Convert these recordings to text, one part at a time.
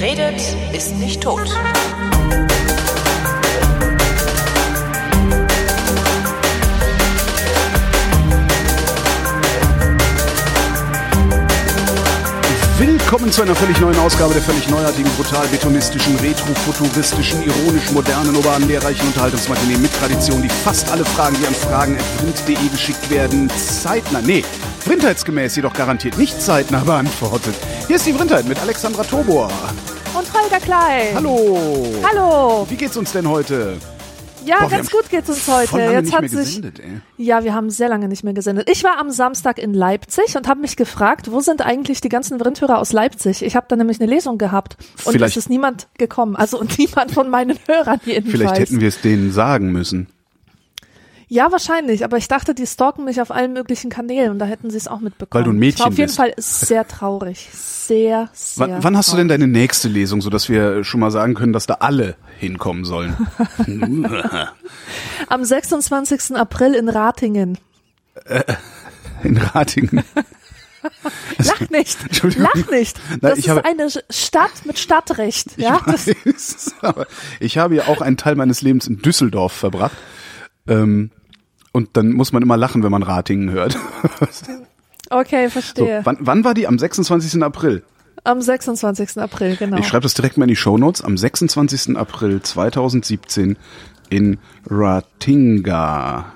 Redet, ist nicht tot. Willkommen zu einer völlig neuen Ausgabe der völlig neuartigen, brutal betonistischen, retrofuturistischen, ironisch modernen, urbanen, lehrreichen Unterhaltungsmatinee mit Tradition, die fast alle Fragen, die an fragen.vrind.de geschickt werden, zeitnah, nee, vrindheitsgemäß jedoch garantiert nicht zeitnah beantwortet. Hier ist die Vrindheit mit Alexandra Tobor. Und Holger Klein. Hallo. Hallo. Wie geht's uns denn heute? Ja, Boah, ganz gut geht's uns heute. Voll lange Jetzt nicht hat mehr sich gesendet, ey. Ja, wir haben sehr lange nicht mehr gesendet. Ich war am Samstag in Leipzig und habe mich gefragt, wo sind eigentlich die ganzen Vrindhörer aus Leipzig? Ich habe da nämlich eine Lesung gehabt und Vielleicht- es ist niemand gekommen. Also und niemand von meinen Hörern jedenfalls. Vielleicht hätten wir es denen sagen müssen. Ja, wahrscheinlich, aber ich dachte, die stalken mich auf allen möglichen Kanälen und da hätten sie es auch mitbekommen. Weil du ein Es war Mädchen auf jeden bist. Fall sehr traurig. Sehr, sehr Wann, wann hast du denn traurig. deine nächste Lesung, sodass wir schon mal sagen können, dass da alle hinkommen sollen? Am 26. April in Ratingen. In Ratingen. Lach nicht. Entschuldigung. Lach nicht. Das ich ist eine Stadt mit Stadtrecht. Ja, Ich weiß, ich habe ja auch einen Teil meines Lebens in Düsseldorf verbracht. Ähm, und dann muss man immer lachen, wenn man Ratingen hört. okay, So, verstehe. wann, wann war die? Am 26. April. Am 26. April, genau. Ich schreibe das direkt mal in die Shownotes. Am 26. April 2017 in Ratinga.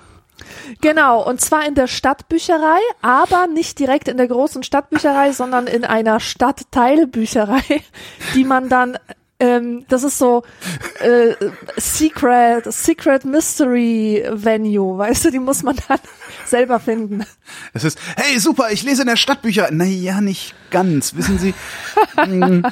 Genau, und zwar in der Stadtbücherei, aber nicht direkt in der großen Stadtbücherei, sondern in einer Stadtteilbücherei, die man dann, ähm, das ist so äh, Secret, Secret Mystery Venue, weißt du, die muss man dann selber finden. Es ist, hey, super, ich lese in der Stadtbücherei. Naja, nicht ganz. Wissen Sie, mm,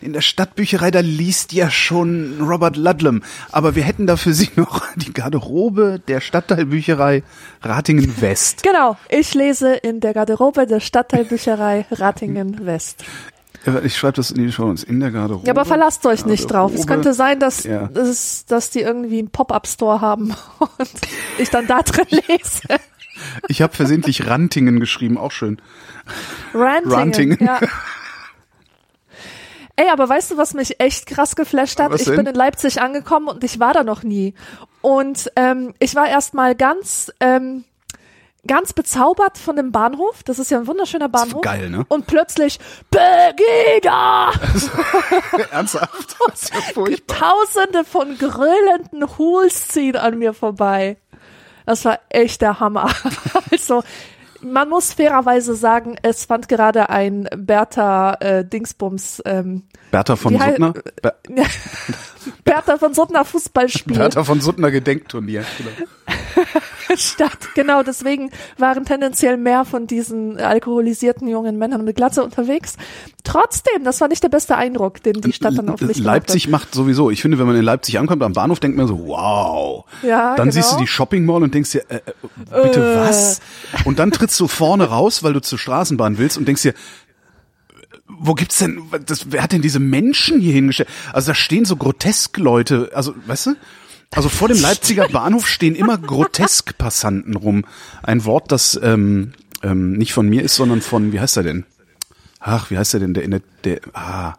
in der Stadtbücherei, da liest ja schon Robert Ludlum. Aber wir hätten da für Sie noch die Garderobe der Stadtteilbücherei Ratingen West. Genau, ich lese in der Garderobe der Stadtteilbücherei Ratingen West. Ich schreibe das in die Show uns in der Garderobe. Ja, aber verlasst euch nicht drauf. Es Garderobe. könnte sein, dass, Ja. dass, dass die irgendwie einen Pop-Up-Store haben und ich dann da drin lese. Ich habe versehentlich Rantingen geschrieben, auch schön. Rantingen. Rantingen. Ja. Ey, aber weißt du, was mich echt krass geflasht hat? Was ich denn? bin in Leipzig angekommen und ich war da noch nie. Und ähm, ich war erstmal ganz, ähm, ganz bezaubert von dem Bahnhof. Das ist ja ein wunderschöner Bahnhof. geil, ne? Und plötzlich Pegida! Ernsthaft? Das ist ja furchtbar. Tausende von grölenden Hools ziehen an mir vorbei. Das war echt der Hammer. Also, man muss fairerweise sagen, es fand gerade ein Bertha äh, Dingsbums, ähm, Bertha von Suttner? Ber Bertha von Suttner Fußballspiel Bertha von Suttner Gedenkturnier. Genau. statt. Genau, deswegen waren tendenziell mehr von diesen alkoholisierten jungen Männern mit Glatze unterwegs. Trotzdem, das war nicht der beste Eindruck, den die Stadt dann auf mich Leipzig macht sowieso. Ich finde, wenn man in Leipzig ankommt, am Bahnhof denkt man so, wow. Ja, dann genau. siehst du die Shopping Mall und denkst dir, äh, äh, bitte Äh. was? Und dann trittst du vorne raus, weil du zur Straßenbahn willst und denkst dir, wo gibt's denn, das, wer hat denn diese Menschen hier hingestellt? Also da stehen so grotesk Leute, also, weißt du? Also vor dem Leipziger Bahnhof stehen immer grotesk Passanten rum. Ein Wort, das ähm, ähm, nicht von mir ist, sondern von, wie heißt er denn? Ach, wie heißt er denn? Der, der, der ah,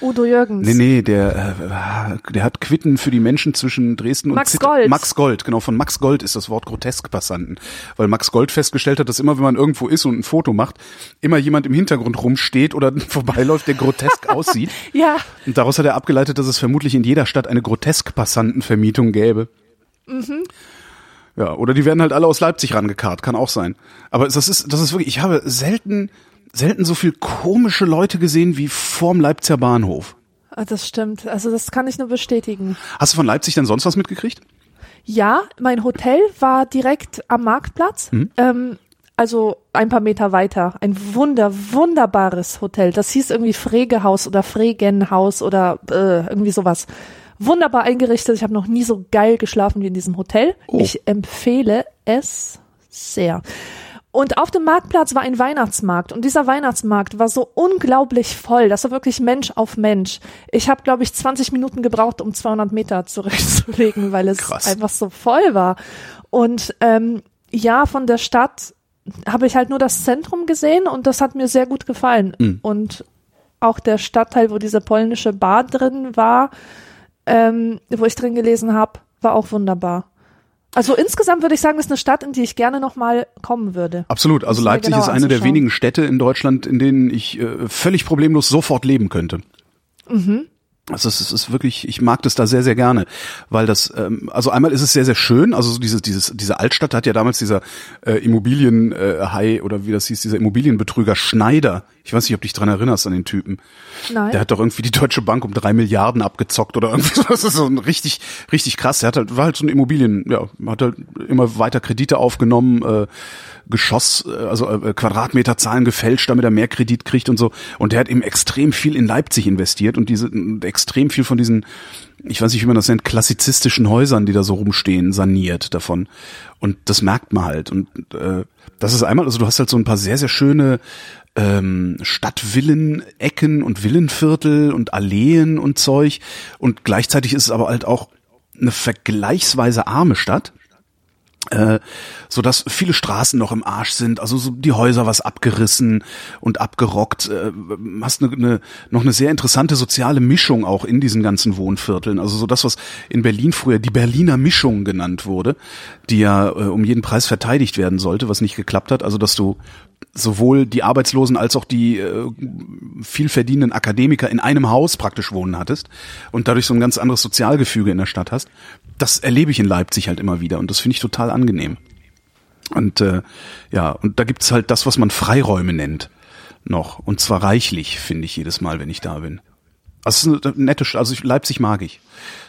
Udo Jürgens. Nee, nee, der, äh, der hat Quitten für die Menschen zwischen Dresden und Max Gold. Max Gold, genau, von Max Gold ist das Wort Grotesk-Passanten. Weil Max Gold festgestellt hat, dass immer, wenn man irgendwo ist und ein Foto macht, immer jemand im Hintergrund rumsteht oder vorbeiläuft, der grotesk aussieht. Ja, Und daraus hat er abgeleitet, dass es vermutlich in jeder Stadt eine Grotesk-Passantenvermietung gäbe. Ja, oder die werden halt alle aus Leipzig rangekarrt, kann auch sein. Aber das ist, das ist wirklich, ich habe selten, selten so viel komische Leute gesehen wie vorm Leipziger Bahnhof. Ah, das stimmt. Also das kann ich nur bestätigen. Hast du von Leipzig denn sonst was mitgekriegt? Ja, mein Hotel war direkt am Marktplatz. Mhm. Ähm, also ein paar Meter weiter. Ein wunder, wunderbares Hotel. Das hieß irgendwie Fregehaus oder Fregenhaus oder äh, irgendwie sowas. Wunderbar eingerichtet. Ich habe noch nie so geil geschlafen wie in diesem Hotel. Oh. Ich empfehle es sehr. Und auf dem Marktplatz war ein Weihnachtsmarkt und dieser Weihnachtsmarkt war so unglaublich voll. Das war wirklich Mensch auf Mensch. Ich habe, glaube ich, 20 Minuten gebraucht, um 200 Meter zurückzulegen, weil es Krass. einfach so voll war. Und ähm, ja, von der Stadt habe ich halt nur das Zentrum gesehen und das hat mir sehr gut gefallen. Und auch der Stadtteil, wo diese polnische Bar drin war, ähm, wo ich drin gelesen habe, war auch wunderbar. Also insgesamt würde ich sagen, das ist eine Stadt, in die ich gerne nochmal kommen würde. Absolut. Also Leipzig ist eine der wenigen Städte in Deutschland, in denen ich äh, völlig problemlos sofort leben könnte. Mhm. Also es ist, es ist wirklich, ich mag das da sehr, sehr gerne, weil das, ähm, also einmal ist es sehr, sehr schön, also so dieses, dieses, diese Altstadt hat ja damals dieser äh, Immobilienhai oder wie das hieß, dieser Immobilienbetrüger Schneider, ich weiß nicht, ob du dich dran erinnerst an den Typen, Nein. der hat doch irgendwie die Deutsche Bank um drei Milliarden abgezockt oder irgendwie so. Das ist so ein richtig, richtig krass. Der hat halt, war halt so ein Immobilien, ja, hat halt immer weiter Kredite aufgenommen, äh, Geschoss, äh, also äh, Quadratmeterzahlen gefälscht, damit er mehr Kredit kriegt und so. Und der hat eben extrem viel in Leipzig investiert und diese und extrem viel von diesen, ich weiß nicht, wie man das nennt, klassizistischen Häusern, die da so rumstehen, saniert davon. Und das merkt man halt. Und äh, das ist einmal, also du hast halt so ein paar sehr, sehr schöne ähm, Stadtvillen-Ecken und Villenviertel und Alleen und Zeug. Und gleichzeitig ist es aber halt auch eine vergleichsweise arme Stadt äh, so dass viele Straßen noch im Arsch sind, also so die Häuser was abgerissen und abgerockt. Äh, hast eine, eine, noch eine sehr interessante soziale Mischung auch in diesen ganzen Wohnvierteln. Also so das, was in Berlin früher die Berliner Mischung genannt wurde, die ja äh, um jeden Preis verteidigt werden sollte, was nicht geklappt hat. Also dass du sowohl die Arbeitslosen als auch die äh, viel verdienenden Akademiker in einem Haus praktisch wohnen hattest und dadurch so ein ganz anderes Sozialgefüge in der Stadt hast. Das erlebe ich in Leipzig halt immer wieder und das finde ich total angenehm. Und äh, ja, und da gibt's halt das, was man Freiräume nennt, noch. Und zwar reichlich, finde ich jedes Mal, wenn ich da bin. Also es ist eine nette, also ich, Leipzig mag ich.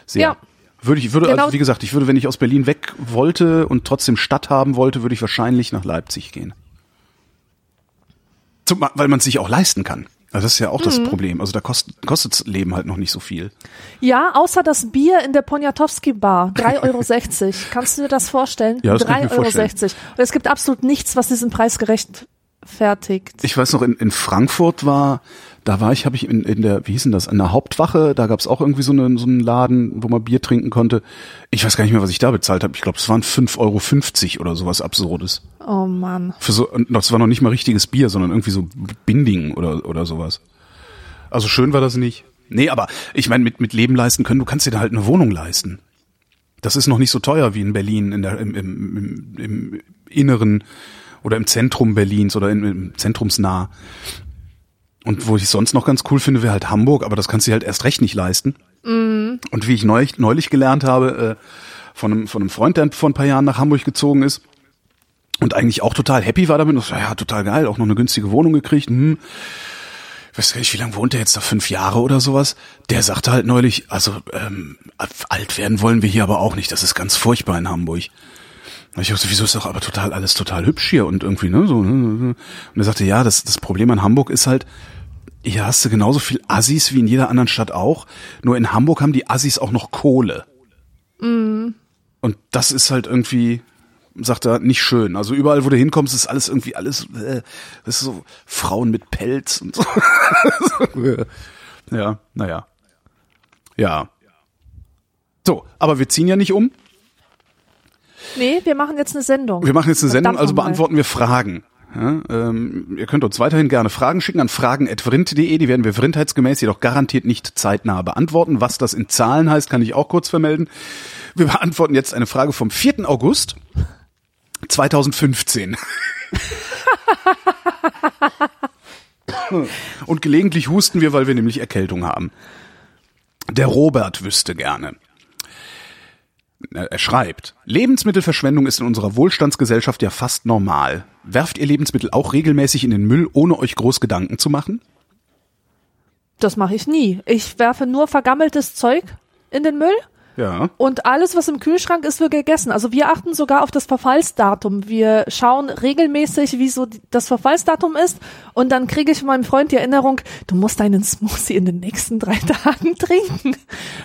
Sehr. Ja. Würde ich, würde, Genau. also wie gesagt, ich würde, wenn ich aus Berlin weg wollte und trotzdem Stadt haben wollte, würde ich wahrscheinlich nach Leipzig gehen. Zum, weil man es sich auch leisten kann. Also das ist ja auch Mhm. das Problem. Also da kostet kostet's Leben halt noch nicht so viel. Ja, außer das Bier in der Poniatowski Bar. 3,60 Euro. Kannst du dir das vorstellen? Ja, das kann ich mir 3,60 Euro. Und es gibt absolut nichts, was diesen Preis gerechtfertigt. Ich weiß noch, in, in Frankfurt war, da war ich, habe ich in, in der, wie hieß denn das, an der Hauptwache, da gab's auch irgendwie so, eine, so einen Laden, wo man Bier trinken konnte. Ich weiß gar nicht mehr, was ich da bezahlt habe. Ich glaube, es waren 5,50 Euro oder sowas Absurdes. Oh Mann. Für so, und das war noch nicht mal richtiges Bier, sondern irgendwie so Binding oder, oder sowas. Also schön war das nicht. Nee, aber ich meine, mit, mit Leben leisten können, du kannst dir da halt eine Wohnung leisten. Das ist noch nicht so teuer wie in Berlin, in der, im, im, im, im Inneren oder im Zentrum Berlins oder im, im Zentrumsnah. Und wo ich es sonst noch ganz cool finde, wäre halt Hamburg, aber das kannst du dir halt erst recht nicht leisten. Und wie ich neulich, neulich gelernt habe, äh, von, einem, von einem Freund, der vor ein paar Jahren nach Hamburg gezogen ist, und eigentlich auch total happy war damit. Und so, ja, total geil, auch noch eine günstige Wohnung gekriegt. Hm. Ich weiß gar nicht, wie lange wohnt der jetzt da? Fünf Jahre oder sowas? Der sagte halt neulich, also ähm, alt werden wollen wir hier aber auch nicht. Das ist ganz furchtbar in Hamburg. Ich dachte, wieso ist doch aber total alles total hübsch hier und irgendwie, ne? So, ne? Und er sagte, ja, das, das Problem an Hamburg ist halt, hier hast du genauso viel Assis wie in jeder anderen Stadt auch. Nur in Hamburg haben die Assis auch noch Kohle. Und das ist halt irgendwie, sagt er, nicht schön. Also überall, wo du hinkommst, ist alles irgendwie alles, äh, das ist so Frauen mit Pelz und so. ja, naja. Ja. So, aber wir ziehen ja nicht um. Nee, wir machen jetzt eine Sendung. Wir machen jetzt eine Sendung, also beantworten wir Fragen. Ja, ähm, ihr könnt uns weiterhin gerne Fragen schicken an fragen.vrind.de. Die werden wir vrindheitsgemäß jedoch garantiert nicht zeitnah beantworten. Was das in Zahlen heißt, kann ich auch kurz vermelden. Wir beantworten jetzt eine Frage vom 4. August 2015. Und gelegentlich husten wir, weil wir nämlich Erkältung haben. Der Robert wüsste gerne. Er schreibt, Lebensmittelverschwendung ist in unserer Wohlstandsgesellschaft ja fast normal. Werft ihr Lebensmittel auch regelmäßig in den Müll, ohne euch groß Gedanken zu machen? Das mache ich nie. Ich werfe nur vergammeltes Zeug in den Müll Ja. und alles, was im Kühlschrank ist, wird gegessen. Also wir achten sogar auf das Verfallsdatum. Wir schauen regelmäßig, wie so das Verfallsdatum ist und dann kriege ich von meinem Freund die Erinnerung, du musst deinen Smoothie in den nächsten drei Tagen trinken,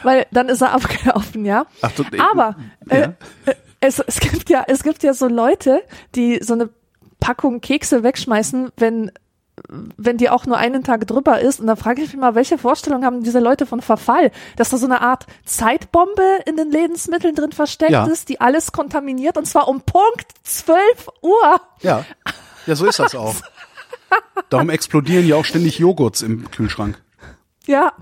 weil dann ist er abgelaufen, ja. Ach, du- Aber äh, Ja. äh, es, es gibt ja, es gibt ja so Leute, die so eine Packung Kekse wegschmeißen, wenn wenn die auch nur einen Tag drüber ist. Und dann frage ich mich mal, welche Vorstellung haben diese Leute von Verfall? Dass da so eine Art Zeitbombe in den Lebensmitteln drin versteckt Ja. ist, die alles kontaminiert und zwar um Punkt 12 Uhr. Ja. Ja, so ist das auch. Darum explodieren ja auch ständig Joghurts im Kühlschrank. Ja,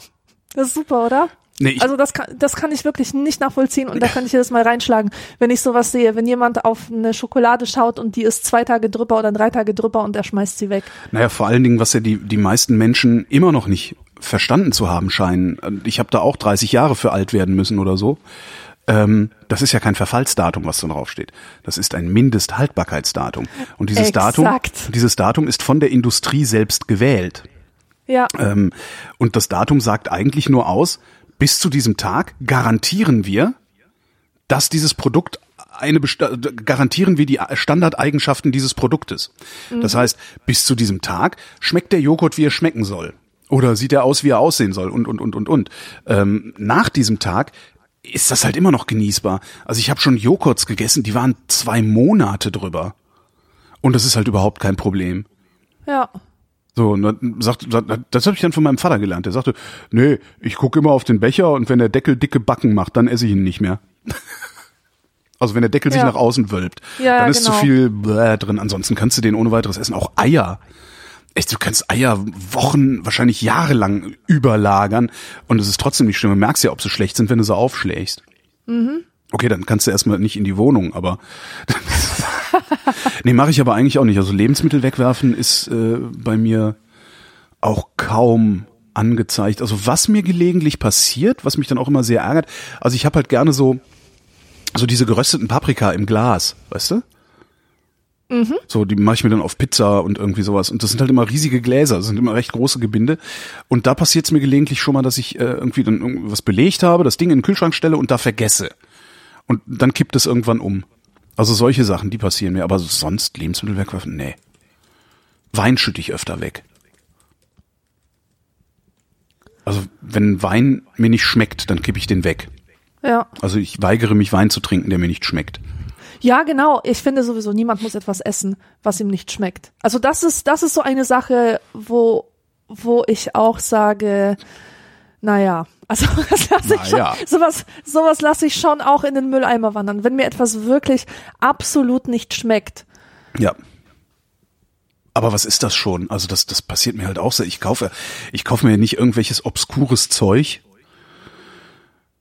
das ist super, oder? Nee, Also das kann, das kann ich wirklich nicht nachvollziehen und da kann ich jedes Mal reinschlagen, wenn ich sowas sehe, wenn jemand auf eine Schokolade schaut und die ist zwei Tage drüber oder drei Tage drüber und er schmeißt sie weg. naja, vor allen Dingen, was ja die, die meisten Menschen immer noch nicht verstanden zu haben scheinen. Ich habe da auch 30 Jahre für alt werden müssen oder so. Ähm, das ist ja kein Verfallsdatum, was da draufsteht. Das ist ein Mindesthaltbarkeitsdatum. Und dieses Datum, dieses Datum ist von der Industrie selbst gewählt. Ja, Ähm, und das Datum sagt eigentlich nur aus, bis zu diesem Tag garantieren wir, dass dieses Produkt eine garantieren wir die Standardeigenschaften dieses Produktes. Das heißt, bis zu diesem Tag schmeckt der Joghurt, wie er schmecken soll. Oder sieht er aus, wie er aussehen soll und und und und und. Ähm, nach diesem Tag ist das halt immer noch genießbar. Also ich habe schon Joghurts gegessen, die waren zwei Monate drüber. Und das ist halt überhaupt kein Problem. ja. So, und dann sagt, das habe ich dann von meinem Vater gelernt. Der sagte, nee, ich gucke immer auf den Becher und wenn der Deckel dicke Backen macht, dann esse ich ihn nicht mehr. Also wenn der Deckel sich Ja. nach außen wölbt, Ja, dann ist genau. zu viel Bläh drin. Ansonsten kannst du den ohne weiteres essen. Auch Eier. Echt, du kannst Eier Wochen, wahrscheinlich jahrelang überlagern und es ist trotzdem nicht schlimm. Du merkst ja, ob sie schlecht sind, wenn du sie aufschlägst. Mhm. Okay, dann kannst du erstmal nicht in die Wohnung, aber nee, mache ich aber eigentlich auch nicht. Also Lebensmittel wegwerfen ist äh, bei mir auch kaum angezeigt. Also was mir gelegentlich passiert, was mich dann auch immer sehr ärgert, also ich habe halt gerne so so diese gerösteten Paprika im Glas, weißt du? So, die mache ich mir dann auf Pizza und irgendwie sowas. Und das sind halt immer riesige Gläser, das sind immer recht große Gebinde. Und da passiert es mir gelegentlich schon mal, dass ich äh, irgendwie dann irgendwas belegt habe, das Ding in den Kühlschrank stelle und da vergesse. Und dann kippt es irgendwann um. Also solche Sachen, die passieren mir. Aber sonst Lebensmittel wegwerfen, nee. Wein schütte ich öfter weg. Also wenn Wein mir nicht schmeckt, dann kippe ich den weg. Ja. Also ich weigere mich, Wein zu trinken, der mir nicht schmeckt. Ja, genau. Ich finde sowieso, niemand muss etwas essen, was ihm nicht schmeckt. Also das ist, das ist so eine Sache, wo, wo ich auch sage, naja, also das lasse ich Naja. schon, sowas, sowas lasse ich schon auch in den Mülleimer wandern. Wenn mir etwas wirklich absolut nicht schmeckt. Ja. Aber was ist das schon? Also das, das passiert mir halt auch sehr. Ich kaufe, ich kaufe mir nicht irgendwelches obskures Zeug,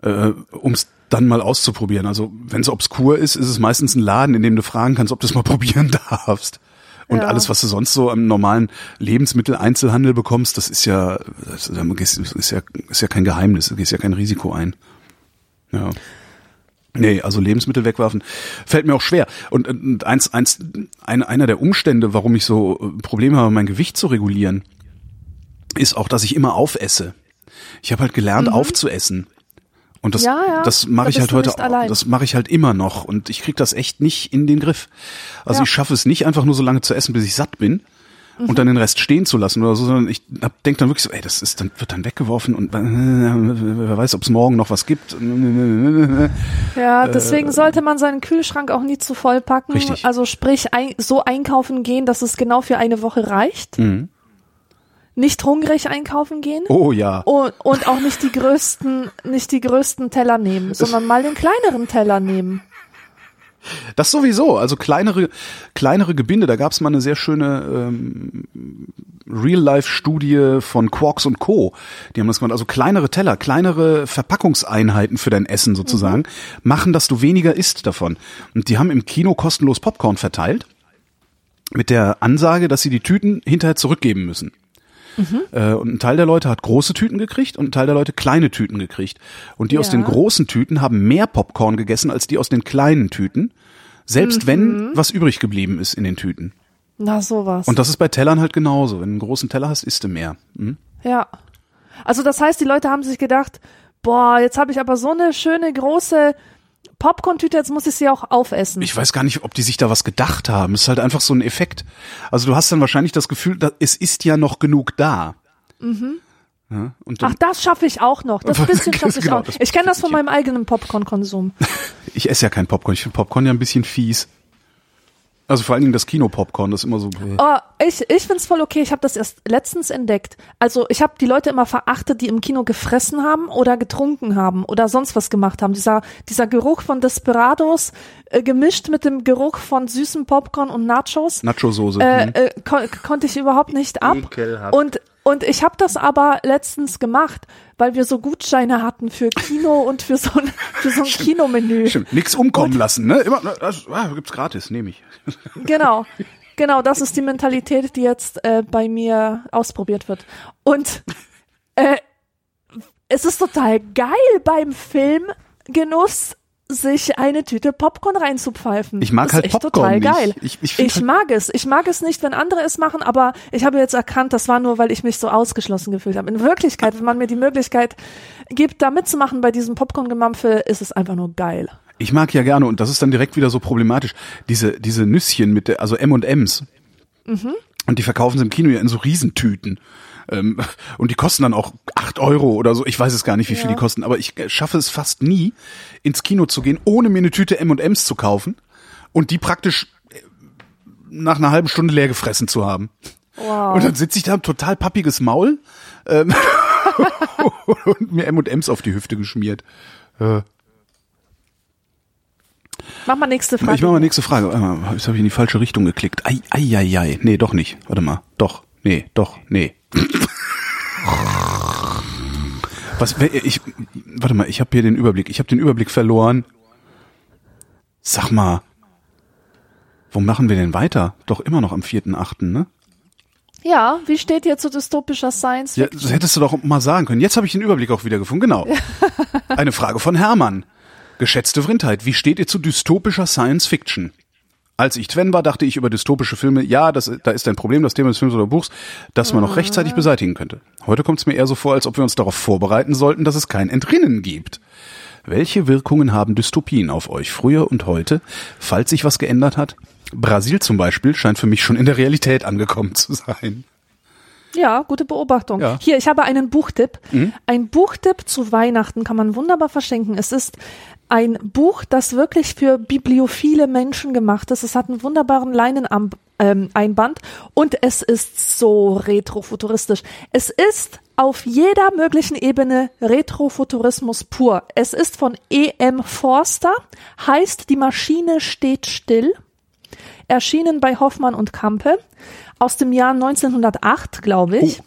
äh, um es dann mal auszuprobieren. Also wenn es obskur ist, ist es meistens ein Laden, in dem du fragen kannst, ob du es mal probieren darfst. Und Ja. alles, was du sonst so im normalen Lebensmitteleinzelhandel bekommst, das ist ja, das ist ja, ist ja kein Geheimnis, du gehst ja kein Risiko ein. Ja. Nee, also Lebensmittel wegwerfen fällt mir auch schwer. Und, und eins, eins, ein, einer der Umstände, warum ich so äh, Probleme habe, mein Gewicht zu regulieren, ist auch, dass ich immer aufesse. Ich habe halt gelernt, aufzuessen. Und das. Ja, ja, das mache ich halt heute, das mache ich halt immer noch. Und ich krieg das echt nicht in den Griff. Also Ja. ich schaffe es nicht einfach nur so lange zu essen, bis ich satt bin. Mhm. Und dann den Rest stehen zu lassen oder so, sondern ich denke dann wirklich so, ey, das ist dann wird dann weggeworfen und äh, wer weiß, ob es morgen noch was gibt. Ja, deswegen sollte man seinen Kühlschrank auch nie zu voll packen. Äh. Richtig. Also sprich, ein, so einkaufen gehen, dass es genau für eine Woche reicht. Mhm. Nicht hungrig einkaufen gehen. Oh ja. Und, und auch nicht die größten, nicht die größten Teller nehmen, sondern mal den kleineren Teller nehmen. Das sowieso, also kleinere, kleinere Gebinde, da gab es mal eine sehr schöne ähm, Real-Life-Studie von Quarks und Co. Die haben das gemacht, also kleinere Teller, kleinere Verpackungseinheiten für dein Essen sozusagen, machen, dass du weniger isst davon. Und die haben im Kino kostenlos Popcorn verteilt, mit der Ansage, dass sie die Tüten hinterher zurückgeben müssen. Äh, Und ein Teil der Leute hat große Tüten gekriegt und ein Teil der Leute kleine Tüten gekriegt. Und die aus Ja. den großen Tüten haben mehr Popcorn gegessen als die aus den kleinen Tüten. Selbst wenn was übrig geblieben ist in den Tüten. Na, sowas. Und das ist bei Tellern halt genauso. Wenn du einen großen Teller hast, isst du mehr. Hm? ja. Also das heißt, die Leute haben sich gedacht, boah, jetzt habe ich aber so eine schöne große Popcorn-Tüte, jetzt muss ich sie auch aufessen. Ich weiß gar nicht, ob die sich da was gedacht haben. Es ist halt einfach so ein Effekt. Also du hast dann wahrscheinlich das Gefühl, da, es ist ja noch genug da. Ja, und dann, Ach, das schaffe ich auch noch. Das bisschen schaffe ich Genau, auch. Ich kenne das von meinem eigenen Popcorn-Konsum. ich esse ja kein Popcorn. Ich finde Popcorn ja ein bisschen fies. Also vor allen Dingen das Kinopopcorn, das ist immer so. Oh, ich, ich find's voll okay. Ich habe das erst letztens entdeckt. Also ich habe die Leute immer verachtet, die im Kino gefressen haben oder getrunken haben oder sonst was gemacht haben. Dieser, dieser Geruch von Desperados äh, gemischt mit dem Geruch von süßem Popcorn und Nachos Nacho-Soße. äh, hm. äh, kon konnte ich überhaupt nicht ab. Ekelhaft. Und und ich habe das aber letztens gemacht, weil wir so Gutscheine hatten für Kino und für so ein, für so ein Kinomenü. Stimmt, nix umkommen lassen, ne? Immer, das, ah, gibt's gratis, nehme ich. Genau. Genau, das ist die Mentalität, die jetzt äh, bei mir ausprobiert wird. Und äh, es ist total geil beim Filmgenuss sich eine Tüte Popcorn reinzupfeifen. Ich mag ist halt echt Popcorn total nicht. Ich- ich find halt- mag es. Ich mag es nicht, wenn andere es machen, aber ich habe jetzt erkannt, das war nur, weil ich mich so ausgeschlossen gefühlt habe. In Wirklichkeit, wenn man mir die Möglichkeit gibt, da mitzumachen bei diesem Popcorn-Gemampfe, ist es einfach nur geil. Ich mag ja gerne, und das ist dann direkt wieder so problematisch, diese, diese Nüsschen mit der, also M&M's. Und die verkaufen sie im Kino ja in so Riesentüten. Ähm, und die kosten dann auch acht Euro oder so. Ich weiß es gar nicht, wie viel Ja. die kosten, aber ich äh, schaffe es fast nie, ins Kino zu gehen, ohne mir eine Tüte M&M's zu kaufen und die praktisch äh, nach einer halben Stunde leer gefressen zu haben. Wow. Und dann sitze ich da, pappiges pappiges Maul ähm, und mir M&M's auf die Hüfte geschmiert. Äh, Mach mal nächste Frage. Ich mache mal nächste Frage. Jetzt habe ich in die falsche Richtung geklickt. Ei, ei, ei, ei. Nee, doch nicht. Warte mal. Doch. Nee, doch. Nee. Was, ich, warte mal, ich habe hier den Überblick. Ich habe den Überblick verloren. Sag mal, wo machen wir denn weiter? Doch immer noch am 4.8., ne? Ja, wie steht ihr zu dystopischer Science Ja, Fiction? das hättest du doch mal sagen können. Jetzt habe ich den Überblick auch wieder gefunden. Genau. Eine Frage von Hermann. Geschätzte Vrindheit, wie steht ihr zu dystopischer Science Fiction? Als ich Twen war, dachte ich über dystopische Filme, ja, das, da ist ein Problem, das Thema des Films oder Buchs, das man noch rechtzeitig beseitigen könnte. Heute kommt es mir eher so vor, als ob wir uns darauf vorbereiten sollten, dass es kein Entrinnen gibt. Welche Wirkungen haben Dystopien auf euch früher und heute, falls sich was geändert hat? Brasil zum Beispiel scheint für mich schon in der Realität angekommen zu sein. Ja, gute Beobachtung. Ja. Hier, ich habe einen Buchtipp. Ein Buchtipp zu Weihnachten kann man wunderbar verschenken. Es ist ein Buch, das wirklich für bibliophile Menschen gemacht ist. Es hat einen wunderbaren Leineneinband ähm, Einband und es ist so retrofuturistisch. Es ist auf jeder möglichen Ebene Retrofuturismus pur. Es ist von E.M. Forster, heißt Die Maschine steht still erschienen bei Hoffmann und Kampe aus dem Jahr 1908, glaube ich.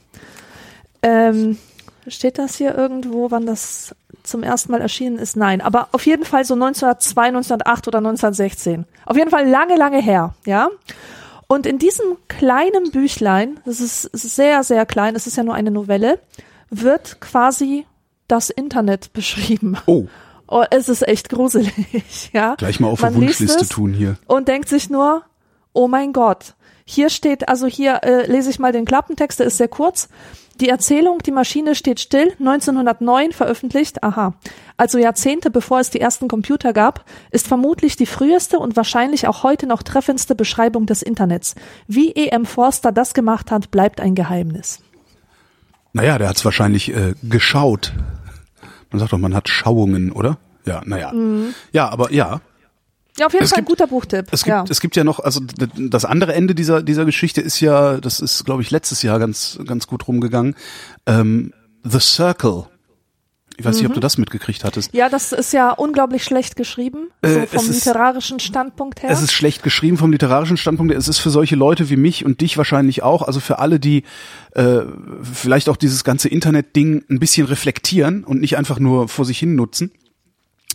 Ähm, steht das hier irgendwo, wann das zum ersten Mal erschienen ist? Nein, aber auf jeden Fall so 1902, 1908 oder 1916. Auf jeden Fall lange, lange her, ja. Und in diesem kleinen Büchlein, das ist sehr, sehr klein, es ist ja nur eine Novelle, wird quasi das Internet beschrieben. Oh, Oh, es ist echt gruselig, ja. gleich mal auf Man liest Wunschliste tun hier. Und denkt sich nur, oh mein Gott. Hier steht, also hier äh, lese ich mal den Klappentext, der ist sehr kurz. Die Erzählung Die Maschine steht still, 1909 veröffentlicht, aha. Also Jahrzehnte bevor es die ersten Computer gab, ist vermutlich die früheste und wahrscheinlich auch heute noch treffendste Beschreibung des Internets. Wie E.M. Forster das gemacht hat, bleibt ein Geheimnis. Naja, der hat's wahrscheinlich äh, geschaut. Man sagt doch, man hat Schauungen, oder? Ja, naja. Ja, aber ja. Ja, auf jeden Es Fall ein gibt- guter Buchtipp. Es gibt, ja. es gibt ja noch, also das andere Ende dieser, dieser Geschichte ist ja, das ist, glaube ich, letztes Jahr ganz, ganz gut rumgegangen. Ähm, The Circle. Ich weiß nicht, Mhm. ob du das mitgekriegt hattest. ja, das ist ja unglaublich schlecht geschrieben, Äh, so vom ist- literarischen Standpunkt her. Es ist schlecht geschrieben vom literarischen Standpunkt. Es ist für solche Leute wie mich und dich wahrscheinlich auch, also für alle, die äh, vielleicht auch dieses ganze Internet-Ding ein bisschen reflektieren und nicht einfach nur vor sich hin nutzen,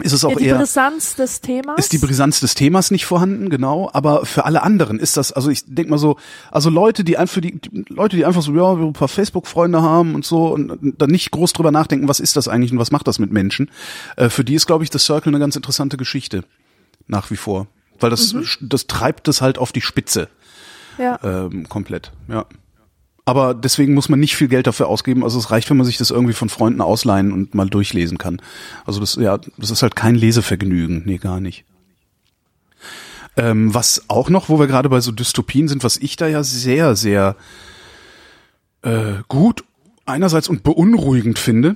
ist es auch ja, die eher Brisanz des Themas. ist die Brisanz des Themas nicht vorhanden, genau, aber für alle anderen ist das, also ich denk mal so, also Leute, die einfach die, die Leute, die einfach so, ja, ein paar Facebook-Freunde haben und so und dann nicht groß drüber nachdenken, was ist das eigentlich und was macht das mit Menschen, äh, für die ist, glaube ich, The Circle eine ganz interessante Geschichte. Nach wie vor. Weil das, das treibt es halt auf die Spitze ja. ähm, komplett, ja. Aber deswegen muss man nicht viel Geld dafür ausgeben. Also es reicht, wenn man sich das irgendwie von Freunden ausleihen und mal durchlesen kann. Also das, ja, das ist halt kein Lesevergnügen. Nee, gar nicht. Ähm, was auch noch, wo wir gerade bei so Dystopien sind, was ich da ja sehr, sehr äh, gut einerseits und beunruhigend finde,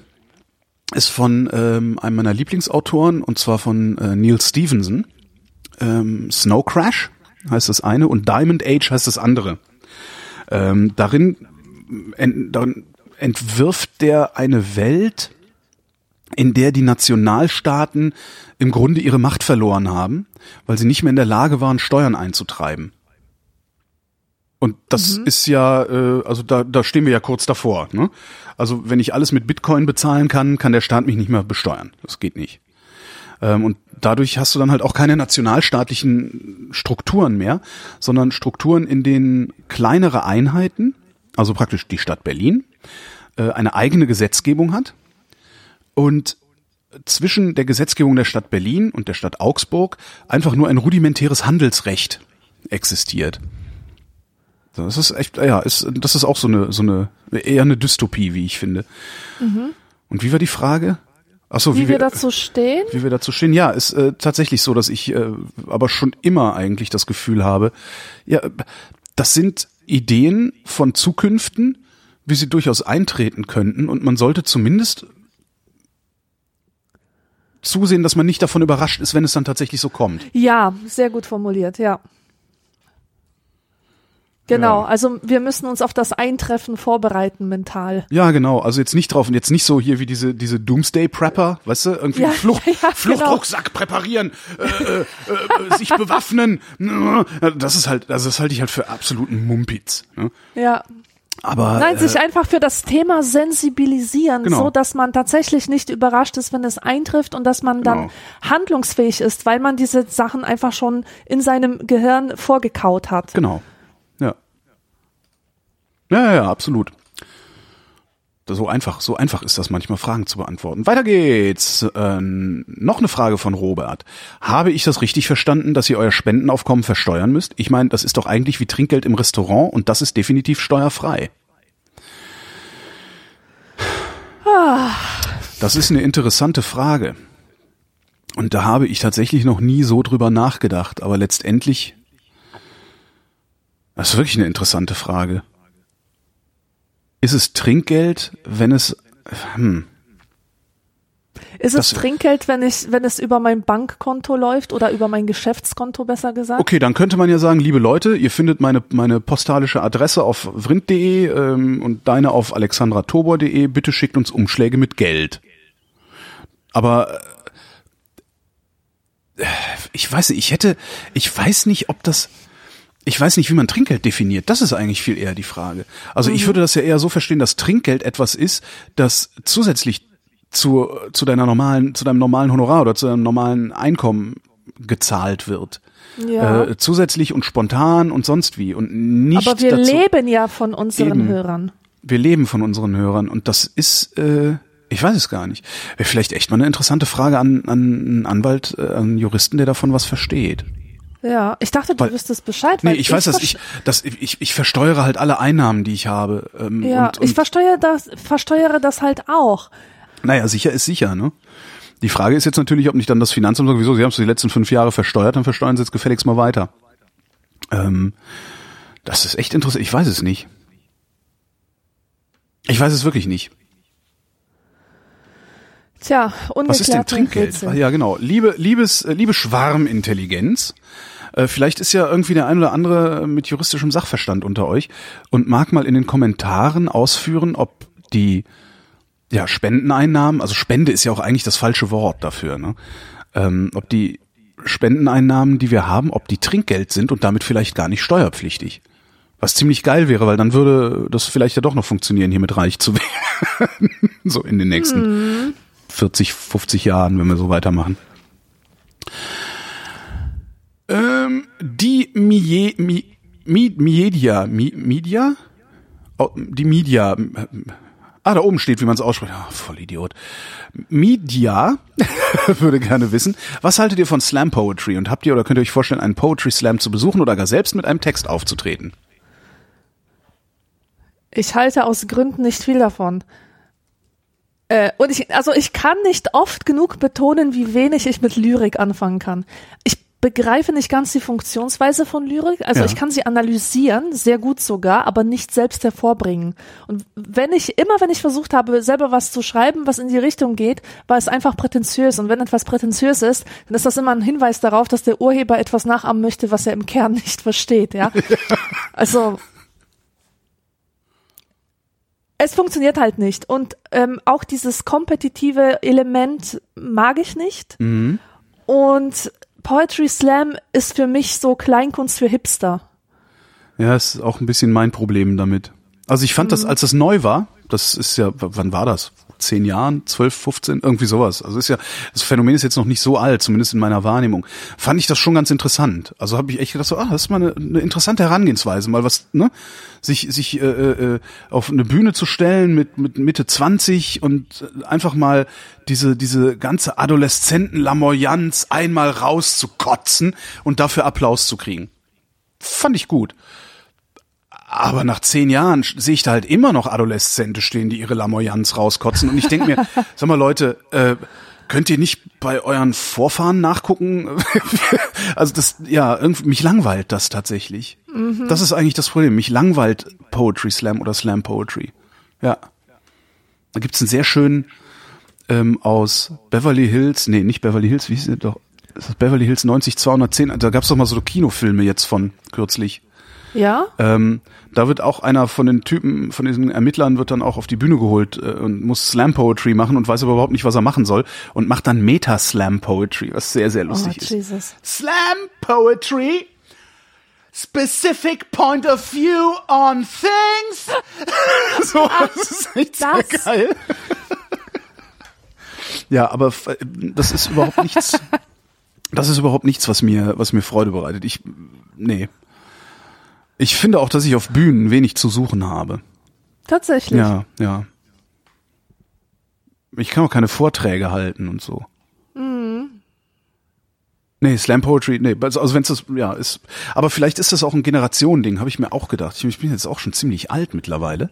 ist von ähm, einem meiner Lieblingsautoren und zwar von äh, Neil Stevenson, ähm, Snow Crash. heißt das eine und Diamond Age heißt das andere. Ähm, darin, ent, darin entwirft der eine Welt, in der die Nationalstaaten im Grunde ihre Macht verloren haben, weil sie nicht mehr in der Lage waren, Steuern einzutreiben. Und das mhm. ist ja, äh, also da, da stehen wir ja kurz davor. Ne? Also wenn ich alles mit Bitcoin bezahlen kann, kann der Staat mich nicht mehr besteuern. Das geht nicht. Ähm, und dadurch hast du dann halt auch keine nationalstaatlichen Strukturen mehr, sondern Strukturen, in denen kleinere Einheiten, also praktisch die Stadt Berlin, äh, eine eigene Gesetzgebung hat und zwischen der Gesetzgebung der Stadt Berlin und der Stadt Augsburg einfach nur ein rudimentäres Handelsrecht existiert. Das ist echt, ja, ist, das ist auch so eine, so eine, eher eine Dystopie, wie ich finde. Mhm. Und wie war die Frage? Ach so, wie, wie wir, wir, dazu stehen? Wie wir dazu stehen. Ja, ist äh, tatsächlich so, dass ich äh, aber schon immer eigentlich das Gefühl habe, ja, das sind Ideen von Zukünften, wie sie durchaus eintreten könnten und man sollte zumindest zusehen, dass man nicht davon überrascht ist, wenn es dann tatsächlich so kommt. Ja, sehr gut formuliert, ja. Genau, ja. also wir müssen uns auf das Eintreffen vorbereiten mental. Ja, genau. Also jetzt nicht drauf und jetzt nicht so hier wie diese diese Doomsday Prepper, weißt du, irgendwie ja, Flucht, ja. Fluchtrucksack genau. präparieren, äh, äh, äh, sich bewaffnen. Das ist halt, also das halte ich halt für absoluten Mumpitz. Ne? Ja. Aber, Nein, sich äh, einfach für das Thema sensibilisieren, genau. so dass man tatsächlich nicht überrascht ist, wenn es eintrifft und dass man dann genau. handlungsfähig ist, weil man diese Sachen einfach schon in seinem Gehirn vorgekaut hat. Genau. Ja, ja, ja, absolut. So einfach, so einfach ist das manchmal, Fragen zu beantworten. Weiter geht's. Ähm, noch eine Frage von Robert. Habe ich das richtig verstanden, dass ihr euer Spendenaufkommen versteuern müsst? Ich meine, das ist doch eigentlich wie Trinkgeld im Restaurant und das ist definitiv steuerfrei. Das ist eine interessante Frage. Und da habe ich tatsächlich noch nie so drüber nachgedacht. Aber letztendlich, das ist wirklich eine interessante Frage. Ist es Trinkgeld, wenn es hm. Ist es das, Trinkgeld, wenn ich, wenn es über mein Bankkonto läuft oder über mein Geschäftskonto besser gesagt? Okay, dann könnte man ja sagen, liebe Leute, ihr findet meine meine postalische Adresse auf vrind.de ähm, und deine auf alexandratobor.de. Bitte schickt uns Umschläge mit Geld. Aber äh, ich weiß nicht, ich hätte, ich weiß nicht, ob das ich weiß nicht, wie man Trinkgeld definiert. Das ist eigentlich viel eher die Frage. Also mhm. ich würde das ja eher so verstehen, dass Trinkgeld etwas ist, das zusätzlich zu, zu deiner normalen, zu deinem normalen Honorar oder zu deinem normalen Einkommen gezahlt wird. Ja. Äh, zusätzlich und spontan und sonst wie und nicht. Aber wir dazu, leben ja von unseren eben, Hörern. Wir leben von unseren Hörern und das ist, äh, ich weiß es gar nicht. Vielleicht echt mal eine interessante Frage an, an einen Anwalt, äh, an einen Juristen, der davon was versteht. Ja, ich dachte, du weil, wüsstest Bescheid. Nee, ich, ich weiß, dass ich, dass ich, ich versteuere halt alle Einnahmen, die ich habe. Ähm, ja, und, und ich versteuere das, versteuere das halt auch. Naja, sicher ist sicher, ne? Die Frage ist jetzt natürlich, ob nicht dann das Finanzamt sagt, wieso, Sie haben es die letzten fünf Jahre versteuert, dann versteuern Sie jetzt gefälligst mal weiter. Ähm, das ist echt interessant. Ich weiß es nicht. Ich weiß es wirklich nicht. Tja, Was ist denn Trinkgeld? Rätsel. Ja, genau. Liebe, liebes, äh, liebe Schwarmintelligenz. Äh, vielleicht ist ja irgendwie der ein oder andere mit juristischem Sachverstand unter euch und mag mal in den Kommentaren ausführen, ob die ja, Spendeneinnahmen, also Spende ist ja auch eigentlich das falsche Wort dafür, ne? Ähm, ob die Spendeneinnahmen, die wir haben, ob die Trinkgeld sind und damit vielleicht gar nicht steuerpflichtig. Was ziemlich geil wäre, weil dann würde das vielleicht ja doch noch funktionieren, hier mit reich zu werden. so in den nächsten hm. 40, 50 Jahren, wenn wir so weitermachen. Ähm, die Mie, Mie, Mie, Media, Mie, Media? Oh, die Media. Ah, da oben steht, wie man es ausspricht. Oh, voll Idiot. Media würde gerne wissen, was haltet ihr von Slam Poetry und habt ihr oder könnt ihr euch vorstellen, einen Poetry Slam zu besuchen oder gar selbst mit einem Text aufzutreten? Ich halte aus Gründen nicht viel davon. Äh, und ich, also ich kann nicht oft genug betonen, wie wenig ich mit Lyrik anfangen kann. Ich begreife nicht ganz die Funktionsweise von Lyrik. Also Ja. ich kann sie analysieren, sehr gut sogar, aber nicht selbst hervorbringen. Und wenn ich, immer wenn ich versucht habe, selber was zu schreiben, was in die Richtung geht, war es einfach prätentiös. Und wenn etwas prätentiös ist, dann ist das immer ein Hinweis darauf, dass der Urheber etwas nachahmen möchte, was er im Kern nicht versteht, ja. Also, es funktioniert halt nicht. Und ähm, auch dieses kompetitive Element mag ich nicht. Und Poetry Slam ist für mich so Kleinkunst für Hipster. Ja, ist auch ein bisschen mein Problem damit. Also ich fand Mhm. das, als das neu war, das ist ja, wann war das? Zehn Jahren, zwölf, 15, irgendwie sowas. Also ist ja, das Phänomen ist jetzt noch nicht so alt, zumindest in meiner Wahrnehmung. Fand ich das schon ganz interessant. Also habe ich echt gedacht, so, ah, das ist mal eine, eine interessante Herangehensweise, mal was, ne, sich sich äh, äh, auf eine Bühne zu stellen mit mit Mitte 20 und äh, einfach mal diese diese ganze Adoleszentenlamoyanz einmal rauszukotzen und dafür Applaus zu kriegen. Fand ich gut. Aber nach zehn Jahren sehe ich da halt immer noch Adoleszente stehen, die ihre Lamoyanz rauskotzen. Und ich denke mir, sag mal Leute, äh, könnt ihr nicht bei euren Vorfahren nachgucken? also das, ja, irgendwie, mich langweilt das tatsächlich. Das ist eigentlich das Problem. Mich langweilt Poetry Slam oder Slam Poetry. Ja. Da gibt's einen sehr schönen ähm, aus Beverly Hills, nee, nicht Beverly Hills, wie hieß der doch? Ist das Beverly Hills 90210? Da gab's doch mal so Kinofilme jetzt von kürzlich. Ja? Ähm, da wird auch einer von den Typen, von diesen Ermittlern wird dann auch auf die Bühne geholt äh, und muss Slam Poetry machen und weiß aber überhaupt nicht, was er machen soll und macht dann Meta Slam Poetry, was sehr, sehr Oh, lustig ist. Jesus. Slam Poetry, specific point of view on things. so, das ist echt sehr Das. geil. ja, aber f- das ist überhaupt nichts. Das ist überhaupt nichts, was mir, was mir Freude bereitet. Ich, nee. Ich finde auch, dass ich auf Bühnen wenig zu suchen habe. Tatsächlich. Ja, ja. Ich kann auch keine Vorträge halten und so. Nee, Slam Poetry, nee, also also wenn's das, ja, ist, aber vielleicht ist das auch ein Generationending, habe ich mir auch gedacht. Ich, ich bin jetzt auch schon ziemlich alt mittlerweile.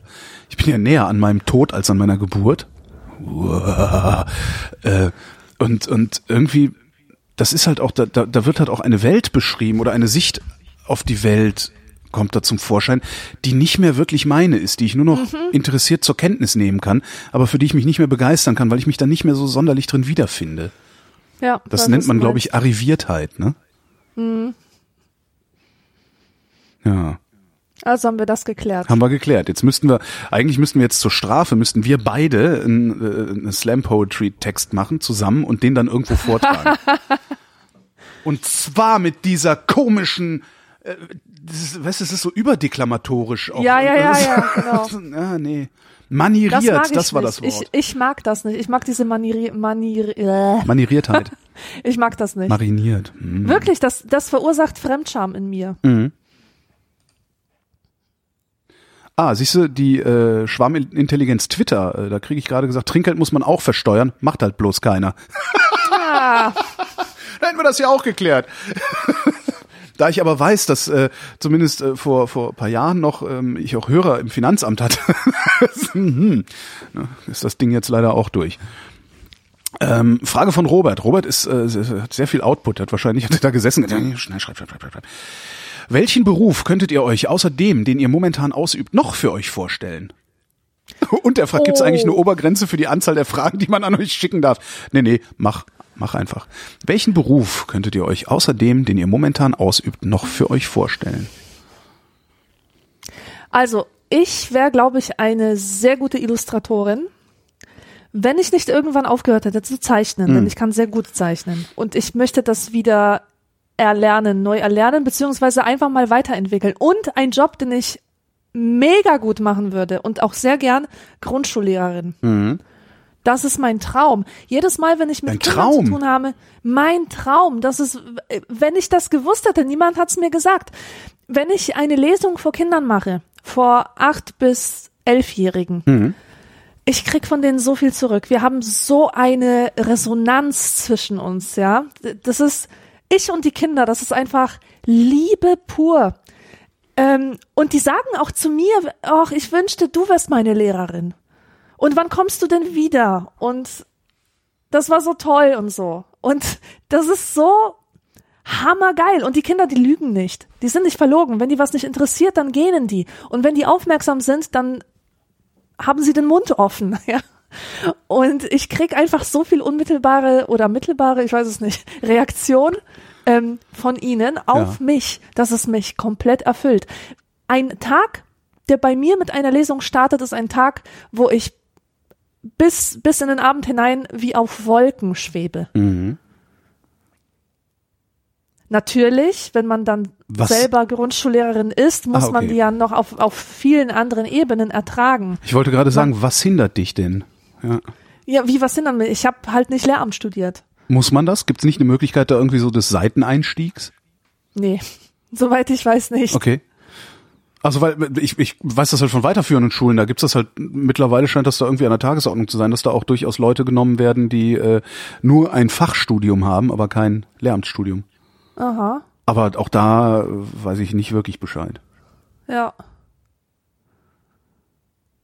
Ich bin ja näher an meinem Tod als an meiner Geburt. Uah. Äh, und, und irgendwie, das ist halt auch, da, da, da wird halt auch eine Welt beschrieben oder eine Sicht auf die Welt kommt da zum Vorschein, die nicht mehr wirklich meine ist, die ich nur noch interessiert zur Kenntnis nehmen kann, aber für die ich mich nicht mehr begeistern kann, weil ich mich da nicht mehr so sonderlich drin wiederfinde. Ja, Das nennt man, glaube ich, Arriviertheit, ne? Ja, Also haben wir das geklärt. haben wir geklärt. Jetzt müssten wir, eigentlich müssten wir jetzt zur Strafe, müssten wir beide einen, äh, einen Slam Poetry Text machen zusammen und den dann irgendwo vortragen. und zwar mit dieser komischen, äh, das ist, weißt du, es ist so überdeklamatorisch. Auch. Ja, ja, ja, Das ist- ja, genau. ja, nee. Manieriert, Das das, war nicht. das Wort. Ich, ich mag das nicht. Ich mag diese Manieri Manieri äh, Manieriertheit. Ich mag das nicht. Mariniert. Hm. Wirklich, das, das verursacht Fremdscham in mir. Ah, siehst du, die äh, Schwarmintelligenz Twitter, äh, da kriege ich gerade gesagt, Trinkgeld muss man auch versteuern, macht halt bloß keiner. Ah, Da hätten wir das ja auch geklärt. Da ich aber weiß, dass äh, zumindest äh, vor vor ein paar Jahren noch ähm, ich auch Hörer im Finanzamt hatte, hm, ist das Ding jetzt leider auch durch. Ähm, Frage von Robert. Robert ist äh, hat sehr viel Output, hat wahrscheinlich hat er da gesessen. Schnell, schreib, schreib, schreib, schreib. Welchen Beruf könntet ihr euch außer dem, den ihr momentan ausübt, noch für euch vorstellen? Und er fragt, gibt es Oh. eigentlich eine Obergrenze für die Anzahl der Fragen, die man an euch schicken darf? Nee, nee, mach, mach einfach. Welchen Beruf könntet ihr euch außer dem, den ihr momentan ausübt, noch für euch vorstellen? also, ich wäre, glaube ich, eine sehr gute Illustratorin, wenn ich nicht irgendwann aufgehört hätte zu zeichnen, denn ich kann sehr gut zeichnen. Und ich möchte das wieder erlernen, neu erlernen, beziehungsweise einfach mal weiterentwickeln. Und ein Job, den ich mega gut machen würde und auch sehr gern Grundschullehrerin. Das ist mein Traum. Jedes Mal, wenn ich mit Dein Kindern Traum? zu tun habe, mein Traum, das ist, wenn ich das gewusst hätte, niemand hat es mir gesagt. Wenn ich eine Lesung vor Kindern mache, vor acht bis elfjährigen, ich krieg von denen so viel zurück. Wir haben so eine Resonanz zwischen uns, ja. Das ist ich und die Kinder, das ist einfach Liebe pur. Ähm, und die sagen auch zu mir, ach, ich wünschte, du wärst meine Lehrerin. Und wann kommst du denn wieder? Und das war so toll und so. Und das ist so hammergeil. Und die Kinder, die lügen nicht. Die sind nicht verlogen. Wenn die was nicht interessiert, dann gähnen die. Und wenn die aufmerksam sind, dann haben sie den Mund offen, ja. Und ich krieg einfach so viel unmittelbare oder mittelbare, ich weiß es nicht, Reaktion ähm, von ihnen auf Ja. mich, dass es mich komplett erfüllt. Ein Tag, der bei mir mit einer Lesung startet, ist ein Tag, wo ich bis, bis in den Abend hinein wie auf Wolken schwebe. Mhm. Natürlich, wenn man dann Was- selber Grundschullehrerin ist, muss Ah, okay. man die ja noch auf, auf vielen anderen Ebenen ertragen. Ich wollte gerade sagen, was hindert dich denn? Ja. Ja, wie was hindern will? Ich habe halt nicht Lehramt studiert. Muss man das? Gibt es nicht eine Möglichkeit da irgendwie so des Seiteneinstiegs? Nee, soweit ich weiß nicht. Okay. Also weil ich, ich weiß das halt von weiterführenden Schulen, da gibt's das halt mittlerweile scheint das da irgendwie an der Tagesordnung zu sein, dass da auch durchaus Leute genommen werden, die äh, nur ein Fachstudium haben, aber kein Lehramtsstudium. Aha, Aber auch da äh, weiß ich nicht wirklich Bescheid. ja.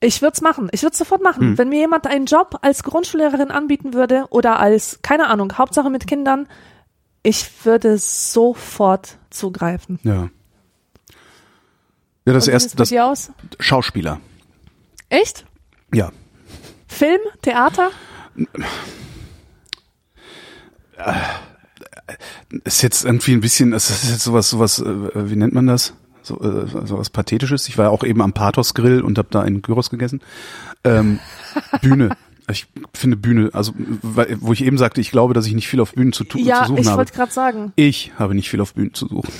Ich würd's machen. Ich würd's sofort machen. Hm. Wenn mir jemand einen Job als Grundschullehrerin anbieten würde oder als, keine Ahnung, Hauptsache mit Kindern, ich würde sofort zugreifen. Ja. Ja, das erste, das aus? Schauspieler. Echt? Ja. Film? Theater? Ist jetzt irgendwie ein bisschen, ist jetzt sowas, sowas, äh, wie nennt man das? So, äh, sowas Pathetisches. Ich war ja auch eben am Pathos Grill und habe da einen Gyros gegessen. Ähm, Bühne. Ich finde Bühne, also wo ich eben sagte, ich glaube, dass ich nicht viel auf Bühnen zu, Ja, zu suchen ich habe. wollte gerade sagen. Ich habe nicht viel auf Bühnen zu suchen.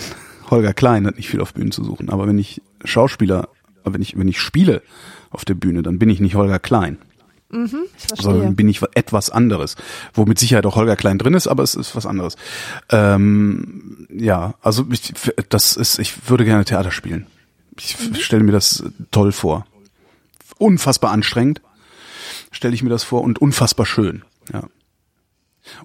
Holger Klein hat nicht viel auf Bühnen zu suchen. Aber wenn ich Schauspieler, wenn ich, wenn ich spiele auf der Bühne, dann bin ich nicht Holger Klein, Ich verstehe. sondern bin ich etwas anderes. Wo mit Sicherheit auch Holger Klein drin ist, aber es ist was anderes. Ähm, ja, also ich, das ist, ich würde gerne Theater spielen. Ich Mhm. stelle mir das toll vor. Unfassbar anstrengend, stelle ich mir das vor, und unfassbar schön. Ja.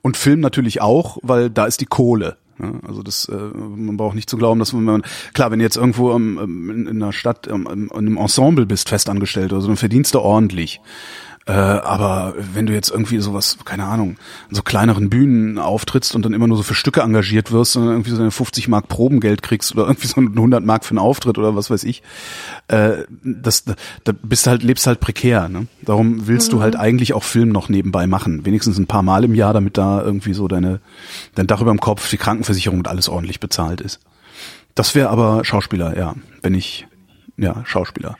Und Film natürlich auch, weil da ist die Kohle. Ja, also das, äh, man braucht nicht zu glauben, dass man, klar, wenn du jetzt irgendwo ähm, in, in einer Stadt ähm, in einem Ensemble bist, festangestellt oder so, dann verdienst du ordentlich. Äh, aber wenn du jetzt irgendwie sowas, keine Ahnung, an so kleineren Bühnen auftrittst und dann immer nur so für Stücke engagiert wirst und irgendwie so eine 50 Mark Probengeld kriegst oder irgendwie so 100 Mark für einen Auftritt oder was weiß ich, äh, das, da, bist du halt, lebst halt prekär. Ne? Darum willst du halt eigentlich auch Film noch nebenbei machen. Wenigstens ein paar Mal im Jahr, damit da irgendwie so deine, dein Dach über dem Kopf, die Krankenversicherung und alles ordentlich bezahlt ist. Das wäre aber Schauspieler, ja. Wenn ich, ja, Schauspieler.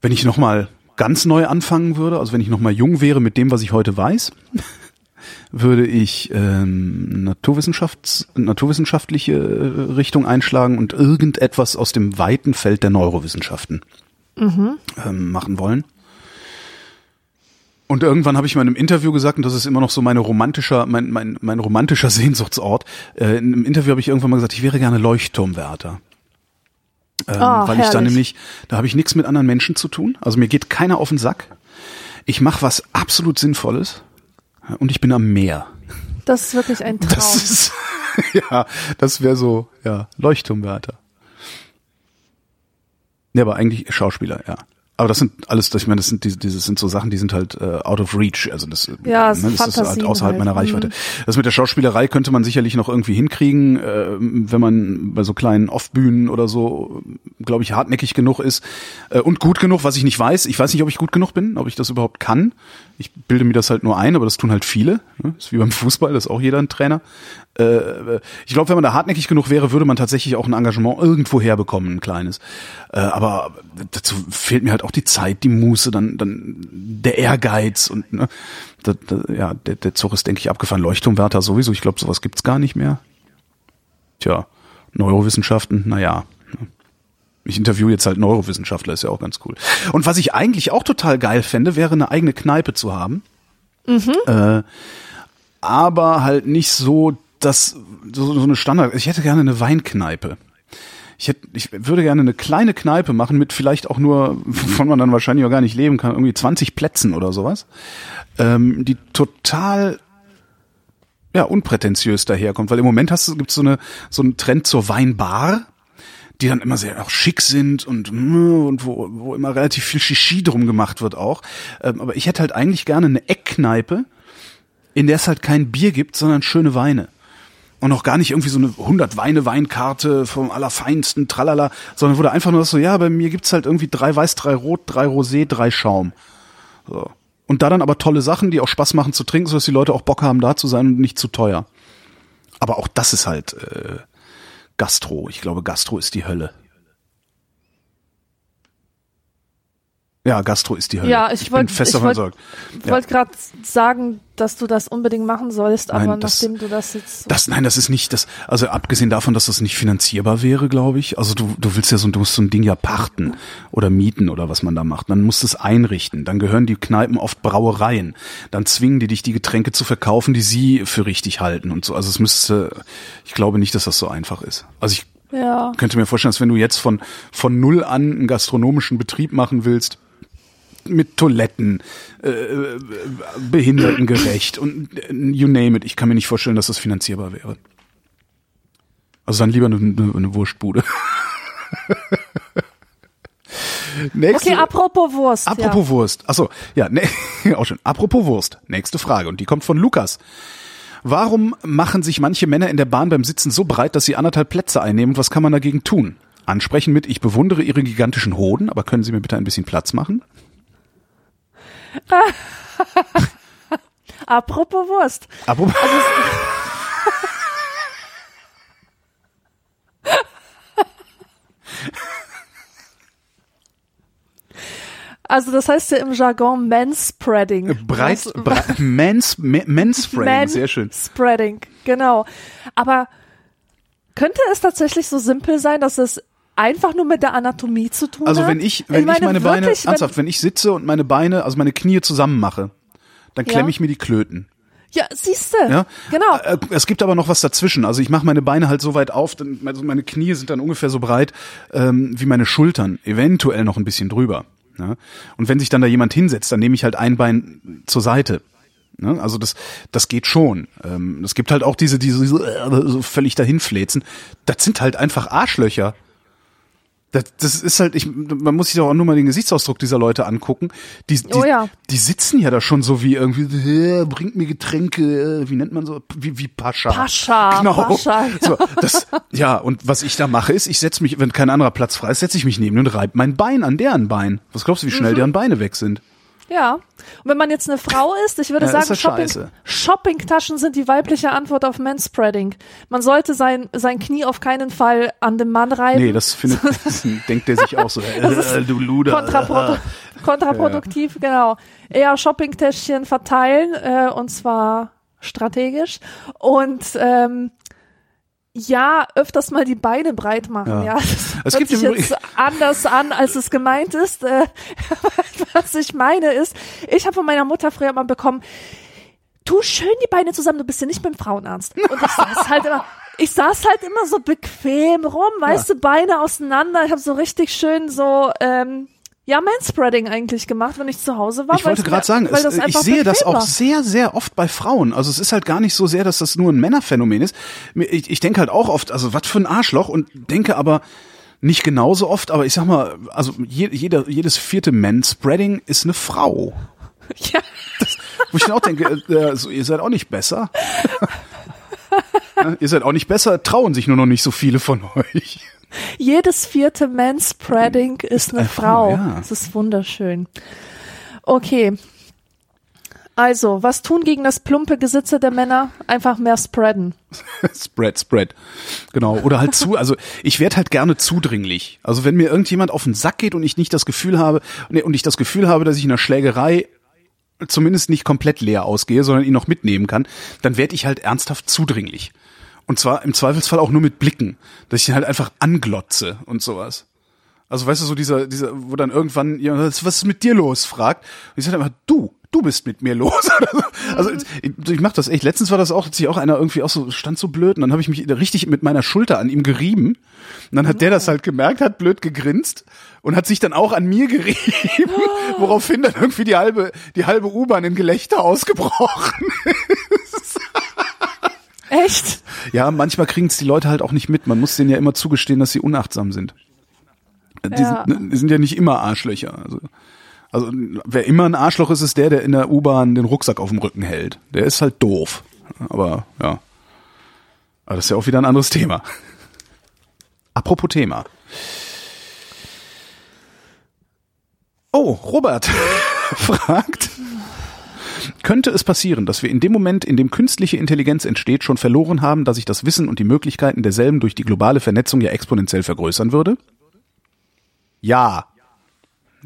Wenn ich nochmal ganz neu anfangen würde, also wenn ich nochmal jung wäre mit dem, was ich heute weiß, würde ich ähm, Naturwissenschafts naturwissenschaftliche äh, Richtung einschlagen und irgendetwas aus dem weiten Feld der Neurowissenschaften ähm, machen wollen. Und irgendwann habe ich mal in einem Interview gesagt, und das ist immer noch so meine romantischer, mein, mein, mein romantischer Sehnsuchtsort, äh, in einem Interview habe ich irgendwann mal gesagt, ich wäre gerne Leuchtturmwärter. Ähm, Ah, weil ich da nämlich, da habe ich nichts mit anderen Menschen zu tun. Also mir geht keiner auf den Sack. Ich mache was absolut Sinnvolles und ich bin am Meer. Das ist wirklich ein Traum. Das ist, ja, das wäre so, ja, Leuchtturmwärter. Ja, aber eigentlich Schauspieler, ja. Aber das sind alles, das- ich meine, das sind diese, diese sind so Sachen, die sind halt äh, out of reach, also das, Ja, es ne, ist das ist halt außerhalb halt. meiner Mhm. Reichweite. Das mit der Schauspielerei könnte man sicherlich noch irgendwie hinkriegen, äh, wenn man bei so kleinen Off-Bühnen oder so, glaube ich, hartnäckig genug ist äh, und gut genug, was ich nicht weiß. Ich weiß nicht, ob ich gut genug bin, ob ich das überhaupt kann. Ich bilde mir das halt nur ein, aber das tun halt viele. Ne? Das ist wie beim Fußball, das ist auch jeder ein Trainer. Äh, ich glaube, wenn man da hartnäckig genug wäre, würde man tatsächlich auch ein Engagement irgendwo herbekommen, ein kleines. Äh, aber dazu fehlt mir halt auch die Zeit, die Muße, dann, dann der Ehrgeiz und ne, da, da, ja, der, der Zug ist, denke ich, abgefahren. Leuchtturmwärter sowieso. Ich glaube, sowas gibt's gar nicht mehr. Tja, Neurowissenschaften, naja. ne. Ich interview jetzt halt Neurowissenschaftler, ist ja auch ganz cool. Und was ich eigentlich auch total geil fände, wäre eine eigene Kneipe zu haben. Äh, aber halt nicht so, dass so, so eine Standard. Ich hätte gerne eine Weinkneipe. Ich, hätte, ich würde gerne eine kleine Kneipe machen mit vielleicht auch nur, wovon man dann wahrscheinlich auch gar nicht leben kann, irgendwie 20 Plätzen oder sowas, ähm, die total ja unprätentiös daherkommt, weil im Moment hast du gibt's so eine so einen Trend zur Weinbar, die dann immer sehr auch schick sind und und wo, wo immer relativ viel Shishi drum gemacht wird auch. Ähm, aber ich hätte halt eigentlich gerne eine Eckkneipe, in der es halt kein Bier gibt, sondern schöne Weine. Und noch gar nicht irgendwie so eine 100 Weine Weinkarte vom allerfeinsten Tralala, sondern wurde einfach nur so, ja, bei mir gibt's halt irgendwie drei Weiß, drei Rot, drei Rosé, drei Schaum. So. Und da dann aber tolle Sachen, die auch Spaß machen zu trinken, sodass die Leute auch Bock haben, da zu sein und nicht zu teuer. Aber auch das ist halt äh, Gastro. Ich glaube, Gastro ist die Hölle. Ja, Gastro ist die Hölle. Ja, ich bin wollt- fest ich davon überzeugt. Ich Ja. wollte gerade sagen, dass du das unbedingt machen sollst, aber Nein, das- nachdem du das jetzt so Das, nein, das ist nicht das, also abgesehen davon, dass das nicht finanzierbar wäre, glaube ich. Also du, du willst ja so, du musst so ein Ding ja pachten oder mieten oder was man da macht. Dann musst du es einrichten. Dann gehören die Kneipen oft Brauereien. Dann zwingen die dich, die Getränke zu verkaufen, die sie für richtig halten und so. Also es müsste, ich glaube nicht, dass das so einfach ist. Also ich Ja. könnte mir vorstellen, dass wenn du jetzt von, von null an einen gastronomischen Betrieb machen willst, mit Toiletten, äh, behindertengerecht und äh, you name it, ich kann mir nicht vorstellen, dass das finanzierbar wäre. Also dann lieber eine, eine, Wurstbude. Nächste, Okay, apropos Wurst. apropos Wurst. Achso, ja, ne, auch schon. Apropos Wurst. Nächste Frage und die kommt von Lukas. Warum machen sich manche Männer in der Bahn beim Sitzen so breit, dass sie anderthalb Plätze einnehmen? Was kann man dagegen tun? Ansprechen mit, ich bewundere Ihre gigantischen Hoden, aber können Sie mir bitte ein bisschen Platz machen? Apropos Wurst. Apropos, Also das heißt ja im Jargon Manspreading. breit, breit Mans, Ma- Manspreading, Man sehr schön. Spreading, genau. Aber könnte es tatsächlich so simpel sein, dass es einfach nur mit der Anatomie zu tun Also hat? wenn ich, wenn ich, meine Beine, wirklich, wenn- ernsthaft, wenn ich sitze und meine Beine, also meine Knie zusammen mache, dann klemme Ja. ich mir die Klöten. Ja, siehste. Ja? Genau. Äh, Es gibt aber noch was dazwischen. Also ich mache meine Beine halt so weit auf, dann, also meine Knie sind dann ungefähr so breit ähm, wie meine Schultern, eventuell noch ein bisschen drüber. Ja? Und wenn sich dann da jemand hinsetzt, dann nehme ich halt ein Bein zur Seite. Ne? Also das, das geht schon. Ähm, es gibt halt auch diese, diese so, äh, so völlig dahinfläzen. Das sind halt einfach Arschlöcher. Das, das ist halt, ich, man muss sich doch auch nur mal den Gesichtsausdruck dieser Leute angucken. Die, die, Oh ja. die sitzen ja da schon so wie irgendwie, äh, bringt mir Getränke, äh, wie nennt man so, wie, wie Pascha. Pascha, Genau. Pascha, So, das, ja, und was ich da mache ist, ich setze mich, wenn kein anderer Platz frei ist, setze ich mich neben und reibe mein Bein an deren Bein. Was glaubst du, wie Mhm. schnell deren Beine weg sind? Ja. Und wenn man jetzt eine Frau ist, ich würde Ja, sagen, Shopping. Shoppingtaschen sind die weibliche Antwort auf Manspreading. Man sollte sein, sein Knie auf keinen Fall an dem Mann reiben. Nee, das findet, das denkt der sich auch so, äh, du Luder. Kontraprodu kontraproduktiv, genau. Eher Shoppingtäschchen verteilen, äh, und zwar strategisch. Und ähm, ja, öfters mal die Beine breit machen, Ja. ja. Das Es hört gibt sich jetzt anders an, als es gemeint ist. Äh, was ich meine ist, ich habe von meiner Mutter früher mal bekommen, tu schön die Beine zusammen, du bist ja nicht beim Frauenarzt. Und ich saß halt immer, ich saß halt immer so bequem rum, weißt du, Beine auseinander. Ich habe so richtig schön so, ähm, ja, Manspreading eigentlich gemacht, wenn ich zu Hause war. Ich wollte gerade sagen, weil es, das ich sehe das auch war. sehr, sehr oft bei Frauen. Also es ist halt gar nicht so sehr, dass das nur ein Männerphänomen ist. Ich, ich denke halt auch oft, also was für ein Arschloch und denke aber nicht genauso oft, aber ich sag mal, also je, jeder, jedes vierte Manspreading ist eine Frau. Ja. Wo ich dann auch denke, äh, äh, so, ihr seid auch nicht besser. Ne? ihr seid auch nicht besser, trauen sich nur noch nicht so viele von euch. Jedes vierte Manspreading ist eine eine Frau. Ja. Das ist wunderschön. Okay. Also, was tun gegen das plumpe Gesitze der Männer? Einfach mehr spreaden. spread, spread. Genau. Oder halt zu, also ich werde halt gerne zudringlich. Also wenn mir irgendjemand auf den Sack geht und ich nicht das Gefühl habe, nee, und ich das Gefühl habe, dass ich in einer Schlägerei zumindest nicht komplett leer ausgehe, sondern ihn noch mitnehmen kann, dann werde ich halt ernsthaft zudringlich. Und zwar im Zweifelsfall auch nur mit Blicken, dass ich ihn halt einfach anglotze und sowas. Also weißt du, so dieser, dieser, wo dann irgendwann jemand, was ist mit dir los, fragt. Und ich sage einfach, du, du bist mit mir los. Also ich, ich mach das echt. Letztens war das auch, dass sich auch einer irgendwie auch so, stand so blöd und dann habe ich mich richtig mit meiner Schulter an ihm gerieben. Und dann hat der das halt gemerkt, hat blöd gegrinst und hat sich dann auch an mir gerieben, woraufhin dann irgendwie die halbe, die halbe U-Bahn in Gelächter ausgebrochen. Echt? Ja, manchmal kriegen es die Leute halt auch nicht mit. Man muss denen ja immer zugestehen, dass sie unachtsam sind. Die, Ja. sind, die sind ja nicht immer Arschlöcher. Also, also wer immer ein Arschloch ist, ist der, der in der U-Bahn den Rucksack auf dem Rücken hält. Der ist halt doof. Aber ja. Aber das ist ja auch wieder ein anderes Thema. Apropos Thema. Oh, Robert fragt, könnte es passieren, dass wir in dem Moment, in dem künstliche Intelligenz entsteht, schon verloren haben, dass sich das Wissen und die Möglichkeiten derselben durch die globale Vernetzung ja exponentiell vergrößern würde? Ja.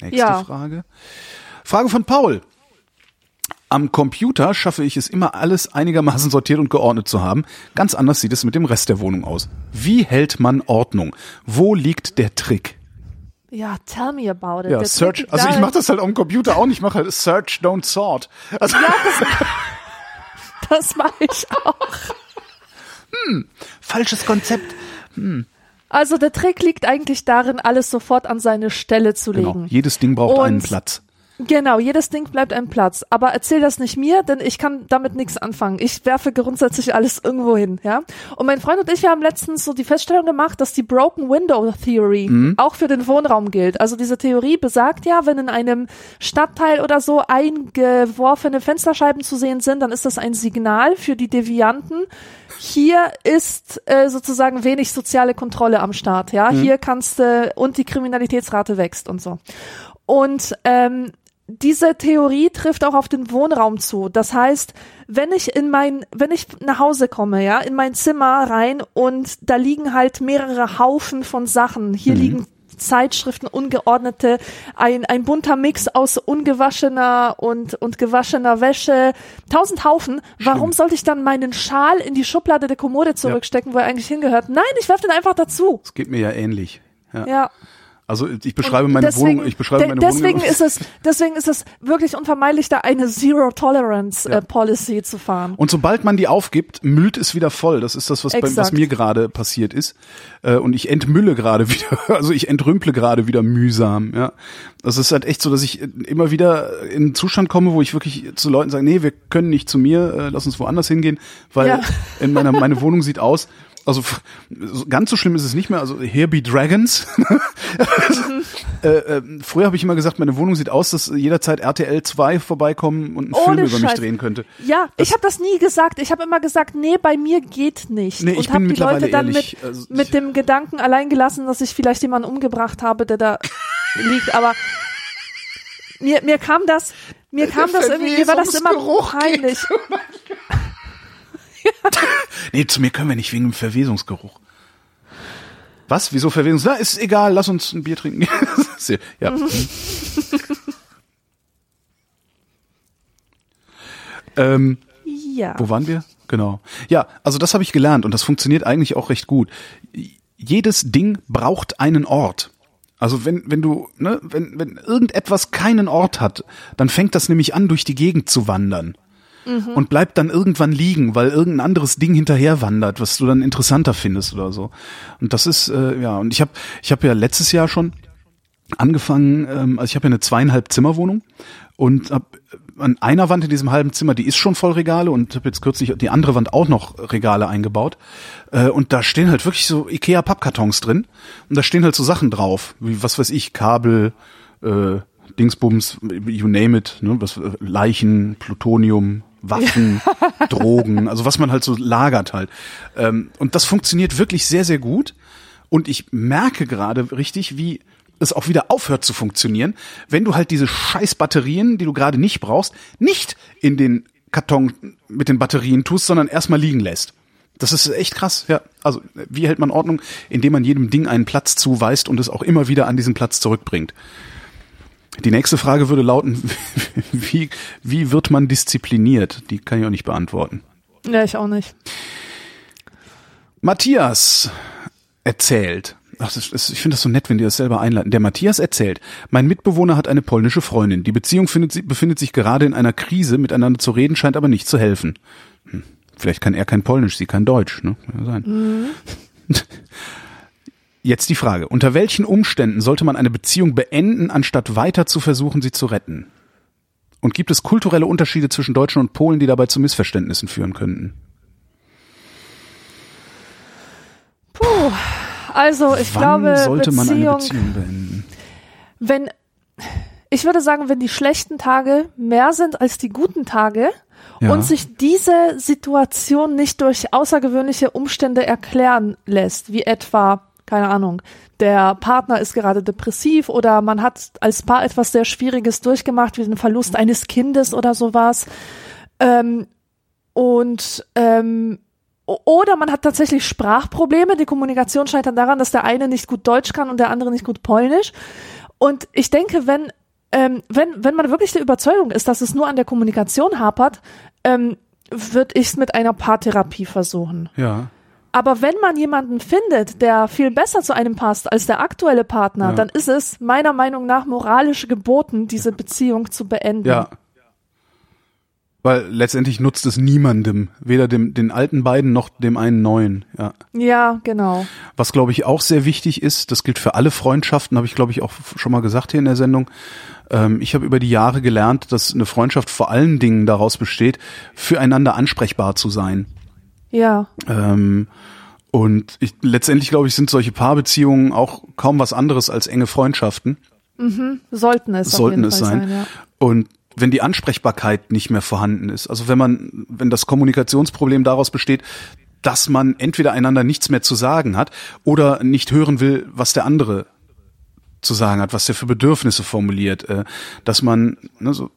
Nächste Ja. Frage. Frage von Paul. Am Computer schaffe ich es immer alles einigermaßen sortiert und geordnet zu haben. Ganz anders sieht es mit dem Rest der Wohnung aus. Wie hält man Ordnung? Wo liegt der Trick? Ja, tell me about it. Ja, Der Search. Also ich mache das halt am Computer auch nicht. Ich mache halt Search, don't sort. Also Das mache ich auch. falsches Konzept. Also der Trick liegt eigentlich darin, alles sofort an seine Stelle zu Genau. legen. Jedes Ding braucht Und- einen Platz. Genau, jedes Ding bleibt ein Platz. Aber erzähl das nicht mir, denn ich kann damit nichts anfangen. Ich werfe grundsätzlich alles irgendwo hin, ja. Und mein Freund und ich, wir haben letztens so die Feststellung gemacht, dass die Broken Window Theory auch für den Wohnraum gilt. Also diese Theorie besagt ja, wenn in einem Stadtteil oder so eingeworfene Fensterscheiben zu sehen sind, dann ist das ein Signal für die Devianten. Hier ist äh, sozusagen wenig soziale Kontrolle am Start, ja. Hier kannst du und die Kriminalitätsrate wächst und so. Und ähm, diese Theorie trifft auch auf den Wohnraum zu. Das heißt, wenn ich in mein, wenn ich nach Hause komme, ja, in mein Zimmer rein und da liegen halt mehrere Haufen von Sachen. Hier liegen Zeitschriften, ungeordnete, ein, ein bunter Mix aus ungewaschener und, und gewaschener Wäsche, tausend Haufen. Warum sollte ich dann meinen Schal in die Schublade der Kommode zurückstecken, wo er eigentlich hingehört? Nein, ich werfe den einfach dazu. Es geht mir ja ähnlich. Ja. Ja. Also ich beschreibe Und meine deswegen, Wohnung. Ich beschreibe de- meine deswegen Wohnung. ist es, deswegen ist es wirklich unvermeidlich, da eine Zero Tolerance Ja. äh, Policy zu fahren. Und sobald man die aufgibt, müllt es wieder voll. Das ist das, was, bei, was mir gerade passiert ist. Äh, Und ich entmülle gerade wieder, also ich entrümple gerade wieder mühsam. Ja, Das ist halt echt so, dass ich immer wieder in einen Zustand komme, wo ich wirklich zu Leuten sage, nee, wir können nicht zu mir, äh, lass uns woanders hingehen, weil Ja. in meiner meine Wohnung sieht aus. Also ganz so schlimm ist es nicht mehr. Also here be dragons. äh, äh, früher habe ich immer gesagt, meine Wohnung sieht aus, dass jederzeit RTL 2 vorbeikommen und einen Ohne Film über mich Scheiß. drehen könnte. Ja, ich habe das nie gesagt. Ich habe immer gesagt, nee, bei mir geht nicht. Nee, ich und habe die Leute dann ehrlich, mit, also mit dem Gedanken allein gelassen, dass ich vielleicht jemanden umgebracht habe, der da liegt. Aber mir, mir kam das, mir kam das irgendwie, mir war das immer peinlich. Nee, zu mir können wir nicht wegen dem Verwesungsgeruch. Was? Wieso Verwesung? Na, ist egal, lass uns ein Bier trinken. Ja. ähm, Ja. wo waren wir? Genau. Ja, also das habe ich gelernt und das funktioniert eigentlich auch recht gut. Jedes Ding braucht einen Ort. Also wenn, wenn du, ne, wenn, wenn irgendetwas keinen Ort hat, dann fängt das nämlich an, durch die Gegend zu wandern. Und bleibt dann irgendwann liegen, weil irgendein anderes Ding hinterher wandert, was du dann interessanter findest oder so. Und das ist, äh, ja, und ich habe ich hab ja letztes Jahr schon angefangen, ähm, also ich habe ja eine zweieinhalb Zimmerwohnung und hab an einer Wand in diesem halben Zimmer, die ist schon voll Regale und habe jetzt kürzlich die andere Wand auch noch Regale eingebaut äh, und da stehen halt wirklich so Ikea Pappkartons drin und da stehen halt so Sachen drauf, wie was weiß ich, Kabel, äh, Dingsbums, you name it, ne, was äh, Leichen, Plutonium, Waffen, Drogen, also was man halt so lagert halt. Ähm, und das funktioniert wirklich sehr, sehr gut. Und ich merke gerade richtig, wie es auch wieder aufhört zu funktionieren, wenn du halt diese scheiß Batterien, die du gerade nicht brauchst, nicht in den Karton mit den Batterien tust, sondern erstmal liegen lässt. Das ist echt krass, ja. Also, wie hält man Ordnung, indem man jedem Ding einen Platz zuweist und es auch immer wieder an diesen Platz zurückbringt? Die nächste Frage würde lauten, wie, wie wird man diszipliniert? Die kann ich auch nicht beantworten. Ja, ich auch nicht. Matthias erzählt. Ach, ist, ich finde das so nett, wenn die das selber einleiten. Der Matthias erzählt, mein Mitbewohner hat eine polnische Freundin. Die Beziehung findet, befindet sich gerade in einer Krise. Miteinander zu reden scheint aber nicht zu helfen. Hm. Vielleicht kann er kein Polnisch, sie kein Deutsch. Ne? Kann ja sein. Jetzt die Frage. Unter welchen Umständen sollte man eine Beziehung beenden, anstatt weiter zu versuchen, sie zu retten? Und gibt es kulturelle Unterschiede zwischen Deutschen und Polen, die dabei zu Missverständnissen führen könnten? Puh. Also, ich Wann glaube, sollte man eine Beziehung, Beziehung beenden? wenn, ich würde sagen, wenn die schlechten Tage mehr sind als die guten Tage Ja. und sich diese Situation nicht durch außergewöhnliche Umstände erklären lässt, wie etwa, keine Ahnung, der Partner ist gerade depressiv oder man hat als Paar etwas sehr Schwieriges durchgemacht, wie den Verlust eines Kindes oder sowas. Ähm, und ähm, oder man hat tatsächlich Sprachprobleme. Die Kommunikation scheitert daran, dass der eine nicht gut Deutsch kann und der andere nicht gut Polnisch. Und ich denke, wenn ähm, wenn wenn man wirklich der Überzeugung ist, dass es nur an der Kommunikation hapert, ähm, würde ich es mit einer Paartherapie versuchen. Ja. Aber wenn man jemanden findet, der viel besser zu einem passt als der aktuelle Partner, Ja. dann ist es meiner Meinung nach moralisch geboten, diese Beziehung zu beenden. Ja. Weil letztendlich nutzt es niemandem, weder dem den alten beiden noch dem einen neuen. Ja. Ja, genau. Was glaube ich auch sehr wichtig ist, das gilt für alle Freundschaften, habe ich glaube ich auch schon mal gesagt hier in der Sendung. Ähm, ich habe über die Jahre gelernt, dass eine Freundschaft vor allen Dingen daraus besteht, füreinander ansprechbar zu sein. Ja, Ähm, und ich, letztendlich glaube ich sind solche Paarbeziehungen auch kaum was anderes als enge Freundschaften. sollten es sollten es sein. sein. ja. Und wenn die Ansprechbarkeit nicht mehr vorhanden ist, also wenn man, wenn das Kommunikationsproblem daraus besteht, dass man entweder einander nichts mehr zu sagen hat oder nicht hören will, was der andere zu sagen hat, was der für Bedürfnisse formuliert, äh, dass man, ne, so,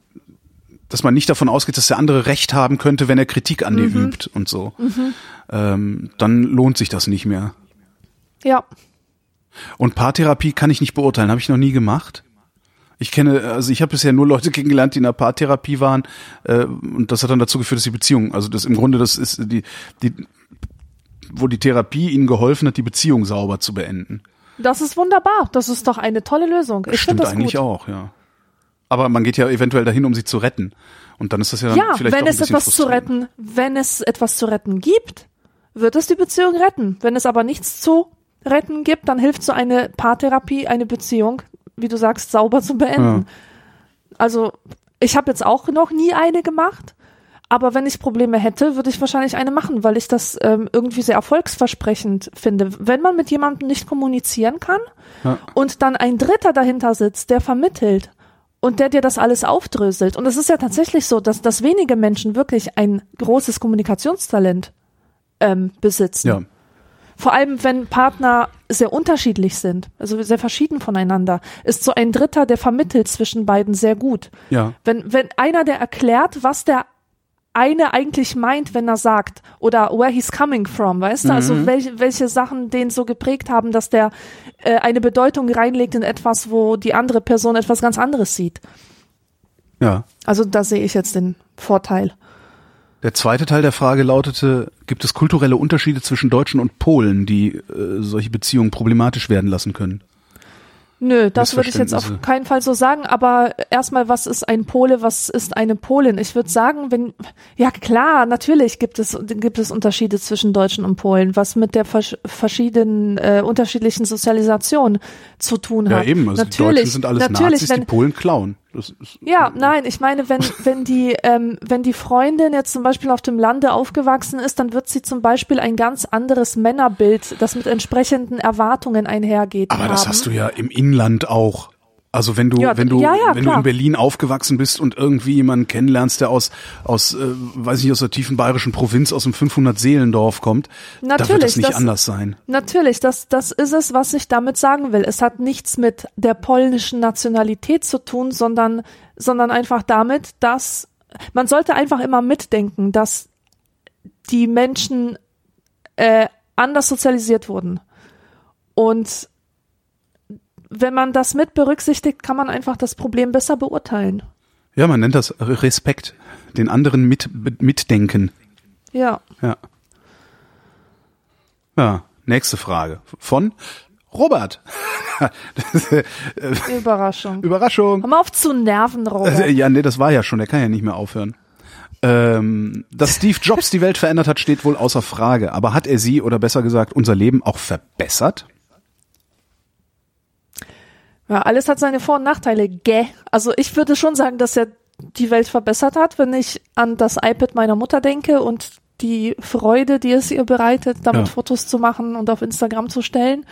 dass man nicht davon ausgeht, dass der andere Recht haben könnte, wenn er Kritik an dir übt und so, ähm, dann lohnt sich das nicht mehr. ja. Und Paartherapie kann ich nicht beurteilen, habe ich noch nie gemacht. Ich kenne, also ich habe bisher nur Leute kennengelernt, die in der Paartherapie waren, äh, und das hat dann dazu geführt, dass die Beziehung, also das im Grunde, das ist die, die, wo die Therapie ihnen geholfen hat, die Beziehung sauber zu beenden. Das ist wunderbar. Das ist doch eine tolle Lösung. Ich Stimmt finde das eigentlich gut. auch, ja. Aber man geht ja eventuell dahin, um sie zu retten. Und dann ist das ja dann Ja, vielleicht wenn doch ein es etwas zu retten, wenn es etwas zu retten gibt, wird es die Beziehung retten. Wenn es aber nichts zu retten gibt, dann hilft so eine Paartherapie, eine Beziehung, wie du sagst, sauber zu beenden. Also ich habe jetzt auch noch nie eine gemacht, aber wenn ich Probleme hätte, würde ich wahrscheinlich eine machen, weil ich das ähm, irgendwie sehr erfolgsversprechend finde. Wenn man mit jemandem nicht kommunizieren kann Ja. und dann ein Dritter dahinter sitzt, der vermittelt und der dir das alles aufdröselt. Und es ist ja tatsächlich so, dass, dass wenige Menschen wirklich ein großes Kommunikationstalent ähm, besitzen. Ja. Vor allem, wenn Partner sehr unterschiedlich sind, also sehr verschieden voneinander, ist so ein Dritter, der vermittelt zwischen beiden sehr gut. Ja. Wenn, wenn einer, der erklärt, was der eine eigentlich meint, wenn er sagt, oder where he's coming from, weißt du, Mhm. also welche, welche Sachen den so geprägt haben, dass der äh, eine Bedeutung reinlegt in etwas, wo die andere Person etwas ganz anderes sieht. Ja. Also da sehe ich jetzt den Vorteil. Der zweite Teil der Frage lautete, gibt es kulturelle Unterschiede zwischen Deutschen und Polen, die äh, solche Beziehungen problematisch werden lassen können? Nö, das würde ich jetzt auf keinen Fall so sagen. Aber erstmal, was ist ein Pole, was ist eine Polin? Ich würde sagen, wenn, ja klar, natürlich gibt es, gibt es Unterschiede zwischen Deutschen und Polen, was mit der vers verschiedenen, äh, unterschiedlichen Sozialisation zu tun Ja, hat. eben. Also die natürlich, Deutschen sind alles natürlich, Nazis, wenn, die Polen klauen. Ja, nein, ich meine, wenn, wenn die, ähm, wenn die Freundin jetzt zum Beispiel auf dem Lande aufgewachsen ist, dann wird sie zum Beispiel ein ganz anderes Männerbild, das mit entsprechenden Erwartungen einhergeht. Aber haben. das hast du ja im Inland auch. Also wenn du, Ja, wenn du, ja, ja, wenn du klar. in Berlin aufgewachsen bist und irgendwie jemanden kennenlernst, der aus, aus, äh, weiß ich, aus der tiefen bayerischen Provinz, aus dem 500 Seelendorf kommt, da wird Natürlich, das nicht das- anders sein. Natürlich, das, das ist es, was ich damit sagen will. Es hat nichts mit der polnischen Nationalität zu tun, sondern, sondern einfach damit, dass man sollte einfach immer mitdenken, dass die Menschen äh, anders sozialisiert wurden. Und wenn man das mit berücksichtigt, kann man einfach das Problem besser beurteilen. Ja, man nennt das Respekt. Den anderen mit, mitdenken. Ja. Ja. Ja, nächste Frage. Von Robert. Das, äh, Überraschung. Überraschung. Hör mal auf zu nerven, Robert. Äh, Ja, nee, das war ja schon, der kann ja nicht mehr aufhören. Ähm, dass Steve Jobs die Welt verändert hat, steht wohl außer Frage. Aber hat er sie, oder besser gesagt, unser Leben auch verbessert? Ja, alles hat seine Vor- und Nachteile. Gäh. Also ich würde schon sagen, dass er die Welt verbessert hat, wenn ich an das iPad meiner Mutter denke und die Freude, die es ihr bereitet, damit Ja. Fotos zu machen und auf Instagram zu stellen.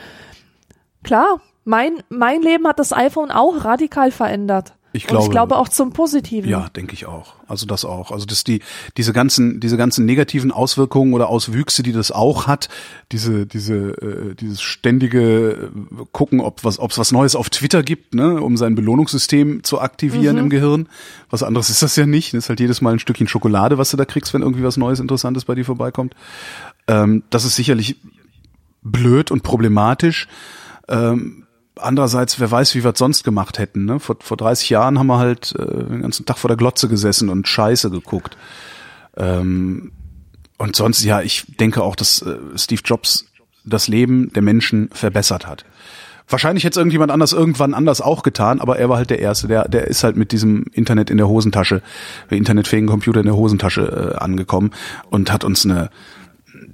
Klar, mein, mein Leben hat das iPhone auch radikal verändert. Ich Und glaube, ich glaube auch zum Positiven. Ja, denke ich auch. Also das auch. Also dass die diese ganzen diese ganzen negativen Auswirkungen oder Auswüchse, die das auch hat, diese diese äh, dieses ständige äh, gucken, ob was ob's was Neues auf Twitter gibt, ne, um sein Belohnungssystem zu aktivieren im Gehirn. Was anderes ist das ja nicht. Das ist halt jedes Mal ein Stückchen Schokolade, was du da kriegst, wenn irgendwie was Neues Interessantes bei dir vorbeikommt. Ähm, das ist sicherlich blöd und problematisch. Ähm, andererseits, wer weiß, wie wir es sonst gemacht hätten. Ne? Vor, vor 30 Jahren haben wir halt äh, den ganzen Tag vor der Glotze gesessen und Scheiße geguckt. Ähm, und sonst, ja, ich denke auch, dass äh, Steve Jobs das Leben der Menschen verbessert hat. Wahrscheinlich hätte es irgendjemand anders irgendwann anders auch getan, aber er war halt der Erste. Der, der ist halt mit diesem Internet in der Hosentasche, internetfähigen Computer in der Hosentasche äh, angekommen und hat uns eine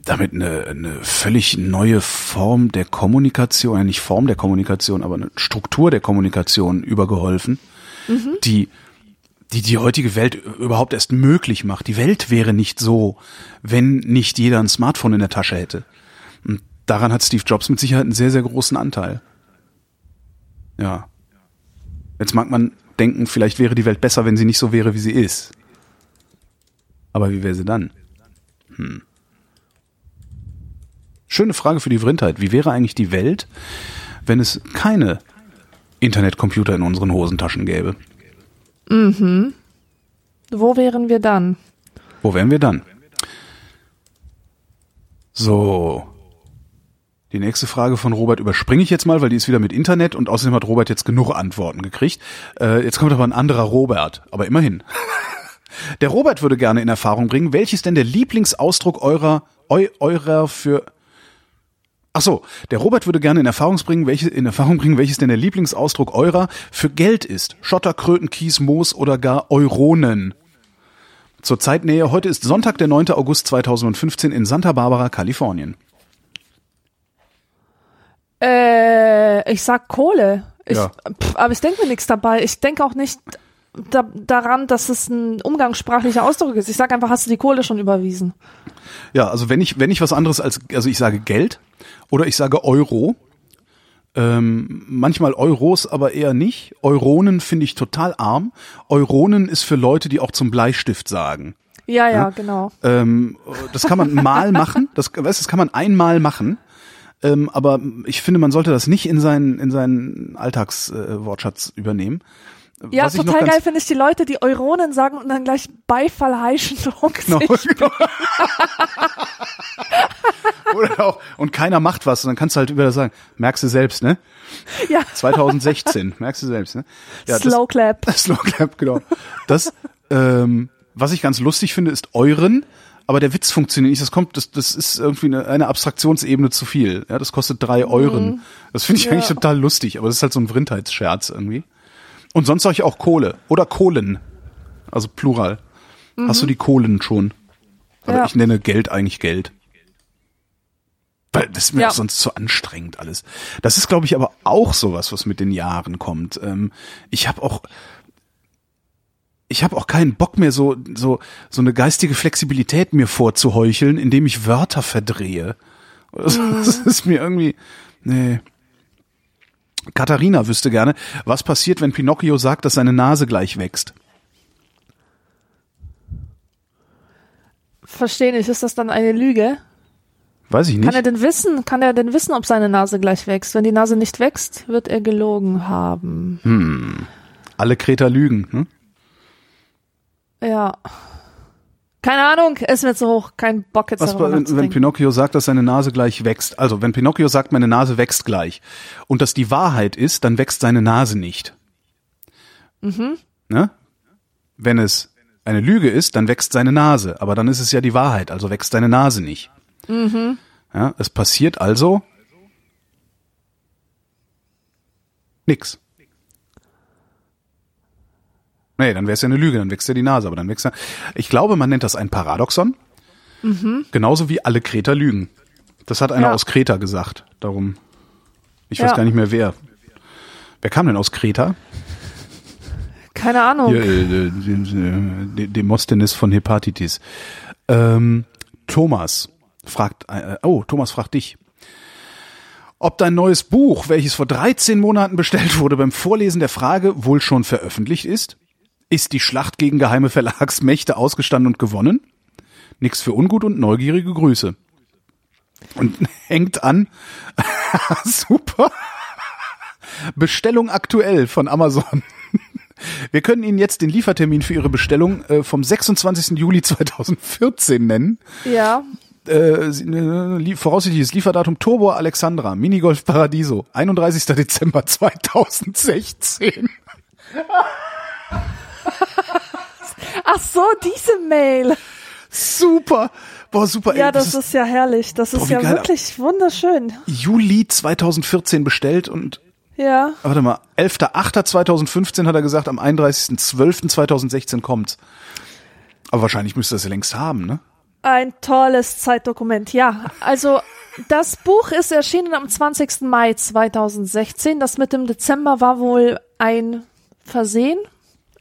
damit eine, eine völlig neue Form der Kommunikation, ja nicht Form der Kommunikation, aber eine Struktur der Kommunikation übergeholfen, die die die heutige Welt überhaupt erst möglich macht. Die Welt wäre nicht so, wenn nicht jeder ein Smartphone in der Tasche hätte. Und daran hat Steve Jobs mit Sicherheit einen sehr, sehr großen Anteil. Ja. Jetzt mag man denken, vielleicht wäre die Welt besser, wenn sie nicht so wäre, wie sie ist. Aber wie wäre sie dann? Hm. Schöne Frage für die Vrindheit. Wie wäre eigentlich die Welt, wenn es keine Internetcomputer in unseren Hosentaschen gäbe? Wo wären wir dann? Wo wären wir dann? So. Die nächste Frage von Robert überspringe ich jetzt mal, weil die ist wieder mit Internet und außerdem hat Robert jetzt genug Antworten gekriegt. Äh, jetzt kommt aber ein anderer Robert, aber immerhin. Der Robert würde gerne in Erfahrung bringen, welches denn der Lieblingsausdruck eurer, eu, eurer für, Ach so, der Robert würde gerne in Erfahrung bringen, welche, in Erfahrung bringen, welches denn der Lieblingsausdruck eurer für Geld ist. Schotter, Kröten, Kies, Moos oder gar Euronen. Zur Zeitnähe, heute ist Sonntag, der 9. August 2015 in Santa Barbara, Kalifornien. Äh, ich sag Kohle. Ich, Ja. pff, aber ich denke mir nichts dabei. Ich denke auch nicht da, daran, dass es ein umgangssprachlicher Ausdruck ist. Ich sag einfach, hast du die Kohle schon überwiesen? Ja, also wenn ich, wenn ich was anderes als, also ich sage Geld oder ich sage Euro, ähm, manchmal Euros, aber eher nicht. Euronen finde ich total arm. Euronen ist für Leute, die auch zum Bleistift sagen. Ja, ja, genau. Ähm, das kann man mal machen, das, weißt, du, das kann man einmal machen. Ähm, aber ich finde, man sollte das nicht in seinen, in seinen Alltagswortschatz äh, übernehmen. Ja, Was total geil finde ich die Leute, die Euronen sagen und dann gleich Beifall heischen um Genau, genau. Oder auch, und keiner macht was, und dann kannst du halt über das sagen, merkst du selbst, ne? Ja, 2016, merkst du selbst, ne? Ja, Slow Clap. Das, Slow Clap, genau. Das, ähm, was ich ganz lustig finde, ist euren, aber der Witz funktioniert nicht. Das kommt, das, das ist irgendwie eine, eine Abstraktionsebene zu viel. Ja, das kostet drei Euren. Das finde ich Mhm. Ja. eigentlich total lustig, aber das ist halt so ein Vrindheitsscherz irgendwie. Und sonst sage ich auch Kohle oder Kohlen. Also Plural. Hast du die Kohlen schon? Aber Mhm. Ja. ich nenne Geld eigentlich Geld. Weil das ist mir Ja. auch sonst zu anstrengend alles. Das ist, glaube ich, aber auch sowas, was mit den Jahren kommt. Ähm, ich habe auch, ich habe auch keinen Bock mehr, so so so eine geistige Flexibilität mir vorzuheucheln, indem ich Wörter verdrehe. Das, das ist mir irgendwie, nee. Katharina wüsste gerne, was passiert, wenn Pinocchio sagt, dass seine Nase gleich wächst. Verstehe nicht, ist das dann eine Lüge? Weiß ich Kann nicht. er denn wissen, kann er denn wissen, ob seine Nase gleich wächst? Wenn die Nase nicht wächst, wird er gelogen haben. Alle Kreter lügen. Hm? Ja. Keine Ahnung, ist mir zu hoch, kein Bock jetzt Was, wenn, wenn. Pinocchio sagt, dass seine Nase gleich wächst? Also, wenn Pinocchio sagt, meine Nase wächst gleich und das die Wahrheit ist, dann wächst seine Nase nicht. Mhm. Ne? Wenn es eine Lüge ist, dann wächst seine Nase, aber dann ist es ja die Wahrheit, also wächst seine Nase nicht. Mhm. Ja, es passiert also nix. Nee, dann wäre es ja eine Lüge, dann wächst ja die Nase, aber dann wächst ja. Ich glaube, man nennt das ein Paradoxon. Genauso wie alle Kreter lügen. Das hat einer Ja. aus Kreta gesagt. Darum. Ich weiß Ja. gar nicht mehr wer. Wer kam denn aus Kreta? Keine Ahnung. Hier, äh, äh, De- Demosthenes von Hepatitis. Ähm, Thomas fragt, äh, oh, Thomas fragt dich. ob dein neues Buch, welches vor 13 Monaten bestellt wurde, beim Vorlesen der Frage wohl schon veröffentlicht ist? Ist die Schlacht gegen geheime Verlagsmächte ausgestanden und gewonnen? Nix für ungut und neugierige Grüße. Und hängt an. Super. Bestellung aktuell von Amazon. Wir können Ihnen jetzt den Liefertermin für Ihre Bestellung äh, vom 26. Juli 2014 nennen. Ja. Äh, äh, voraussichtliches Lieferdatum Turbo Alexandra, Minigolf Paradiso, 31. Dezember 2016. Ach so, diese Mail. Super. Boah, super. Ja, ey, das ist ja herrlich. Das ist Boah, wie ja geil. wirklich wunderschön. Juli 2014 bestellt und Ja. warte mal, 11.08.2015 hat er gesagt, am 31.12.2016 kommt's. Aber wahrscheinlich müsste er es ja längst haben, ne? Ein tolles Zeitdokument, ja. Also das Buch ist erschienen am 20. Mai 2016. Das mit dem Dezember war wohl ein Versehen.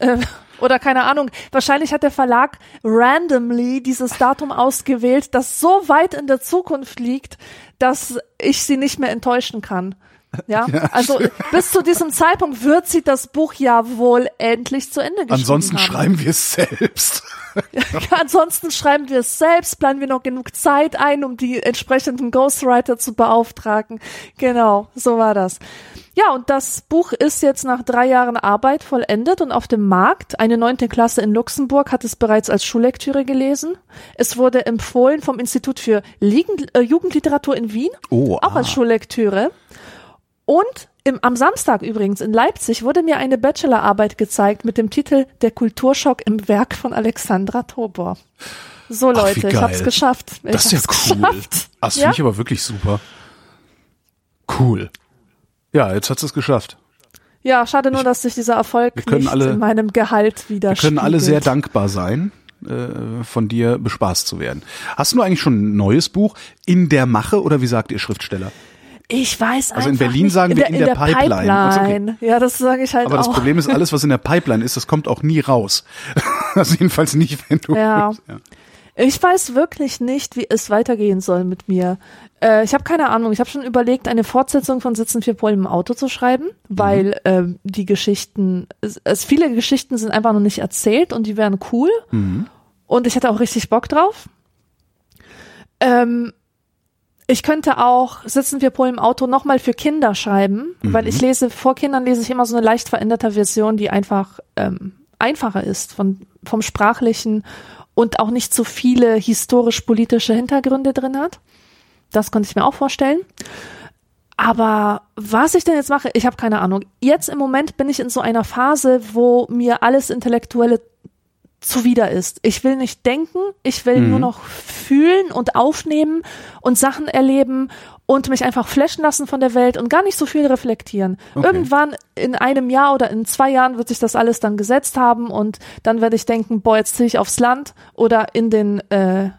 Äh, oder keine Ahnung. Wahrscheinlich hat der Verlag randomly dieses Datum ausgewählt, das so weit in der Zukunft liegt, dass ich sie nicht mehr enttäuschen kann. Ja, also bis zu diesem Zeitpunkt wird sie das Buch ja wohl endlich zu Ende geschrieben Ansonsten haben. schreiben wir es selbst. Ansonsten schreiben wir es selbst, planen wir noch genug Zeit ein, um die entsprechenden Ghostwriter zu beauftragen. Genau, so war das. Ja, und das Buch ist jetzt nach drei Jahren Arbeit vollendet und auf dem Markt. Eine neunte Klasse in Luxemburg hat es bereits als Schullektüre gelesen. Es wurde empfohlen vom Institut für äh, Jugendliteratur in Wien, Oh, auch als ah. Schullektüre. Und im, am Samstag übrigens in Leipzig wurde mir eine Bachelorarbeit gezeigt mit dem Titel Der Kulturschock im Werk von Alexandra Tobor. So Ach, Leute, ich hab's geschafft. Ich Das ist ja cool. Geschafft. Das Ja? finde ich aber wirklich super. Cool. Ja, jetzt hat es geschafft. Ja, schade nur, dass sich dieser Erfolg Wir nicht alle- in meinem Gehalt Wir widerspiegelt. können alle sehr dankbar sein, äh, von dir bespaßt zu werden. Hast du eigentlich schon ein neues Buch in der Mache oder wie sagt ihr Schriftsteller? Ich weiß Also in Berlin nicht. sagen wir in der Pipeline. Also okay. Pipeline. Ja, das sage ich halt Aber das auch. Problem ist, alles, was in der Pipeline ist, das kommt auch nie raus. also jedenfalls nicht, wenn du. Ja. ja. Ich weiß wirklich nicht, wie es weitergehen soll mit mir. Äh, ich habe keine Ahnung. Ich habe schon überlegt, eine Fortsetzung von Sitzen vier Polen im Auto zu schreiben, weil ähm, die Geschichten, es, es, viele Geschichten sind einfach noch nicht erzählt und die wären cool. Und ich hatte auch richtig Bock drauf. Ähm, ich könnte auch Sitzen wir Polen im Auto nochmal für Kinder schreiben, weil ich lese, vor Kindern lese ich immer so eine leicht veränderte Version, die einfach ähm, einfacher ist von, vom Sprachlichen und auch nicht so viele historisch-politische Hintergründe drin hat. Das konnte ich mir auch vorstellen. Aber was ich denn jetzt mache, ich habe keine Ahnung. Jetzt im Moment bin ich in so einer Phase, wo mir alles Intellektuelle zuwider ist. Ich will nicht denken, ich will nur noch fühlen und aufnehmen und Sachen erleben und mich einfach flashen lassen von der Welt und gar nicht so viel reflektieren. Okay. Irgendwann in einem Jahr oder in zwei Jahren wird sich das alles dann gesetzt haben und dann werde ich denken, boah, jetzt ziehe ich aufs Land oder in den äh,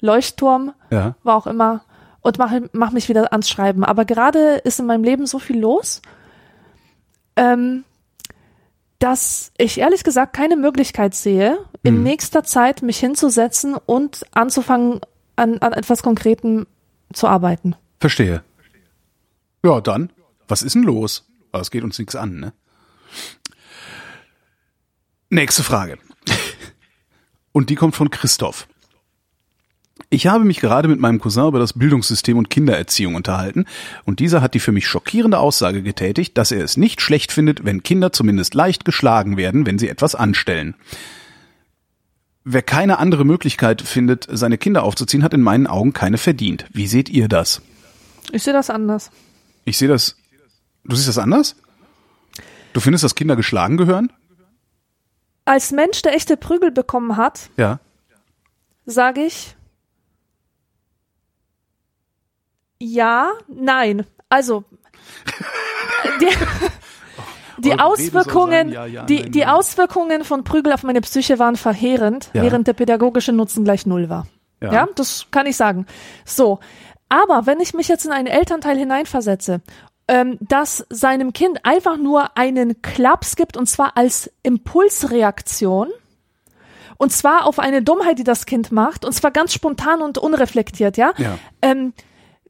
Leuchtturm, Ja. war auch immer, und mach, mach mich wieder ans Schreiben. Aber gerade ist in meinem Leben so viel los, ähm, dass ich ehrlich gesagt keine Möglichkeit sehe, in nächster Zeit mich hinzusetzen und anzufangen, an, an etwas Konkretem zu arbeiten. Verstehe. Ja, dann, was ist denn los? Aber es geht uns nichts an, ne? Nächste Frage. Und die kommt von Christoph. Ich habe mich gerade mit meinem Cousin über das Bildungssystem und Kindererziehung unterhalten und dieser hat die für mich schockierende Aussage getätigt, dass er es nicht schlecht findet, wenn Kinder zumindest leicht geschlagen werden, wenn sie etwas anstellen. Wer keine andere Möglichkeit findet, seine Kinder aufzuziehen, hat in meinen Augen keine verdient. Wie seht ihr das? Ich sehe das anders. Ich sehe das. Du siehst das anders? Du findest, dass Kinder geschlagen gehören? Als Mensch, der echte Prügel bekommen hat, Ja. sage ich ja, nein. Also die, die Auswirkungen, ja, ja, die, nein, die nein. Auswirkungen von Prügel auf meine Psyche waren verheerend, Ja. während der pädagogische Nutzen gleich null war. Ja. Ja. das kann ich sagen. So, aber wenn ich mich jetzt in einen Elternteil hineinversetze, ähm, das seinem Kind einfach nur einen Klaps gibt und zwar als Impulsreaktion, und zwar auf eine Dummheit, die das Kind macht, und zwar ganz spontan und unreflektiert, ja. Ja. Ähm,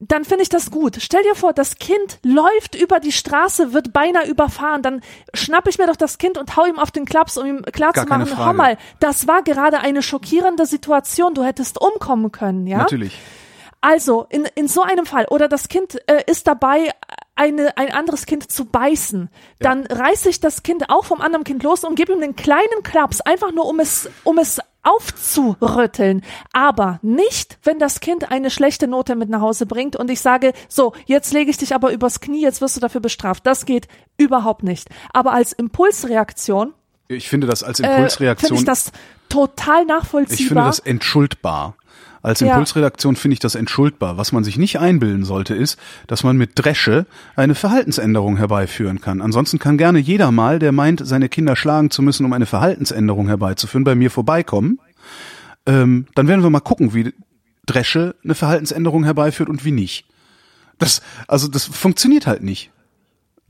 dann finde ich das gut. Stell dir vor, das Kind läuft über die Straße, wird beinahe überfahren, dann schnapp ich mir doch das Kind und hau ihm auf den Klaps, um ihm klarzumachen, Frage. mal, das war gerade eine schockierende Situation, du hättest umkommen können, ja? Natürlich. Also, in, in so einem Fall, oder das Kind äh, ist dabei, eine, ein anderes Kind zu beißen, dann reiß ich das Kind auch vom anderen Kind los und gebe ihm einen kleinen Klaps, einfach nur um es, um es aufzurütteln. Aber nicht, wenn das Kind eine schlechte Note mit nach Hause bringt und ich sage, so, jetzt lege ich dich aber übers Knie, jetzt wirst du dafür bestraft. Das geht überhaupt nicht. Aber als Impulsreaktion Ich finde das als äh, finde Impulsreaktion, ich das total nachvollziehbar. ich finde das entschuldbar. Als. Impulsredaktion finde ich das entschuldbar. Was man sich nicht einbilden sollte, ist, dass man mit Dresche eine Verhaltensänderung herbeiführen kann. Ansonsten kann gerne jeder mal, der meint, seine Kinder schlagen zu müssen, um eine Verhaltensänderung herbeizuführen, bei mir vorbeikommen. Ähm, dann werden wir mal gucken, wie Dresche eine Verhaltensänderung herbeiführt und wie nicht. Das, also das funktioniert halt nicht.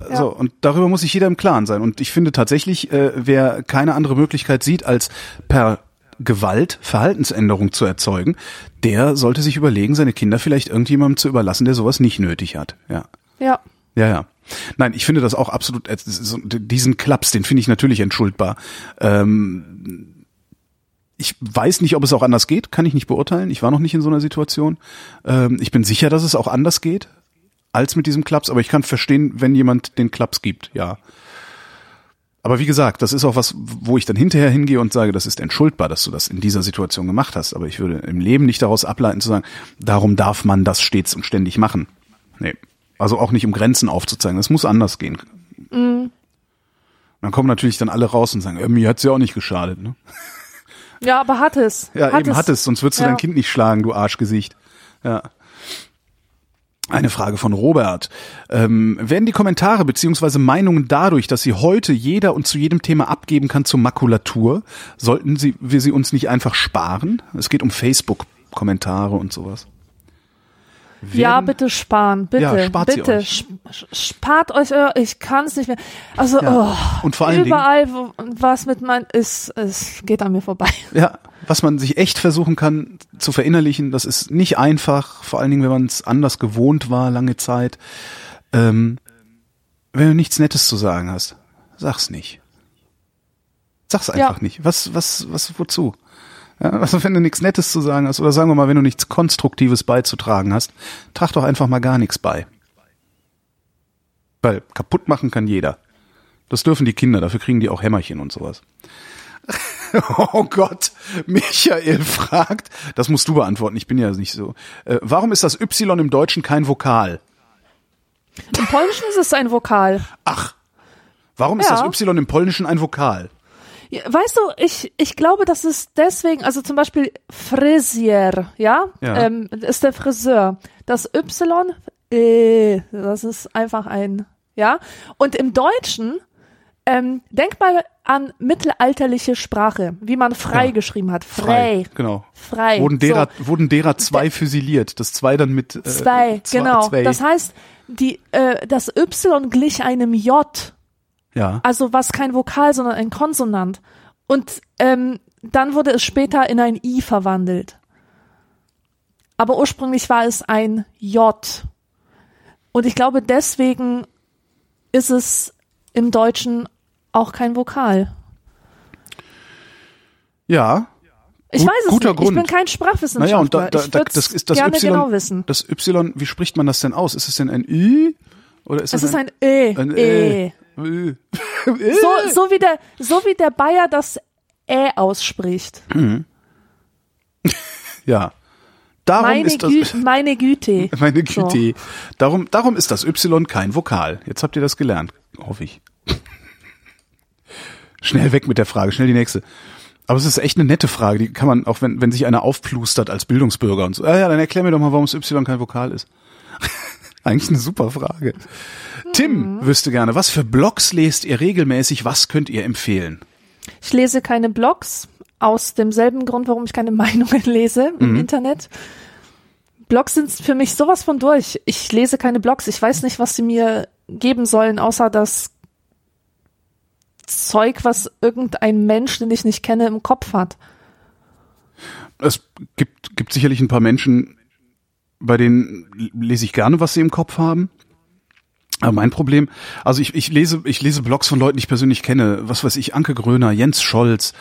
Ja. So, und darüber muss sich jeder im Klaren sein. Und ich finde tatsächlich, äh, wer keine andere Möglichkeit sieht, als per Gewalt Verhaltensänderung zu erzeugen, der sollte sich überlegen, seine Kinder vielleicht irgendjemandem zu überlassen, der sowas nicht nötig hat. Ja. ja. Ja, ja. Nein, ich finde das auch absolut, äh, diesen Klaps, den finde ich natürlich entschuldbar. Ähm, ich weiß nicht, ob es auch anders geht, kann ich nicht beurteilen. Ich war noch nicht in so einer Situation. Ähm, ich bin sicher, dass es auch anders geht als mit diesem Klaps, aber ich kann verstehen, wenn jemand den Klaps gibt, ja. Aber wie gesagt, das ist auch was, wo ich dann hinterher hingehe und sage, das ist entschuldbar, dass du das in dieser Situation gemacht hast. Aber ich würde im Leben nicht daraus ableiten zu sagen, darum darf man das stets und ständig machen. Nee. Also auch nicht um Grenzen aufzuzeigen. Das muss anders gehen. Dann kommen natürlich dann alle raus und sagen, äh, mir hat's ja auch nicht geschadet. Ne? Ja, aber hat es. Ja, eben hat es, sonst würdest du Ja. dein Kind nicht schlagen, du Arschgesicht. Ja. Eine Frage von Robert. Ähm, werden die Kommentare beziehungsweise Meinungen dadurch, dass sie heute jeder und zu jedem Thema abgeben kann zur Makulatur, sollten sie, wir sie uns nicht einfach sparen? Es geht um Facebook-Kommentare und sowas. Ja, bitte sparen, bitte, Ja, spart bitte, euch. Sp- spart euch, euer- ich kann es nicht mehr. Also Ja. oh, Und vor allen Dingen- überall, wo, was mit mein ist, es geht an mir vorbei. Ja, was man sich echt versuchen kann zu verinnerlichen, das ist nicht einfach, vor allen Dingen, wenn man es anders gewohnt war, lange Zeit. Ähm, wenn du nichts Nettes zu sagen hast, sag's nicht. Sag's einfach Ja. nicht. Was, was, was, wozu? Ja, also wenn du nichts Nettes zu sagen hast, oder sagen wir mal, wenn du nichts Konstruktives beizutragen hast, trag doch einfach mal gar nichts bei. Weil kaputt machen kann jeder. Das dürfen die Kinder, dafür kriegen die auch Hämmerchen und sowas. Oh Gott, Michael fragt, das musst du beantworten, ich bin ja nicht so. Äh, warum ist das Y im Deutschen kein Vokal? Im Polnischen ist es ein Vokal. Ach, warum ist Ja. das Y im Polnischen ein Vokal? Weißt du, ich, ich glaube, das ist deswegen, also zum Beispiel Frisier, ja, Ja. Ähm, ist der Friseur. Das Y, äh, das ist einfach ein, ja. Und im Deutschen, ähm, denk mal an mittelalterliche Sprache, wie man frei Ja. geschrieben hat. Frei. Genau. Frei. Wurden derer, So. wurden derer zwei füsiliert. Das zwei dann mit äh, Zwei, zwei, genau. Zwei. Das heißt, die, äh, das Y glich einem J. ja. Also was kein Vokal, sondern ein Konsonant. Und ähm, dann wurde es später in ein I verwandelt. Aber ursprünglich war es ein J. Und ich glaube, deswegen ist es im Deutschen auch kein Vokal. Ja. Ich Gut- weiß es guter nicht. Grund. Ich bin kein Sprachwissenschaftler. Naja, und da, da, ich da das ist das gerne Y. genau wissen. Das Y, wie spricht man das denn aus? Ist es denn ein Ü? Oder ist Es das ist ein Ö. ein Ö. Ü? So, so, wie der, so wie der Bayer das Ä ausspricht. Ja. Darum Meine, ist das, Gü meine Güte. Meine So. Güte. Darum, darum ist das Y kein Vokal. Jetzt habt ihr das gelernt, hoffe ich. Schnell weg mit der Frage, schnell die nächste. Aber es ist echt eine nette Frage, die kann man, auch wenn, wenn sich einer aufplustert als Bildungsbürger und so, ah ja, dann erklär mir doch mal, warum das Y kein Vokal ist. Eigentlich eine super Frage. Tim wüsste gerne, was für Blogs lest ihr regelmäßig, was könnt ihr empfehlen? Ich lese keine Blogs, aus demselben Grund, warum ich keine Meinungen lese im Internet. Blogs sind für mich sowas von durch. Ich lese keine Blogs. Ich weiß nicht, was sie mir geben sollen, außer das Zeug, was irgendein Mensch, den ich nicht kenne, im Kopf hat. Es gibt, gibt sicherlich ein paar Menschen, bei denen lese ich gerne, was sie im Kopf haben. Aber mein Problem, also ich, ich lese ich lese Blogs von Leuten, die ich persönlich kenne, was weiß ich, Anke Gröner, Jens Scholz,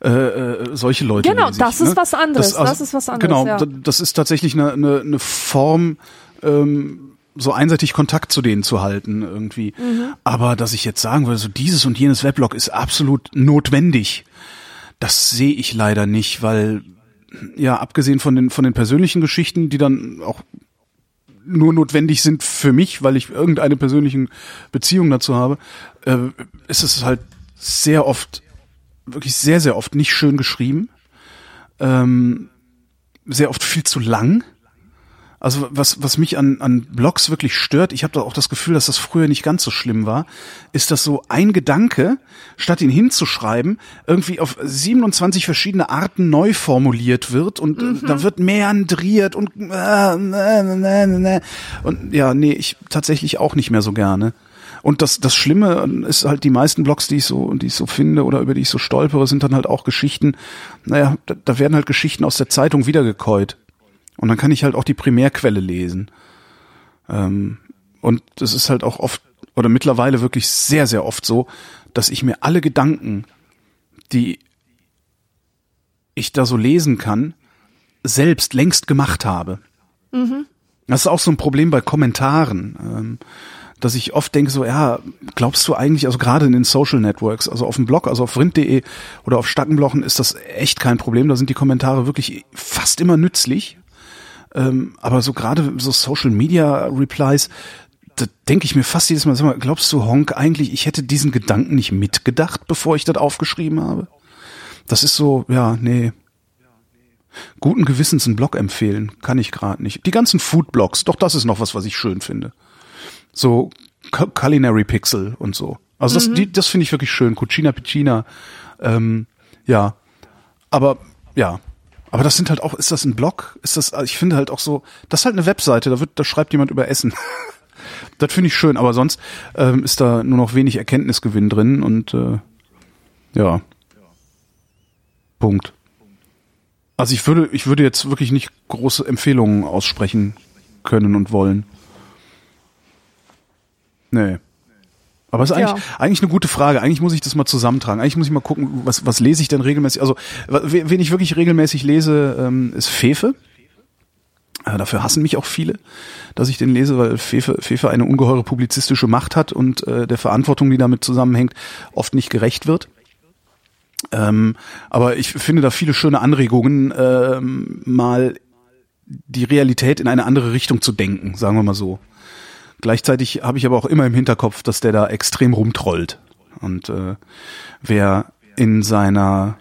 äh, äh, solche Leute. Genau, ich, das ist ne? was anderes, also, das ist was anderes, Genau, ja. das ist tatsächlich eine, eine, eine Form, ähm, so einseitig Kontakt zu denen zu halten irgendwie. Mhm. Aber dass ich jetzt sagen würde, so dieses und jenes Weblog ist absolut notwendig, das sehe ich leider nicht, weil ja abgesehen von den von den persönlichen Geschichten, die dann auch nur notwendig sind für mich, weil ich irgendeine persönlichen Beziehung dazu habe, äh, ist es halt sehr oft, wirklich sehr, sehr oft nicht schön geschrieben. Ähm, sehr oft viel zu lang. Also was, was mich an, an Blogs wirklich stört, ich habe da auch das Gefühl, dass das früher nicht ganz so schlimm war, ist, dass so ein Gedanke, statt ihn hinzuschreiben, irgendwie auf 27 verschiedene Arten neu formuliert wird und äh, da wird meandriert und äh, ne, ne, ne, ne. und ja, nee, ich tatsächlich auch nicht mehr so gerne. Und das, das Schlimme ist halt, die meisten Blogs, die ich so, die ich so finde oder über die ich so stolpere, sind dann halt auch Geschichten, naja, da, da werden halt Geschichten aus der Zeitung wiedergekäut. Und dann kann ich halt auch die Primärquelle lesen. Ähm, und das ist halt auch oft oder mittlerweile wirklich sehr, sehr oft so, dass ich mir alle Gedanken, die ich da so lesen kann, selbst längst gemacht habe. Das ist auch so ein Problem bei Kommentaren, ähm, dass ich oft denke so, ja, glaubst du eigentlich, also gerade in den Social Networks, also auf dem Blog, also auf vrind.de oder auf Stackenblochen ist das echt kein Problem, da sind die Kommentare wirklich fast immer nützlich. Ähm, aber so gerade so Social Media Replies, da denke ich mir fast jedes Mal, sag mal, glaubst du, Honk, eigentlich, ich hätte diesen Gedanken nicht mitgedacht, bevor ich das aufgeschrieben habe? Das ist so, ja, nee. Guten Gewissens einen Blog empfehlen, kann ich gerade nicht. Die ganzen Food-Blogs, doch das ist noch was, was ich schön finde. So Cu- Culinary Pixel und so. Also das, die, das finde ich wirklich schön. Cucina Piccina, ähm, ja. Aber ja, aber das sind halt auch, ist das ein Blog? Ist das, also ich finde halt auch so, das ist halt eine Webseite, da wird, da schreibt jemand über Essen. das finde ich schön, aber sonst ähm, ist da nur noch wenig Erkenntnisgewinn drin und äh, ja. Punkt. Also ich würde, ich würde jetzt wirklich nicht große Empfehlungen aussprechen können und wollen. Nee. Aber es ist eigentlich, Ja. eigentlich eine gute Frage. Eigentlich muss ich das mal zusammentragen. Eigentlich muss ich mal gucken, was, was lese ich denn regelmäßig. Also, we- wen ich wirklich regelmäßig lese, ähm, ist Fefe. Äh, dafür hassen mich auch viele, dass ich den lese, weil Fefe, Fefe eine ungeheure publizistische Macht hat und äh, der Verantwortung, die damit zusammenhängt, oft nicht gerecht wird. Ähm, aber ich finde da viele schöne Anregungen, ähm, mal die Realität in eine andere Richtung zu denken, sagen wir mal so. Gleichzeitig habe ich aber auch immer im Hinterkopf, dass der da extrem rumtrollt. Und äh, wer in seiner,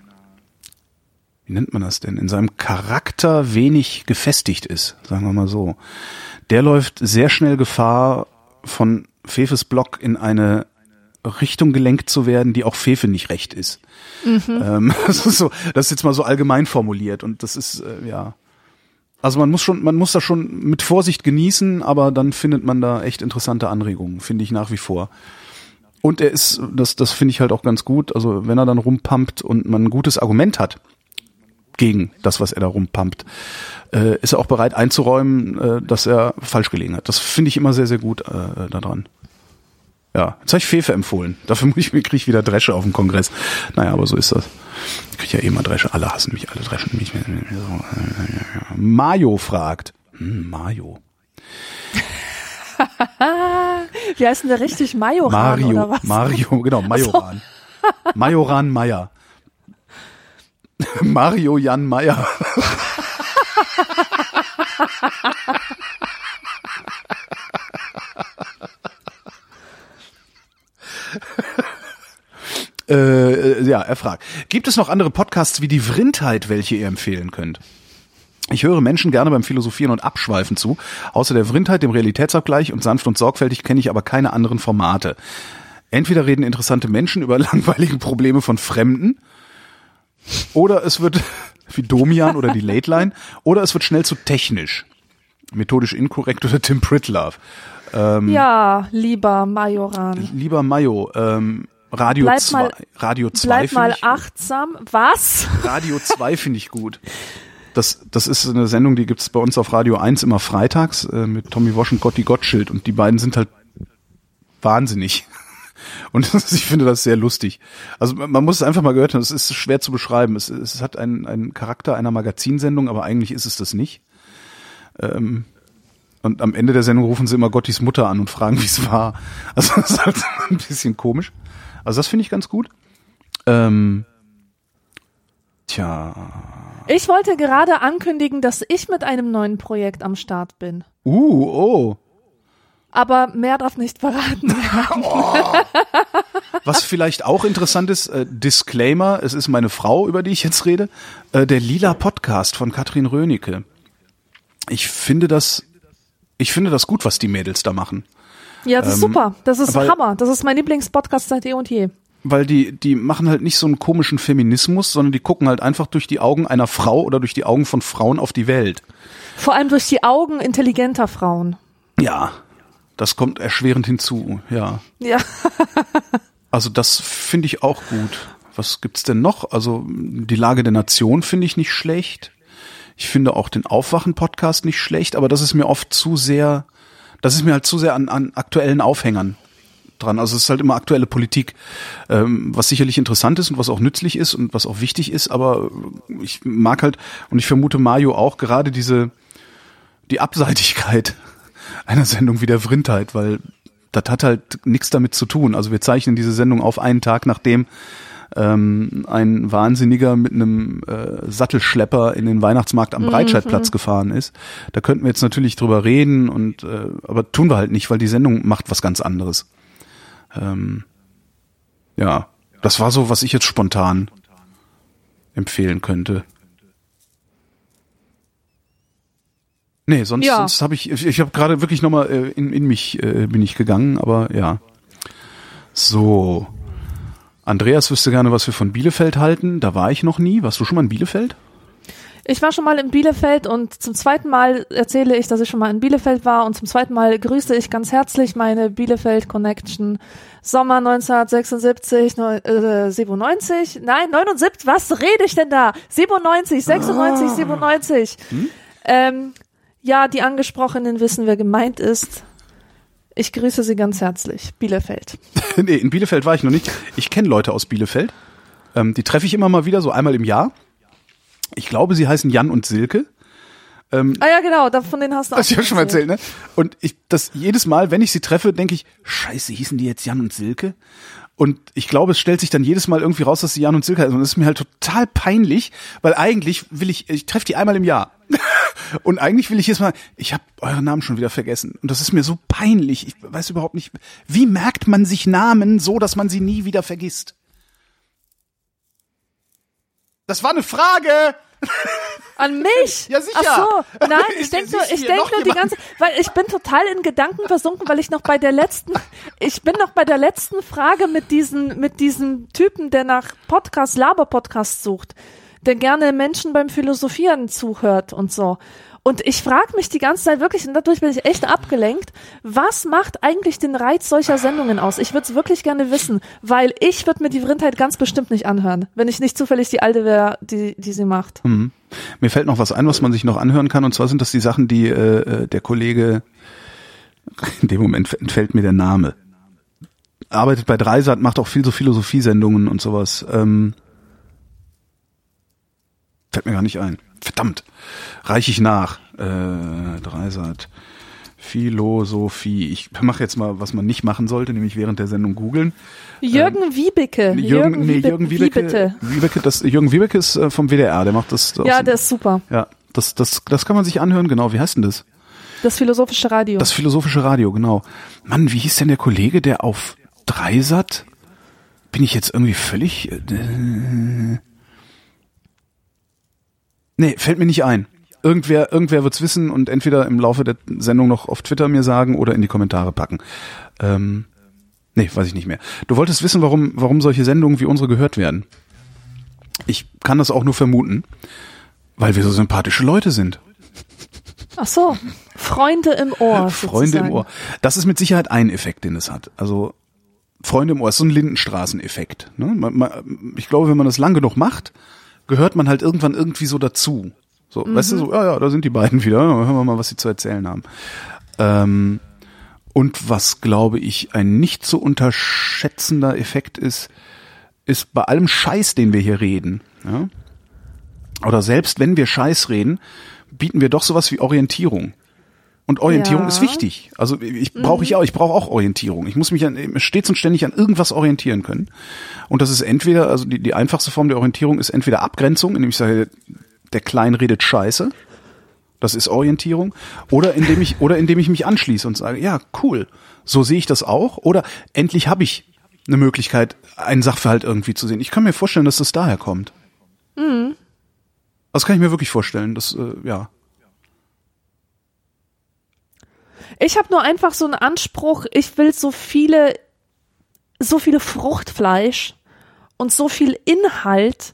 wie nennt man das denn, in seinem Charakter wenig gefestigt ist, sagen wir mal so, der läuft sehr schnell Gefahr, von Fefes Block in eine Richtung gelenkt zu werden, die auch Fefe nicht recht ist. Ähm, das ist so, das ist jetzt mal so allgemein formuliert und das ist äh, ja. Also man muss schon, man muss das schon mit Vorsicht genießen, aber dann findet man da echt interessante Anregungen, finde ich nach wie vor. Und er ist, das, das finde ich halt auch ganz gut. Also wenn er dann rumpumpt und man ein gutes Argument hat gegen das, was er da rumpumpt, äh, ist er auch bereit einzuräumen, äh, dass er falsch gelegen hat. Das finde ich immer sehr, sehr gut äh, daran. Ja, jetzt habe ich Fefe empfohlen. Dafür muss ich, kriege ich wieder Dresche auf dem Kongress. Naja, aber so ist das. Ich kriege ja eh mal Dresche. Alle hassen mich, alle dreschen mich. Mayo fragt. Hm, Mayo. Wie heißt denn der richtig? Majoran Mario, oder was? Mario, genau, Majoran. Majoran Meier. Mario Jan Meier. äh, ja, er fragt. Gibt es noch andere Podcasts wie die Vrindheit, welche ihr empfehlen könnt? Ich höre Menschen gerne beim Philosophieren und Abschweifen zu. Außer der Vrindheit, dem Realitätsabgleich und sanft und sorgfältig kenne ich aber keine anderen Formate. Entweder reden interessante Menschen über langweilige Probleme von Fremden, oder es wird wie Domian oder die Late Line, oder es wird schnell zu technisch. Methodisch inkorrekt oder Tim Pritlove. Ja, lieber Majoran. Lieber Mayo, ähm, Radio Bleib 2, mal- Radio 2 Bleib finde mal ich, achtsam. Was? Radio 2 finde ich gut. Das, das ist eine Sendung, die gibt's bei uns auf Radio 1 immer freitags äh, mit Tommy Wosch und Gotti Gottschild und die beiden sind halt wahnsinnig. Und ich finde das sehr lustig. Also man muss es einfach mal gehört haben, es ist schwer zu beschreiben. Es, es hat einen, einen Charakter einer Magazinsendung, aber eigentlich ist es das nicht. Ähm, und am Ende der Sendung rufen sie immer Gottis Mutter an und fragen, wie es war. Also das ist halt ein bisschen komisch. Also das finde ich ganz gut. Ähm, tja. Ich wollte gerade ankündigen, dass ich mit einem neuen Projekt am Start bin. Uh, oh. Aber mehr darf nicht verraten werden. Was vielleicht auch interessant ist, äh, Disclaimer, es ist meine Frau, über die ich jetzt rede, äh, der Lila Podcast von Katrin Rönecke. Ich finde das, ich finde das gut, was die Mädels da machen. Ja, das ist Ähm, super. Das ist weil- Hammer. Das ist mein Lieblingspodcast seit eh und je. Weil die, die machen halt nicht so einen komischen Feminismus, sondern die gucken halt einfach durch die Augen einer Frau oder durch die Augen von Frauen auf die Welt. Vor allem durch die Augen intelligenter Frauen. Ja, das kommt erschwerend hinzu, ja. Ja. Also das finde ich auch gut. Was gibt's denn noch? Also die Lage der Nation finde ich nicht schlecht. Ich finde auch den Aufwachen-Podcast nicht schlecht, aber das ist mir oft zu sehr, das ist mir halt zu sehr an, an aktuellen Aufhängern dran. Also es ist halt immer aktuelle Politik, ähm, was sicherlich interessant ist und was auch nützlich ist und was auch wichtig ist, aber ich mag halt, und ich vermute Mario auch, gerade diese, die Abseitigkeit einer Sendung wie der Vrindheit, weil das hat halt nichts damit zu tun. Also wir zeichnen diese Sendung auf einen Tag, nachdem ähm, ein Wahnsinniger mit einem äh, Sattelschlepper in den Weihnachtsmarkt am Breitscheidplatz gefahren ist. Da könnten wir jetzt natürlich drüber reden und äh, aber tun wir halt nicht, weil die Sendung macht was ganz anderes. Ähm, ja, das war so, was ich jetzt spontan empfehlen könnte. Nee, sonst, Ja. sonst habe ich, ich, ich habe gerade wirklich nochmal äh, in, in mich äh, bin ich gegangen, aber ja. So. Andreas wüsste gerne, was wir von Bielefeld halten. Da war ich noch nie. Warst du schon mal in Bielefeld? Ich war schon mal in Bielefeld und zum zweiten Mal erzähle ich, dass ich schon mal in Bielefeld war und zum zweiten Mal grüße ich ganz herzlich meine Bielefeld Connection Sommer 1976, neun- äh, 97, nein, 79, was rede ich denn da? 97, 96, 97. Ähm, ja, die Angesprochenen wissen, wer gemeint ist. Ich grüße Sie ganz herzlich. Bielefeld. nee, in Bielefeld war ich noch nicht. Ich kenne Leute aus Bielefeld. Ähm, die treffe ich immer mal wieder, so einmal im Jahr. Ich glaube, sie heißen Jan und Silke. Ah ja, genau, von denen hast du auch Das ich ja schon mal erzählt, ne? Und ich, das jedes Mal, wenn ich sie treffe, denke ich, scheiße, hießen die jetzt Jan und Silke? Und ich glaube, es stellt sich dann jedes Mal irgendwie raus, dass sie Jan und Silke heißen. Und das ist mir halt total peinlich, weil eigentlich will ich, ich treffe die einmal im Jahr. Und eigentlich will ich jetzt mal, ich habe euren Namen schon wieder vergessen. Und das ist mir so peinlich. Ich weiß überhaupt nicht, wie merkt man sich Namen so, dass man sie nie wieder vergisst? Das war eine Frage. An mich? Ja, sicher. Ach so, nein, ich denke nur, ich noch nur die ganze, weil ich bin total in Gedanken versunken, weil ich noch bei der letzten, ich bin noch bei der letzten Frage mit diesen, mit diesem Typen, der nach Podcast, Laber-Podcast sucht, der gerne Menschen beim Philosophieren zuhört und so. Und ich frage mich die ganze Zeit wirklich, und dadurch bin ich echt abgelenkt, was macht eigentlich den Reiz solcher Sendungen aus? Ich würde es wirklich gerne wissen, weil ich würde mir die Vrindheit ganz bestimmt nicht anhören, wenn ich nicht zufällig die alte wäre, die, die sie macht. Hm. Mir fällt noch was ein, was man sich noch anhören kann. Und zwar sind das die Sachen, die äh, äh, der Kollege, in dem Moment entfällt mir der Name, arbeitet bei Dreisat, macht auch viel so Philosophiesendungen und sowas. Ähm, fällt mir gar nicht ein. Verdammt. Reich ich nach. Äh, Dreisat. Philosophie. Ich mache jetzt mal, was man nicht machen sollte, nämlich während der Sendung googeln. Jürgen Wiebeke. Ähm, Jürgen, nee, Jürgen Wiebeke. Wiebeke. Das, Jürgen Wiebeke ist äh, vom WDR, der macht das. Ja, der ist super. ja, das, das, das kann man sich anhören, genau. Wie heißt denn das? Das philosophische Radio. Das philosophische Radio, genau. Mann, wie hieß denn der Kollege, der auf Dreisat? Bin ich jetzt irgendwie völlig. Äh, nee, fällt mir nicht ein. Irgendwer, irgendwer wird's wissen und entweder im Laufe der Sendung noch auf Twitter mir sagen oder in die Kommentare packen. Ähm, nee, weiß ich nicht mehr. Du wolltest wissen, warum, warum solche Sendungen wie unsere gehört werden. Ich kann das auch nur vermuten, weil wir so sympathische Leute sind. Ach so. Freunde im Ohr. Freunde im. Ohr. Das ist mit Sicherheit ein Effekt, den es hat. Also Freunde im Ohr ist so ein Lindenstraßeneffekt. Ne? Ich glaube, wenn man das lang genug macht, gehört man halt irgendwann irgendwie so dazu. So, weißt du, so, ja, ja, da sind die beiden wieder. Hören wir mal, was sie zu erzählen haben. Ähm, und was, glaube ich, ein nicht zu unterschätzender Effekt ist, ist bei allem Scheiß, den wir hier reden, ja, oder selbst wenn wir Scheiß reden, bieten wir doch sowas wie Orientierung. Und Orientierung Ja. ist wichtig. Also ich brauche ich auch, ich brauche auch Orientierung. Ich muss mich an, stets und ständig an irgendwas orientieren können. Und das ist entweder, also die, die einfachste Form der Orientierung ist entweder Abgrenzung, indem ich sage, der Klein redet Scheiße. Das ist Orientierung. Oder indem ich, oder indem ich mich anschließe und sage, ja, cool. So sehe ich das auch. Oder endlich habe ich eine Möglichkeit, einen Sachverhalt irgendwie zu sehen. Ich kann mir vorstellen, dass das daher kommt. Das kann ich mir wirklich vorstellen. Das, äh, ja. Ich habe nur einfach so einen Anspruch, ich will so viele, so viele Fruchtfleisch und so viel Inhalt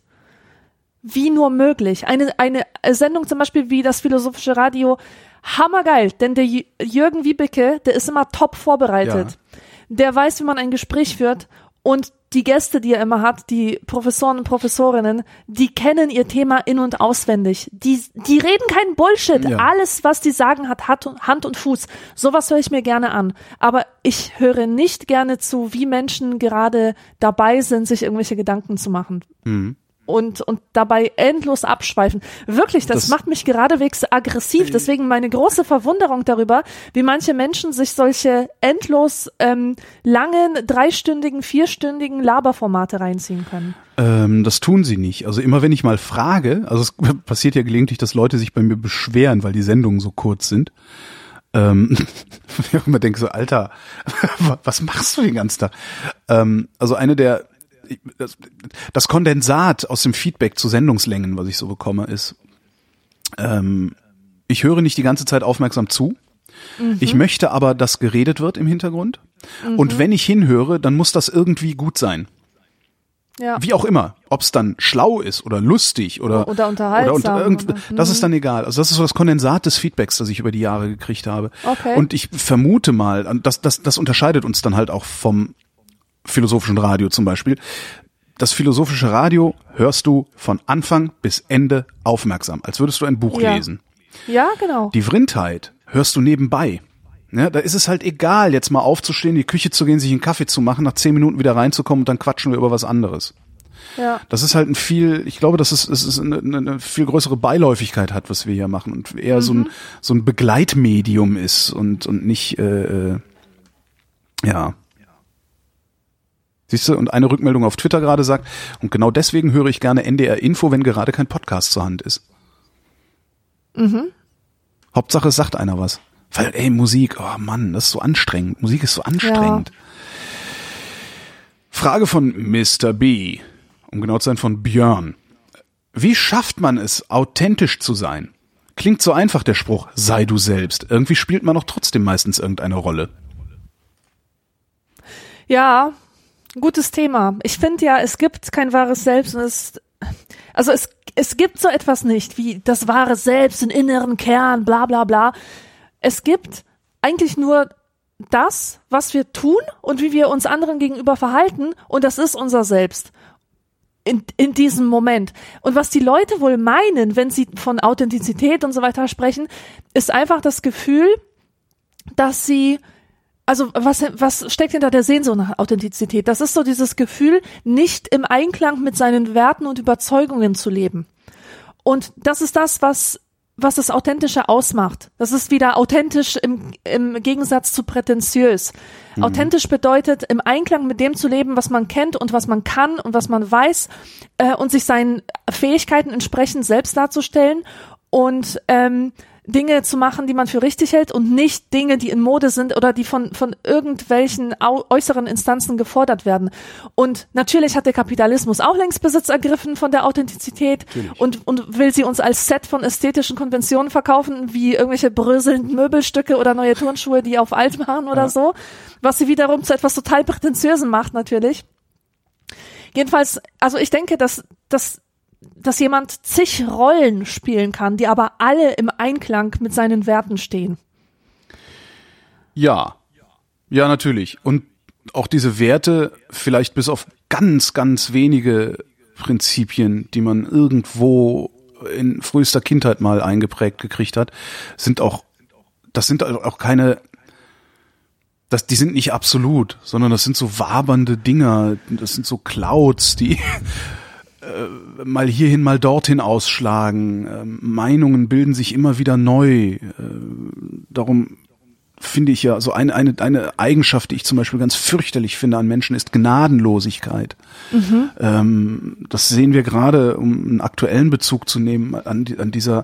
wie nur möglich. Eine, eine Sendung zum Beispiel wie das Philosophische Radio, hammergeil, denn der Jürgen Wiebeke, der ist immer top vorbereitet. Der weiß, wie man ein Gespräch führt und die Gäste, die er immer hat, die Professoren und Professorinnen, die kennen ihr Thema in- und auswendig. Die, die reden keinen Bullshit. Ja. Alles, was die sagen, hat Hat- Hand und Fuß. Sowas höre ich mir gerne an. Aber ich höre nicht gerne zu, wie Menschen gerade dabei sind, sich irgendwelche Gedanken zu machen. Und, und dabei endlos abschweifen. Wirklich, das, Das- macht mich geradewegs aggressiv. Deswegen meine große Verwunderung darüber, wie manche Menschen sich solche endlos ähm, langen, dreistündigen, vierstündigen Laberformate reinziehen können. Ähm, das tun sie nicht. Also immer wenn ich mal frage, also es passiert ja gelegentlich, dass Leute sich bei mir beschweren, weil die Sendungen so kurz sind. Ähm, ich immer denke so, Alter, was machst du den ganzen Tag? Ähm, also eine der, das, das Kondensat aus dem Feedback zu Sendungslängen, was ich so bekomme, ist, ähm, ich höre nicht die ganze Zeit aufmerksam zu. Ich möchte aber, dass geredet wird im Hintergrund. Und wenn ich hinhöre, dann muss das irgendwie gut sein. Ja. Wie auch immer. Ob es dann schlau ist oder lustig oder, Oder unterhaltsam Oder unter, irgend, das ist dann egal. Also das ist so das Kondensat des Feedbacks, das ich über die Jahre gekriegt habe. Okay. Und ich vermute mal, das, das, das unterscheidet uns dann halt auch vom philosophischen Radio zum Beispiel. Das philosophische Radio hörst du von Anfang bis Ende aufmerksam, als würdest du ein Buch Ja. lesen. Ja, genau. Die Vrindheit hörst du nebenbei. Ja, da ist es halt egal, jetzt mal aufzustehen, in die Küche zu gehen, sich einen Kaffee zu machen, nach zehn Minuten wieder reinzukommen und dann quatschen wir über was anderes. Ja. Das ist halt ein viel, ich glaube, dass es, es ist eine, eine, viel größere Beiläufigkeit hat, was wir hier machen und eher so ein so ein Begleitmedium ist und und nicht äh, äh, ja. Siehst du, und eine Rückmeldung auf Twitter gerade sagt, und genau deswegen höre ich gerne NDR Info, wenn gerade kein Podcast zur Hand ist. Hauptsache es sagt einer was. Weil, ey, Musik, oh Mann, das ist so anstrengend. Musik ist so anstrengend. Frage von Mr. B, um genau zu sein von Björn. Wie schafft man es, authentisch zu sein? Klingt so einfach der Spruch, sei du selbst. Irgendwie spielt man doch trotzdem meistens irgendeine Rolle. Ja, gutes Thema. Ich finde ja, es gibt kein wahres Selbst und es, also es, es gibt so etwas nicht wie das wahre Selbst, den inneren Kern, bla bla bla. Es gibt eigentlich nur das, was wir tun und wie wir uns anderen gegenüber verhalten und das ist unser Selbst. In, in diesem Moment. Und was die Leute wohl meinen, wenn sie von Authentizität und so weiter sprechen, ist einfach das Gefühl, dass sie also was, was steckt hinter der Sehnsucht nach Authentizität? Das ist so dieses Gefühl, nicht im Einklang mit seinen Werten und Überzeugungen zu leben. Und das ist das, was, was das Authentische ausmacht. Das ist wieder authentisch im, im Gegensatz zu prätentiös. Authentisch bedeutet, im Einklang mit dem zu leben, was man kennt und was man kann und was man weiß äh, und sich seinen Fähigkeiten entsprechend selbst darzustellen und ähm, Dinge zu machen, die man für richtig hält und nicht Dinge, die in Mode sind oder die von, von irgendwelchen au äußeren Instanzen gefordert werden. Und natürlich hat der Kapitalismus auch längst Besitz ergriffen von der Authentizität und, und will sie uns als Set von ästhetischen Konventionen verkaufen, wie irgendwelche bröselnden Möbelstücke oder neue Turnschuhe, die auf alt machen oder so, was sie wiederum zu etwas total Prätentiösem macht natürlich. Jedenfalls, also ich denke, dass, dass dass jemand zig Rollen spielen kann, die aber alle im Einklang mit seinen Werten stehen. Ja. Ja, natürlich. Und auch diese Werte, vielleicht bis auf ganz, ganz wenige Prinzipien, die man irgendwo in frühester Kindheit mal eingeprägt gekriegt hat, sind auch, das sind auch keine, das, die sind nicht absolut, sondern das sind so wabernde Dinger, das sind so Clouds, die äh, mal hierhin, mal dorthin ausschlagen. Äh, Meinungen bilden sich immer wieder neu. Äh, darum finde ich ja, so eine, eine, eine Eigenschaft, die ich zum Beispiel ganz fürchterlich finde an Menschen, ist Gnadenlosigkeit. Mhm. Ähm, das sehen wir gerade, um einen aktuellen Bezug zu nehmen, an, an dieser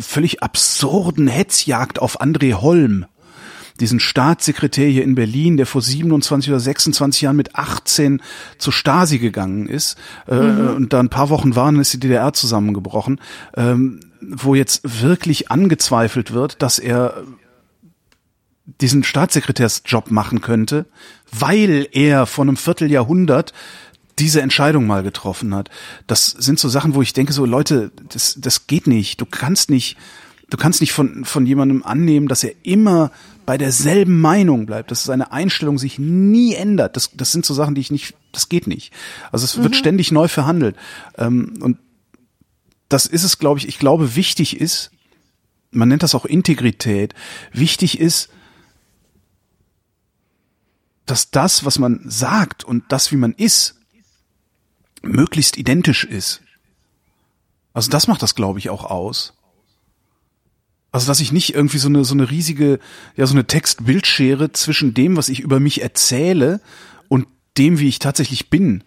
völlig absurden Hetzjagd auf André Holm diesen Staatssekretär hier in Berlin, der vor 27 oder 26 Jahren mit 18 zur Stasi gegangen ist äh, mhm. und da ein paar Wochen waren, ist die DDR zusammengebrochen, ähm, wo jetzt wirklich angezweifelt wird, dass er diesen Staatssekretärsjob machen könnte, weil er vor einem Vierteljahrhundert diese Entscheidung mal getroffen hat. Das sind so Sachen, wo ich denke, so Leute, das, das geht nicht. Du kannst nicht, du kannst nicht von, von jemandem annehmen, dass er immer bei derselben Meinung bleibt, dass seine Einstellung sich nie ändert. Das, das sind so Sachen, die ich nicht, das geht nicht. Also es mhm. wird ständig neu verhandelt. Ähm, und das ist es, glaube ich, ich glaube, wichtig ist, man nennt das auch Integrität, wichtig ist, dass das, was man sagt und das, wie man ist, möglichst identisch ist. Also das macht das, glaube ich, auch aus. Also dass ich nicht irgendwie so eine so eine riesige ja so eine Textbildschere zwischen dem, was ich über mich erzähle und dem, wie ich tatsächlich bin,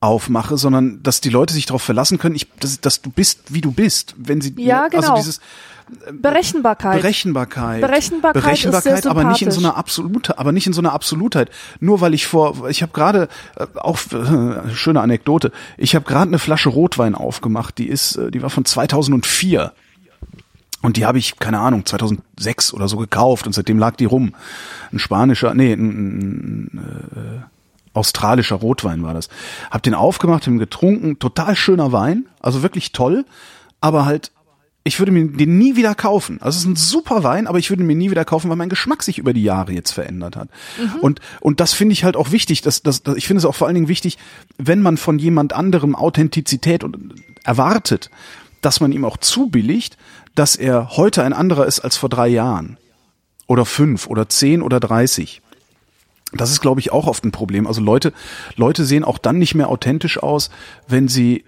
aufmache, sondern dass die Leute sich darauf verlassen können, ich, dass, dass du bist, wie du bist, wenn sie ja also genau. also dieses Berechenbarkeit. Berechenbarkeit. Berechenbarkeit, Berechenbarkeit ist sehr aber nicht in so einer absolute, aber nicht in so einer Absolutheit. Nur weil ich vor, ich habe gerade äh, auch äh, schöne Anekdote. Ich habe gerade eine Flasche Rotwein aufgemacht. Die ist, äh, die war von 2004. Und die habe ich, keine Ahnung, 2006 oder so gekauft und seitdem lag die rum. Ein spanischer, nee, ein, ein, äh, australischer Rotwein war das. Hab den aufgemacht, hab ihn getrunken, total schöner Wein, also wirklich toll, aber halt ich würde mir den nie wieder kaufen. Also es ist ein super Wein, aber ich würde mir nie wieder kaufen, weil mein Geschmack sich über die Jahre jetzt verändert hat. Mhm. Und und das finde ich halt auch wichtig. Dass, dass, dass ich finde es auch vor allen Dingen wichtig, wenn man von jemand anderem Authentizität erwartet, dass man ihm auch zubilligt, dass er heute ein anderer ist als vor drei Jahren oder fünf oder zehn oder dreißig. Das ist, glaube ich, auch oft ein Problem. Also Leute, Leute sehen auch dann nicht mehr authentisch aus, wenn sie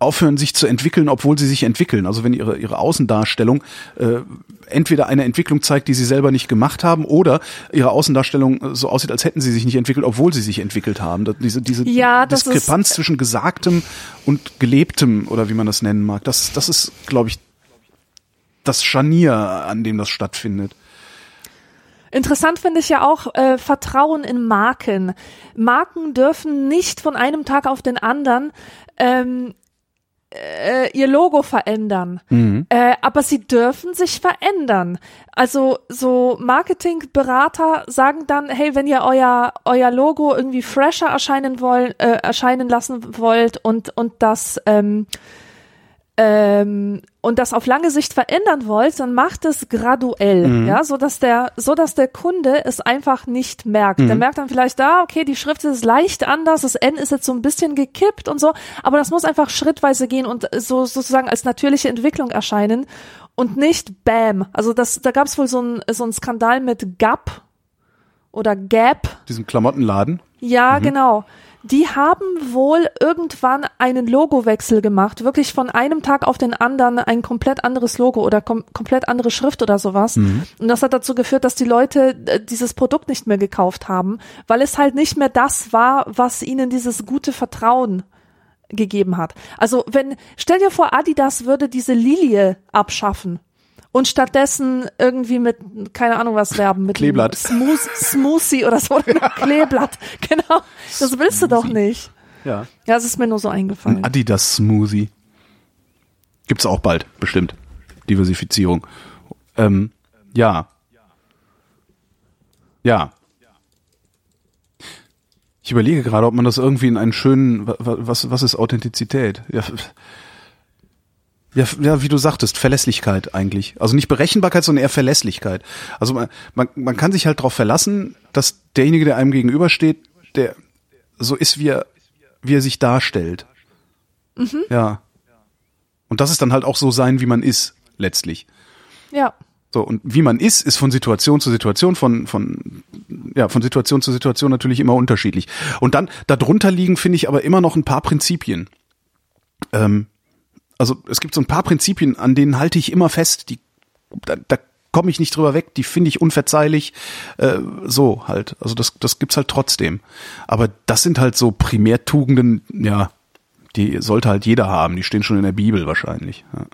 aufhören, sich zu entwickeln, obwohl sie sich entwickeln. Also wenn ihre, ihre Außendarstellung äh, entweder eine Entwicklung zeigt, die sie selber nicht gemacht haben, oder ihre Außendarstellung so aussieht, als hätten sie sich nicht entwickelt, obwohl sie sich entwickelt haben. Diese, diese ja, Diskrepanz zwischen Gesagtem und Gelebtem, oder wie man das nennen mag, das, das ist, glaube ich, das Scharnier, an dem das stattfindet. Interessant finde ich ja auch äh, Vertrauen in Marken. Marken dürfen nicht von einem Tag auf den anderen ähm, äh, ihr Logo verändern. Mhm. Äh, aber sie dürfen sich verändern. Also so Marketingberater sagen dann, hey, wenn ihr euer euer Logo irgendwie fresher erscheinen wollen, äh, erscheinen lassen wollt und und das ähm, ähm, und das auf lange Sicht verändern wollt, dann macht es graduell, mhm. ja, so dass der, so dass der Kunde es einfach nicht merkt. Mhm. Der merkt dann vielleicht da, ah, okay, die Schrift ist leicht anders, das N ist jetzt so ein bisschen gekippt und so, aber das muss einfach schrittweise gehen und so sozusagen als natürliche Entwicklung erscheinen und nicht Bam. Also das, da gab es wohl so ein so ein Skandal mit Gap oder Gap. Diesem Klamottenladen. Ja, mhm. genau die haben wohl irgendwann einen Logowechsel gemacht, wirklich von einem Tag auf den anderen ein komplett anderes Logo oder kom komplett andere Schrift oder sowas. Mhm. Und das hat dazu geführt, dass die Leute äh, dieses Produkt nicht mehr gekauft haben, weil es halt nicht mehr das war, was ihnen dieses gute Vertrauen gegeben hat. Also wenn, stell dir vor, Adidas würde diese Lilie abschaffen und stattdessen irgendwie mit, keine Ahnung was werben, mit Kleeblatt. Smooth, Smoothie oder so, Kleeblatt, genau. Das willst du doch nicht. Ja. Ja, es ist mir nur so eingefallen. Ein Adidas Smoothie. Gibt's auch bald, bestimmt. Diversifizierung. Ähm, ja. Ja. Ich überlege gerade, ob man das irgendwie in einen schönen, was, was ist Authentizität? Ja, ja, ja, wie du sagtest, Verlässlichkeit eigentlich. Also nicht Berechenbarkeit, sondern eher Verlässlichkeit. Also man, man, man kann sich halt darauf verlassen, dass derjenige, der einem gegenübersteht, der so ist, wie er, wie er sich darstellt. Ja. Und das ist dann halt auch so sein, wie man ist, letztlich. Ja. So, und wie man ist, ist von Situation zu Situation, von, von, ja, von Situation zu Situation natürlich immer unterschiedlich. Und dann, darunter liegen, finde ich, aber immer noch ein paar Prinzipien. Ähm, also es gibt so ein paar Prinzipien, an denen halte ich immer fest, die, da, da komme ich nicht drüber weg, die finde ich unverzeihlich, äh, so halt. Also das, das gibt's halt trotzdem. Aber das sind halt so Primärtugenden, ja, die sollte halt jeder haben, die stehen schon in der Bibel wahrscheinlich. Ja.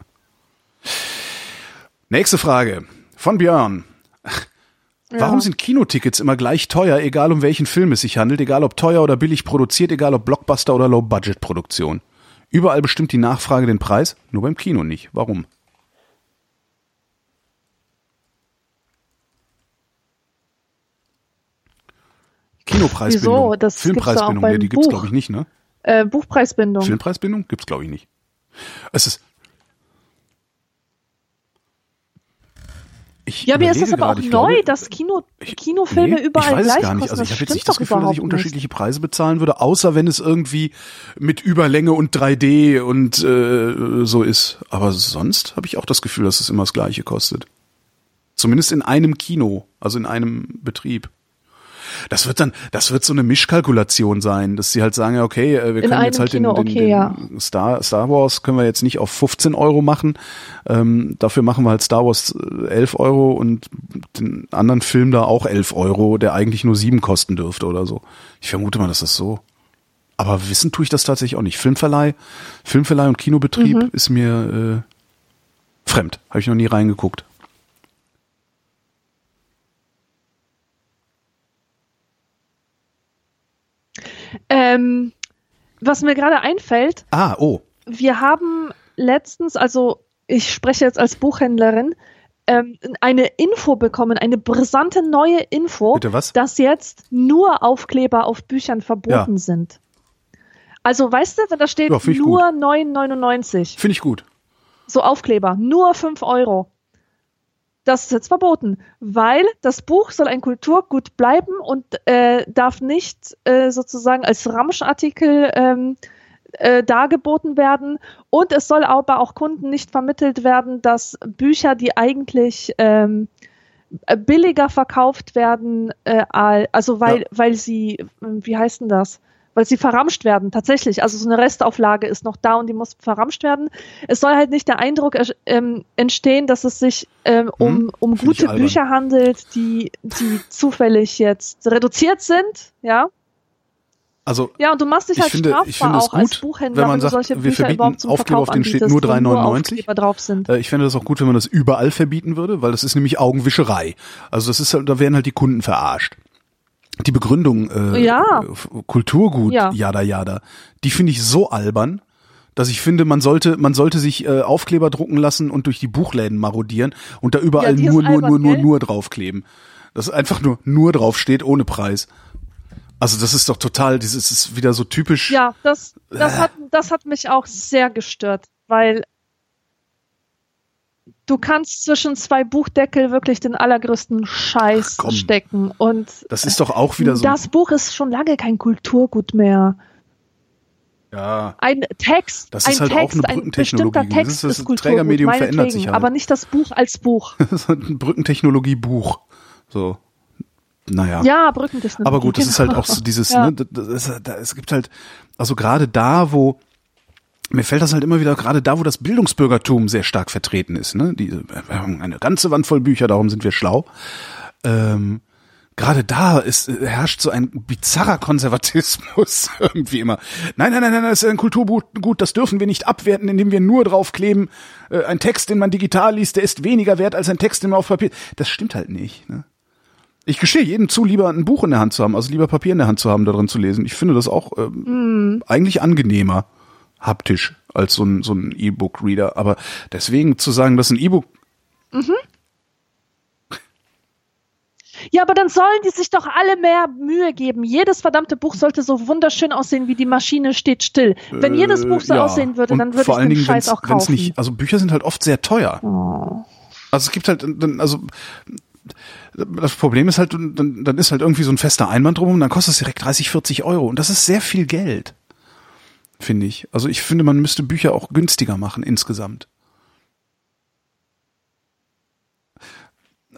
Nächste Frage von Björn. Warum sind Kinotickets immer gleich teuer, egal um welchen Film es sich handelt, egal ob teuer oder billig produziert, egal ob Blockbuster oder Low-Budget-Produktion? Überall bestimmt die Nachfrage den Preis, nur beim Kino nicht. Warum? Kinopreisbindung. Wieso? Das gibt's auch Filmpreisbindung, beim nee, die gibt's Buch. glaube ich nicht, ne? Äh, Buchpreisbindung. Filmpreisbindung gibt's glaube ich nicht. Es ist Ich Ja, mir ist das aber auch neu, glaube, dass Kino, ich- Kinofilme nee, überall ich weiß gleich es gar nicht. kosten. Also ich habe jetzt nicht das doch Gefühl, dass ich unterschiedliche Preise bezahlen würde, außer wenn es irgendwie mit Überlänge und 3D und äh, so ist. Aber sonst habe ich auch das Gefühl, dass es immer das Gleiche kostet. Zumindest in einem Kino, also in einem Betrieb. Das wird dann, das wird so eine Mischkalkulation sein, dass sie halt sagen, ja, okay, äh, wir können jetzt halt den, Kino, den, okay, den ja. Star, Star Wars können wir jetzt nicht auf 15 Euro machen. Ähm, dafür machen wir halt Star Wars äh, 11 Euro und den anderen Film da auch 11 Euro, der eigentlich nur 7 kosten dürfte oder so. Ich vermute mal, dass das so. Aber wissen tue ich das tatsächlich auch nicht. Filmverleih, Filmverleih und Kinobetrieb Mhm. ist mir äh, fremd. Habe ich noch nie reingeguckt. Ähm, was mir gerade einfällt, Ah, oh. wir haben letztens, also ich spreche jetzt als Buchhändlerin, ähm, eine Info bekommen, eine brisante neue Info, Bitte was? dass jetzt nur Aufkleber auf Büchern verboten Ja. sind. Also weißt du, wenn da steht Ja, nur 9,99, Finde ich gut. so Aufkleber, nur 5 Euro. Das ist jetzt verboten, weil das Buch soll ein Kulturgut bleiben und äh, darf nicht äh, sozusagen als Ramschartikel ähm, äh, dargeboten werden. Und es soll aber auch Kunden nicht vermittelt werden, dass Bücher, die eigentlich ähm, äh, billiger verkauft werden, äh, al- also weil, Ja. weil sie, wie heißt denn das? Weil sie verramscht werden, tatsächlich. Also so eine Restauflage ist noch da und die muss verramscht werden. Es soll halt nicht der Eindruck ähm, entstehen, dass es sich ähm, um, Hm, um gute. Bücher handelt, die, die zufällig jetzt reduziert sind, ja. Also Ja, und du machst dich Ich halt finde- strafbar auch als gut, Buchhändler, wenn man sagt, solche wir Bücher verbieten Aufkleber, Verkauf auf denen steht nur wo 3,99. Aufkleber drauf sind. Äh, Ich fände das auch gut, wenn man das überall verbieten würde, weil das ist nämlich Augenwischerei. Also das ist halt, da werden halt die Kunden verarscht. Die Begründung äh, Ja. Kulturgut, Ja. jada jada, die finde ich so albern, dass ich finde, man sollte, man sollte sich äh, Aufkleber drucken lassen und durch die Buchläden marodieren und da überall Ja, nur, nur, albern, nur, nur, gell? nur draufkleben. Dass einfach nur, nur draufsteht, ohne Preis. Also das ist doch total, dieses ist wieder so typisch. Ja, das, das, Äh. hat, das hat mich auch sehr gestört, weil du kannst zwischen zwei Buchdeckel wirklich den allergrößten Scheiß Ach, stecken. Und Das ist doch auch wieder so. das Buch ist schon lange kein Kulturgut mehr. ja. Ein Text, Das ein ist halt auch Text, eine ein Brückentechnologie. bestimmter Das Text ist das ist Kulturgut, Trägermedium verändert sich halt. aber nicht das Buch als Buch. Das ist halt ein Brückentechnologie-Buch. So. Naja. Ja, Brückentechnologie. Aber gut, das ist halt auch so dieses, Ja. ne, das, das, da, es gibt halt, also gerade da, wo, mir fällt das halt immer wieder, gerade da, wo das Bildungsbürgertum sehr stark vertreten ist, ne, die, wir haben eine ganze Wand voll Bücher, darum sind wir schlau, ähm, gerade da ist, äh, herrscht so ein bizarrer Konservatismus irgendwie immer. Nein, nein, nein, nein, das ist ein Kulturgut, gut, das dürfen wir nicht abwerten, indem wir nur draufkleben, äh, ein Text, den man digital liest, der ist weniger wert als ein Text, den man auf Papier, das stimmt halt nicht, ne. Ich gestehe jedem zu, lieber ein Buch in der Hand zu haben, also lieber Papier in der Hand zu haben, da drin zu lesen. Ich finde das auch ähm, eigentlich angenehmer haptisch als so ein, so ein E-Book-Reader. Aber deswegen zu sagen, dass ein E-Book, Ja, aber dann sollen die sich doch alle mehr Mühe geben. Jedes verdammte Buch sollte so wunderschön aussehen, wie die Maschine steht still. Wenn jedes Buch so äh, ja. aussehen würde, dann würde ich den Dingen, Scheiß auch kaufen. Nicht, also Bücher sind halt oft sehr teuer. Oh. Also es gibt halt, also das Problem ist halt, dann, dann ist halt irgendwie so ein fester Einband drum und dann kostet es direkt 30, 40 Euro und das ist sehr viel Geld. Finde ich. Also ich finde, man müsste Bücher auch günstiger machen insgesamt.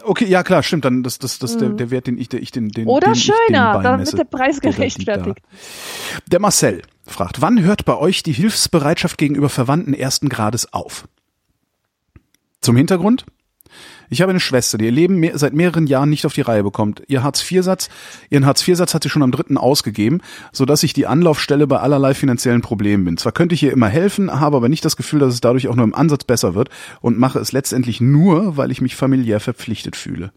Okay, ja klar, stimmt. Dann das, das, das der, der Wert, den ich, der ich den, den Oder den schöner, damit der Preis gerechtfertigt. Der Marcel fragt, wann hört bei euch die Hilfsbereitschaft gegenüber Verwandten ersten Grades auf? Zum Hintergrund? Ich habe eine Schwester, die ihr Leben mehr, seit mehreren Jahren nicht auf die Reihe bekommt. Ihr Hartz-IV-Satz, ihren Hartz-IV-Satz hat sie schon am dritten ausgegeben, sodass ich die Anlaufstelle bei allerlei finanziellen Problemen bin. Zwar könnte ich ihr immer helfen, habe aber nicht das Gefühl, dass es dadurch auch nur im Ansatz besser wird und mache es letztendlich nur, weil ich mich familiär verpflichtet fühle.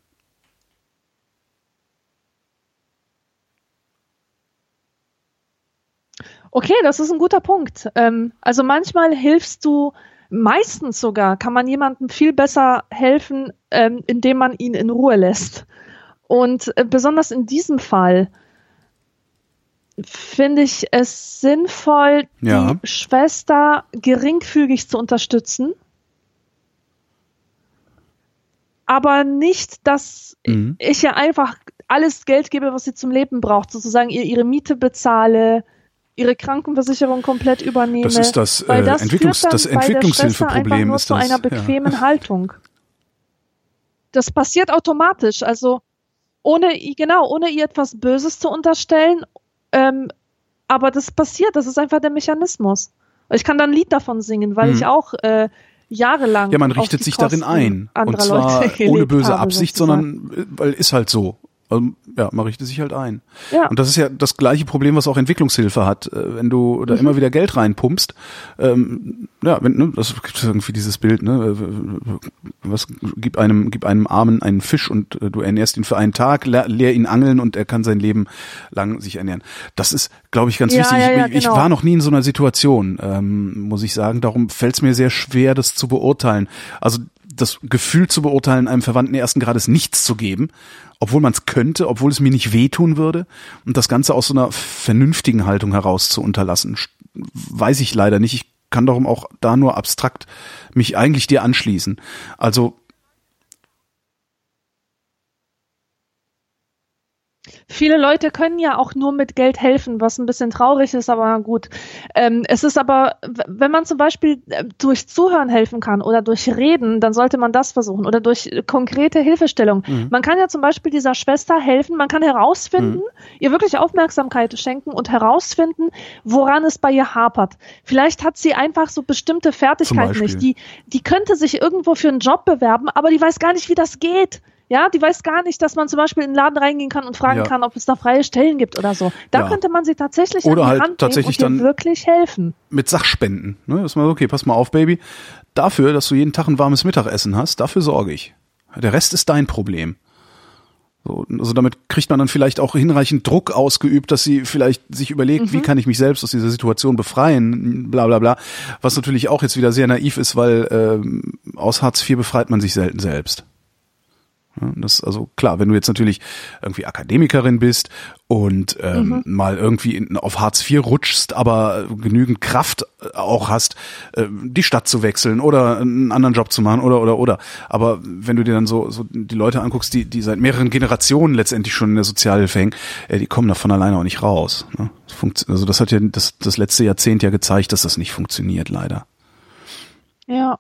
Okay, das ist ein guter Punkt. Ähm, also manchmal hilfst du, meistens sogar kann man jemandem viel besser helfen, ähm, indem man ihn in Ruhe lässt. Und äh, besonders in diesem Fall finde ich es sinnvoll, Ja. die Schwester geringfügig zu unterstützen. Aber nicht, dass Mhm. ich ihr einfach alles Geld gebe, was sie zum Leben braucht, sozusagen ihr ihre Miete bezahle, ihre Krankenversicherung komplett übernehme. Das ist das, äh, das Entwicklungs- das Entwicklungshilfeproblem ist zu das, einer ja. bequemen Haltung. Das passiert automatisch, also ohne genau, ohne ihr etwas Böses zu unterstellen, ähm, aber das passiert, das ist einfach der Mechanismus. Ich kann dann ein Lied davon singen, weil Mhm. ich auch äh, jahrelang Ja, man richtet sich darin Kosten ein. Und zwar ohne böse habe, Absicht, sozusagen. sondern äh, weil ist halt so. Also, ja, man richtet sich halt ein. Ja. Und das ist ja das gleiche Problem, was auch Entwicklungshilfe hat. Äh, Wenn du Mhm. da immer wieder Geld reinpumpst, ähm, ja, wenn, ne, das gibt irgendwie dieses Bild, ne, äh, was gib einem, gib einem Armen einen Fisch und äh, du ernährst ihn für einen Tag, lehr, lehr ihn angeln und er kann sein Leben lang sich ernähren. Das ist, glaube ich, ganz Ja, wichtig. ja, ja, ich, ich genau. war noch nie in so einer Situation, ähm, muss ich sagen. Darum fällt es mir sehr schwer, das zu beurteilen. Also das Gefühl zu beurteilen, einem Verwandten ersten Grades nichts zu geben, obwohl man es könnte, obwohl es mir nicht wehtun würde und das Ganze aus so einer vernünftigen Haltung heraus zu unterlassen, weiß ich leider nicht. Ich kann darum auch da nur abstrakt mich eigentlich dir anschließen. Also Viele Leute können ja auch nur mit Geld helfen, was ein bisschen traurig ist, aber gut. Ähm, es ist aber, wenn man zum Beispiel äh, durch Zuhören helfen kann oder durch Reden, dann sollte man das versuchen oder durch äh, konkrete Hilfestellung. Man kann ja zum Beispiel dieser Schwester helfen, man kann herausfinden, ihr wirklich Aufmerksamkeit schenken und herausfinden, woran es bei ihr hapert. Vielleicht hat sie einfach so bestimmte Fertigkeiten nicht. Die, die könnte sich irgendwo für einen Job bewerben, aber die weiß gar nicht, wie das geht. Ja, die weiß gar nicht, dass man zum Beispiel in den Laden reingehen kann und fragen Ja. kann, ob es da freie Stellen gibt oder so. Da Ja. könnte man sie tatsächlich Oder halt Hand tatsächlich dann- wirklich helfen. mit Sachspenden. Ne? Dass man okay, pass mal auf, Baby. Dafür, dass du jeden Tag ein warmes Mittagessen hast, dafür sorge ich. Der Rest ist dein Problem. So, also damit kriegt man dann vielleicht auch hinreichend Druck ausgeübt, dass sie vielleicht sich überlegt, wie kann ich mich selbst aus dieser Situation befreien, bla bla bla. Was natürlich auch jetzt wieder sehr naiv ist, weil ähm, aus Hartz IV befreit man sich selten selbst. Das also klar, wenn du jetzt natürlich irgendwie Akademikerin bist und ähm, mal irgendwie in, auf Hartz IV rutschst, aber genügend Kraft äh, auch hast, äh, die Stadt zu wechseln oder einen anderen Job zu machen oder oder oder. Aber wenn du dir dann so, so die Leute anguckst, die, die seit mehreren Generationen letztendlich schon in der Sozialhilfe hängen, äh, die kommen da von alleine auch nicht raus. Ne? Das Also das hat ja das, das letzte Jahrzehnt ja gezeigt, dass das nicht funktioniert, leider. Ja.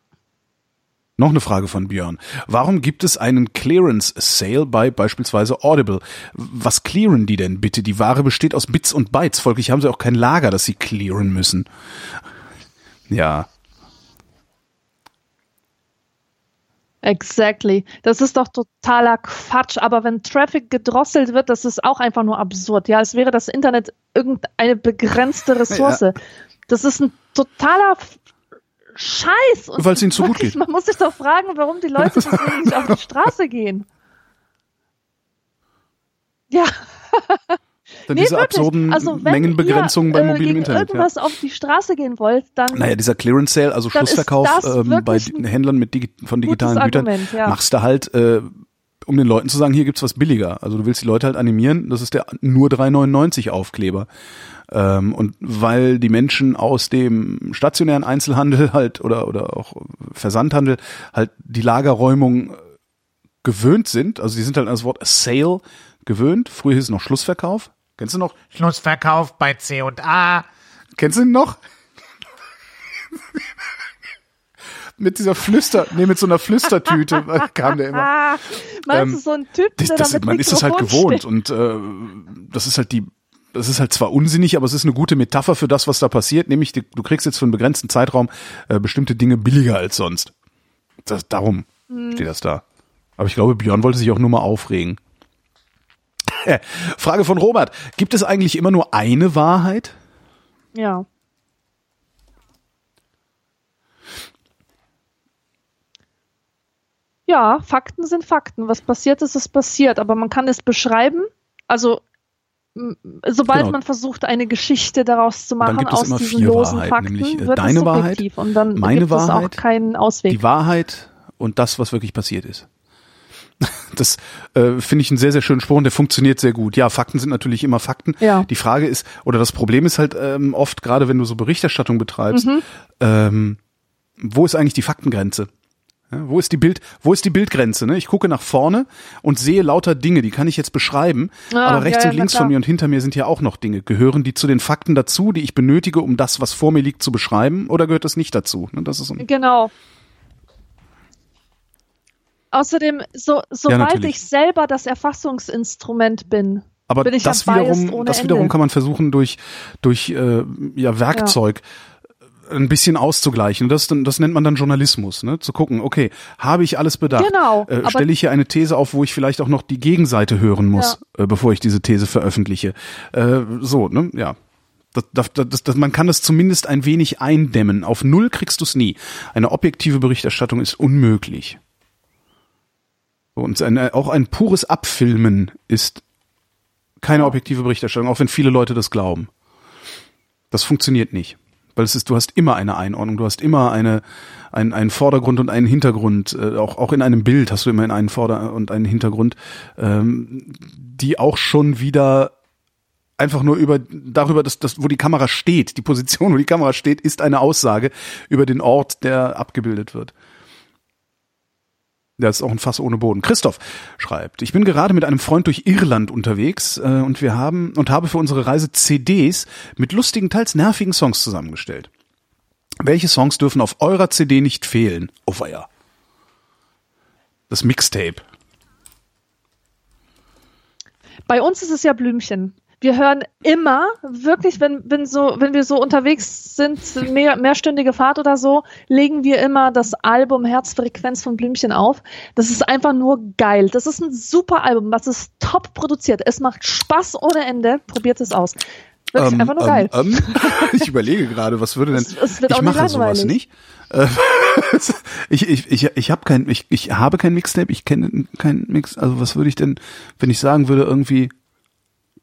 Noch eine Frage von Björn. Warum gibt es einen Clearance Sale bei beispielsweise Audible? Was clearen die denn bitte? Die Ware besteht aus Bits und Bytes. Folglich haben sie auch kein Lager, das sie clearen müssen. Ja, Exactly. Das ist doch totaler Quatsch. Aber wenn Traffic gedrosselt wird, das ist auch einfach nur absurd. Ja, als wäre das Internet irgendeine begrenzte Ressource. Das ist ein totaler Scheiß. Weil es ihnen zu gut geht. Man muss sich doch fragen, warum die Leute deswegen nicht auf die Straße gehen. Ja, dann nee, diese wirklich. absurden also, wenn Mengenbegrenzungen ihr, bei äh, mobilem gegen Internet. Ja. irgendwas auf die Straße gehen wollt, dann Naja, dieser Clearance Sale, also Schlussverkauf ähm, bei Händlern mit Digi von digitalen Gütern, Argument, ja. machst du halt, äh, um den Leuten zu sagen, hier gibt's was billiger. Also du willst die Leute halt animieren, das ist der nur 3,99 Aufkleber. Ähm, und weil die Menschen aus dem stationären Einzelhandel halt oder oder auch Versandhandel halt die Lagerräumung äh, gewöhnt sind, also die sind halt an das Wort Sale gewöhnt. Früher hieß es noch Schlussverkauf. Kennst du noch? Schlussverkauf bei C&A. Kennst du ihn noch? mit dieser Flüster, nee, mit so einer Flüstertüte kam der immer. Meinst Ähm, du so ein Typ, der Das, da das, mit man ist das halt gewohnt und äh, das ist halt die, das ist halt zwar unsinnig, aber es ist eine gute Metapher für das, was da passiert, nämlich du kriegst jetzt für einen begrenzten Zeitraum äh, bestimmte Dinge billiger als sonst. Das, darum Hm. steht das da. Aber ich glaube, Björn wollte sich auch nur mal aufregen. Frage von Robert. Gibt es eigentlich immer nur eine Wahrheit? Ja. Ja, Fakten sind Fakten. Was passiert ist, ist passiert. Aber man kann es beschreiben. Also, sobald Genau. man versucht, eine Geschichte daraus zu machen, aus diesen losen Wahrheiten, Fakten, nämlich, äh, wird deine es Wahrheit. Und dann meine gibt es auch Wahrheit, keinen Ausweg. Die Wahrheit und das, was wirklich passiert ist. Das äh, finde ich einen sehr, sehr schönen Spruch und der funktioniert sehr gut. Ja, Fakten sind natürlich immer Fakten. Ja. Die Frage ist, oder das Problem ist halt ähm, oft, gerade wenn du so Berichterstattung betreibst, Mhm. ähm, wo ist eigentlich die Faktengrenze? Ja, wo ist die Bild, wo ist die Bildgrenze? Ne? Ich gucke nach vorne und sehe lauter Dinge, die kann ich jetzt beschreiben, Ah, aber rechts ja, und ja, links von mir und hinter mir sind ja auch noch Dinge. Gehören die zu den Fakten dazu, die ich benötige, um das, was vor mir liegt, zu beschreiben, oder gehört das nicht dazu? Ne, Das ist so Genau. Außerdem, so, sobald natürlich. ich selber das Erfassungsinstrument bin, Aber bin ich das ja wiederum, das Ende. wiederum kann man versuchen durch durch äh, ja Werkzeug ein bisschen auszugleichen. Das, das nennt man dann Journalismus, ne? Zu gucken, okay, habe ich alles bedacht? Genau, Äh, Stelle ich hier eine These auf, wo ich vielleicht auch noch die Gegenseite hören muss, äh, bevor ich diese These veröffentliche? Äh, so, ne? Ja. Das, das, das, das, man kann das zumindest ein wenig eindämmen. Auf Null kriegst du es nie. Eine objektive Berichterstattung ist unmöglich. Und ein, auch ein pures Abfilmen ist keine objektive Berichterstattung, auch wenn viele Leute das glauben. Das funktioniert nicht. Weil es ist, du hast immer eine Einordnung, du hast immer eine, ein, einen Vordergrund und einen Hintergrund. Äh, auch, auch in einem Bild hast du immer einen Vorder- und einen Hintergrund, ähm, die auch schon wieder einfach nur über darüber, dass, dass wo die Kamera steht, die Position, wo die Kamera steht, ist eine Aussage über den Ort, der abgebildet wird. Der ist auch ein Fass ohne Boden. Christoph schreibt, ich bin gerade mit einem Freund durch Irland unterwegs äh, und wir haben und habe für unsere Reise CDs mit lustigen, teils nervigen Songs zusammengestellt. Welche Songs dürfen auf eurer CD nicht fehlen? Oh ja. Das Mixtape. Bei uns ist es ja Blümchen. Wir hören immer, wirklich, wenn, wenn so, wenn wir so unterwegs sind, mehr, mehrstündige Fahrt oder so, legen wir immer das Album Herzfrequenz von Blümchen auf. Das ist einfach nur geil. Das ist ein super Album, was ist top produziert. Es macht Spaß ohne Ende. Probiert es aus. Wirklich einfach nur geil. Ähm, ich überlege gerade, was würde denn. Es- es wird ich mache sowas nicht. Äh, ich, ich, ich, ich habe kein, ich, ich habe kein Mixtape, ich kenne kein Mix. Also was würde ich denn, wenn ich sagen würde, irgendwie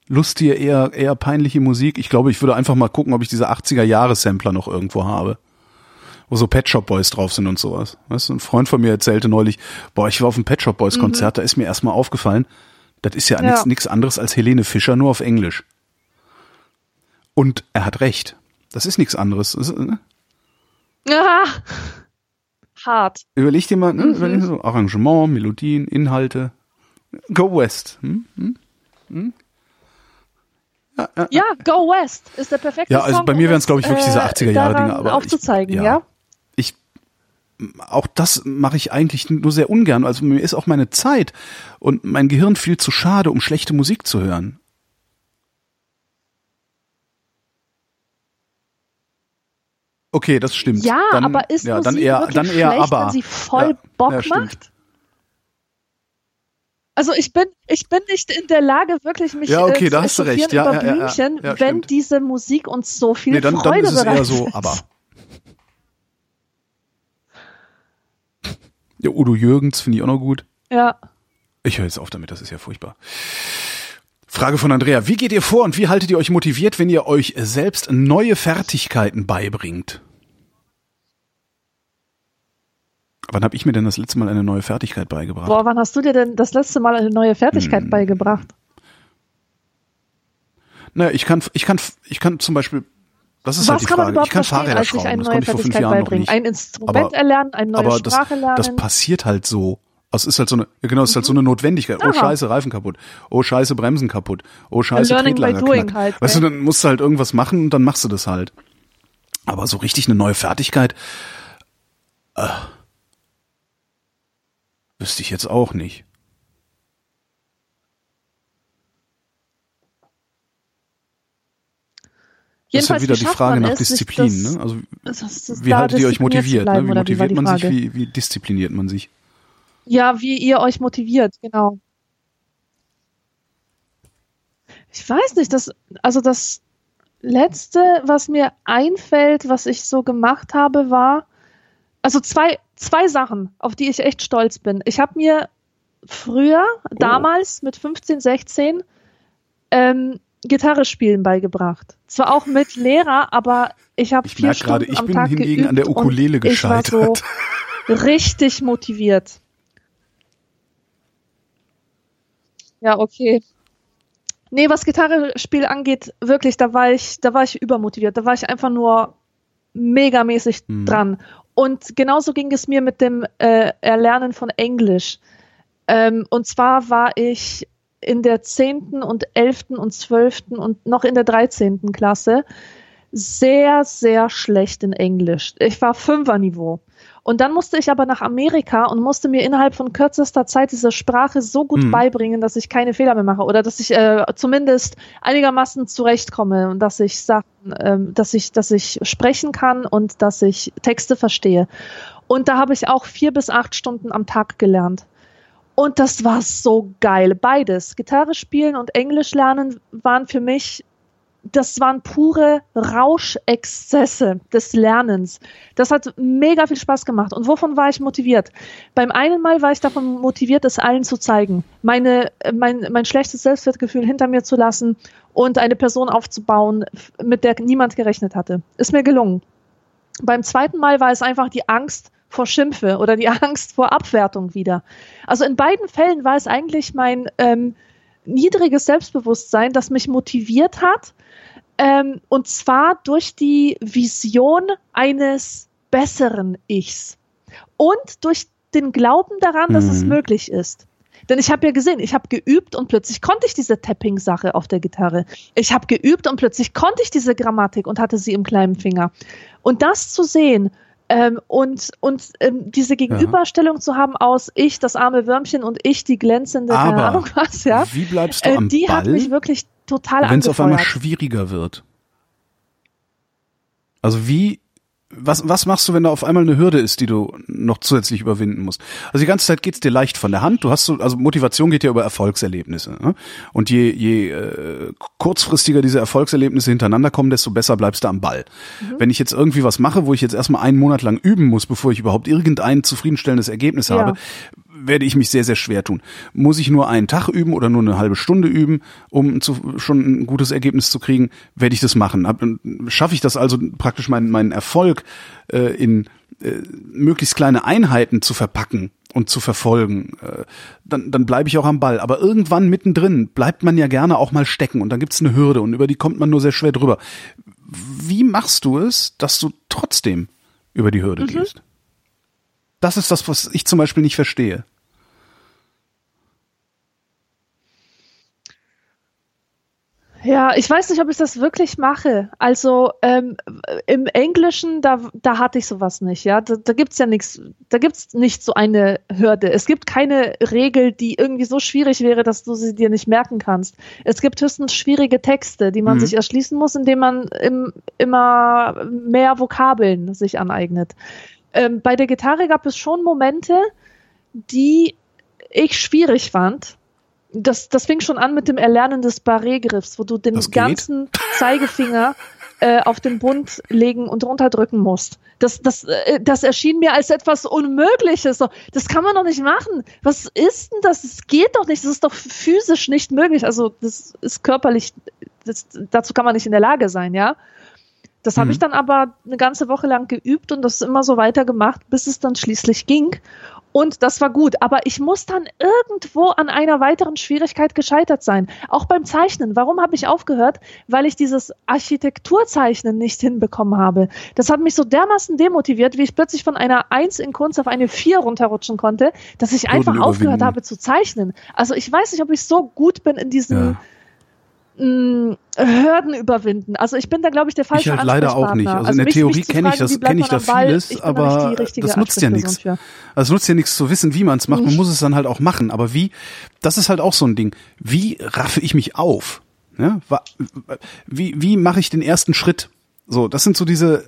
lustige, eher, eher peinliche Musik? Ich glaube, ich würde einfach mal gucken, ob ich diese 80er Jahre Sampler noch irgendwo habe. Wo so Pet Shop Boys drauf sind und sowas. Weißt du, ein Freund von mir erzählte neulich, boah, ich war auf dem Pet Shop Boys Konzert, da ist mir erstmal aufgefallen, das ist ja, Mhm. Ja. nichts anderes als Helene Fischer, nur auf Englisch. Und er hat recht. Das ist nichts anderes. Das ne? Ah, hart. Überleg dir mal, ne? Mhm. Überleg dir so Arrangement, Melodien, Inhalte. Go West. Hm? Hm? Hm? Ja, Go West ist der perfekte Ja, also Song, bei mir um wären's, glaub ich, wirklich diese äh, 80er Jahre Dinge, daran aber ich- aufzuzeigen, ja. ja. ich auch das mache ich eigentlich nur sehr ungern. Also mir ist auch meine Zeit und mein Gehirn viel zu schade, um schlechte Musik zu hören. Okay, das stimmt. Ja, dann, aber ist ja, Musik dann eher, wirklich dann eher schlecht, aber wenn sie voll Ja, Bock ja, macht? Also ich bin, ich bin nicht in der Lage, wirklich mich Ja, okay, äh, da zu hast du recht. Ja, über ja, ja, ja. Blümchen, Ja, wenn stimmt. diese Musik uns so viel Nee, dann, dann Freude ist es eher so, aber. Ja, Udo Jürgens finde ich auch noch gut. Ja. Ich höre jetzt auf damit, das ist ja furchtbar. Frage von Andrea. Wie geht ihr vor und wie haltet ihr euch motiviert, wenn ihr euch selbst neue Fertigkeiten beibringt? Wann habe ich mir denn das letzte Mal eine neue Fertigkeit beigebracht? Boah, wann hast du dir denn das letzte Mal eine neue Fertigkeit Hm. beigebracht? Naja, ich kann, ich kann, ich kann zum Beispiel, das ist Was halt die kann Frage. Ich kann Fahrräder schrauben. Das konnte ich vor fünf Jahren noch beibringen? nicht. Ein Instrument Aber- erlernen, eine neue Aber das, Sprache lernen. das passiert halt so. Es ist halt so eine, genau, es ist halt so eine Notwendigkeit. Oh Aha. scheiße, Reifen kaputt. Oh scheiße, Bremsen kaputt. Oh scheiße, Tretlager knackt. halt, Weißt du, gell? dann musst du halt irgendwas machen und dann machst du das halt. Aber so richtig eine neue Fertigkeit, äh, wüsste ich jetzt auch nicht. Das ist ja Jedenfalls, wieder wie die Frage nach Disziplin, das- ne? Also das- das- wie haltet ihr euch motiviert? Ne? bleiben, Wie oder wie motiviert die man sich? Wie, wie diszipliniert man sich? Ja, wie ihr euch motiviert, genau. Ich weiß nicht, das, also das letzte, was mir einfällt, was ich so gemacht habe, war, also zwei, zwei Sachen, auf die ich echt stolz bin. Ich habe mir früher, Oh. damals mit 15, 16, ähm, Gitarre spielen beigebracht. Zwar auch mit Lehrer, aber ich habe vier Stunden ich am bin Tag hingegen an der Ukulele Ich war gescheitert. so richtig motiviert. Ja, okay. Nee, was Gitarrespiel angeht, wirklich, da war ich, da war ich übermotiviert. Da war ich einfach nur megamäßig Mhm. dran. Und genauso ging es mir mit dem äh, Erlernen von Englisch. Ähm, und zwar war ich in der 10. und 11. und 12. und noch in der 13. Klasse sehr, sehr schlecht in Englisch. Ich war Fünferniveau. Und dann musste ich aber nach Amerika und musste mir innerhalb von kürzester Zeit diese Sprache so gut Mhm. beibringen, dass ich keine Fehler mehr mache oder dass ich äh, zumindest einigermaßen zurechtkomme und dass ich Sachen, ähm, dass ich, dass ich sprechen kann und dass ich Texte verstehe. Und da habe ich auch vier bis acht Stunden am Tag gelernt. Und das war so geil. Beides. Gitarre spielen und Englisch lernen waren für mich, das waren pure Rauschexzesse des Lernens. Das hat mega viel Spaß gemacht. Und wovon war ich motiviert? Beim einen Mal war ich davon motiviert, es allen zu zeigen. Meine, äh, mein, mein schlechtes Selbstwertgefühl hinter mir zu lassen und eine Person aufzubauen, mit der niemand gerechnet hatte. Ist mir gelungen. Beim zweiten Mal war es einfach die Angst vor Schimpfe oder die Angst vor Abwertung wieder. Also in beiden Fällen war es eigentlich mein ähm, niedriges Selbstbewusstsein, das mich motiviert hat. Ähm, und zwar durch die Vision eines besseren Ichs. Und durch den Glauben daran, dass es Mhm. möglich ist. Denn ich habe ja gesehen, ich habe geübt und plötzlich konnte ich diese Tapping-Sache auf der Gitarre. Ich habe geübt und plötzlich konnte ich diese Grammatik und hatte sie im kleinen Finger. Und das zu sehen ähm, und, und ähm, diese Gegenüberstellung zu haben aus ich, das arme Würmchen und ich, die glänzende, keine Aber Ahnung was, ja, wie bleibst du äh, am die hat Ball, mich wirklich total wenn es auf einmal schwieriger wird? Also wie, was, was machst du, wenn da auf einmal eine Hürde ist, die du noch zusätzlich überwinden musst? Also die ganze Zeit geht's dir leicht von der Hand. Du hast so, also Motivation geht ja über Erfolgserlebnisse. Ne? Und je, je äh, kurzfristiger diese Erfolgserlebnisse hintereinander kommen, desto besser bleibst du am Ball. Mhm. Wenn ich jetzt irgendwie was mache, wo ich jetzt erstmal einen Monat lang üben muss, bevor ich überhaupt irgendein zufriedenstellendes Ergebnis Ja. habe, werde ich mich sehr, sehr schwer tun. Muss ich nur einen Tag üben oder nur eine halbe Stunde üben, um zu, schon ein gutes Ergebnis zu kriegen, werde ich das machen. Schaffe ich das also praktisch meinen, meinen Erfolg äh, in äh, möglichst kleine Einheiten zu verpacken und zu verfolgen, äh, dann, dann bleibe ich auch am Ball. Aber irgendwann mittendrin bleibt man ja gerne auch mal stecken und dann gibt's eine Hürde und über die kommt man nur sehr schwer drüber. Wie machst du es, dass du trotzdem über die Hürde gehst? Das ist das, was ich zum Beispiel nicht verstehe. Ja, ich weiß nicht, ob ich das wirklich mache. Also ähm, im Englischen, da, da hatte ich sowas nicht, ja. Da, da gibt's ja nichts, da gibt's nicht so eine Hürde. Es gibt keine Regel, die irgendwie so schwierig wäre, dass du sie dir nicht merken kannst. Es gibt höchstens schwierige Texte, die man Mhm. sich erschließen muss, indem man im, immer mehr Vokabeln sich aneignet. Ähm, bei der Gitarre gab es schon Momente, die ich schwierig fand. Das, das fing schon an mit dem Erlernen des Barré-Griffs, wo du den ganzen Zeigefinger äh, auf den Bund legen und runterdrücken musst. Das, das, äh, das erschien mir als etwas Unmögliches. So, Das kann man doch nicht machen. Was ist denn das? Das geht doch nicht. Das ist doch physisch nicht möglich. Also das ist körperlich, das, dazu kann man nicht in der Lage sein, ja. Das habe ich dann aber eine ganze Woche lang geübt und das immer so weitergemacht, bis es dann schließlich ging. Und das war gut. Aber ich muss dann irgendwo an einer weiteren Schwierigkeit gescheitert sein. Auch beim Zeichnen. Warum habe ich aufgehört? Weil ich dieses Architekturzeichnen nicht hinbekommen habe. Das hat mich so dermaßen demotiviert, wie ich plötzlich von einer Eins in Kunst auf eine Vier runterrutschen konnte, dass ich einfach aufgehört habe zu zeichnen. Also ich weiß nicht, ob ich so gut bin in diesen Ja. Mh, Hürden überwinden. Also ich bin da, glaube ich, der falsche Ich halt leider auch nicht. Ansprechpartner. Also in der mich- Theorie kenne ich das, kenne ich da vieles, ich da aber richtige das nutzt ja nichts. Also es nutzt ja nichts zu wissen, wie man es macht. Man muss es dann halt auch machen. Aber wie, das ist halt auch so ein Ding. Wie raffe ich mich auf? Ja, wa- wie, wie mache ich den ersten Schritt? So, das sind so diese,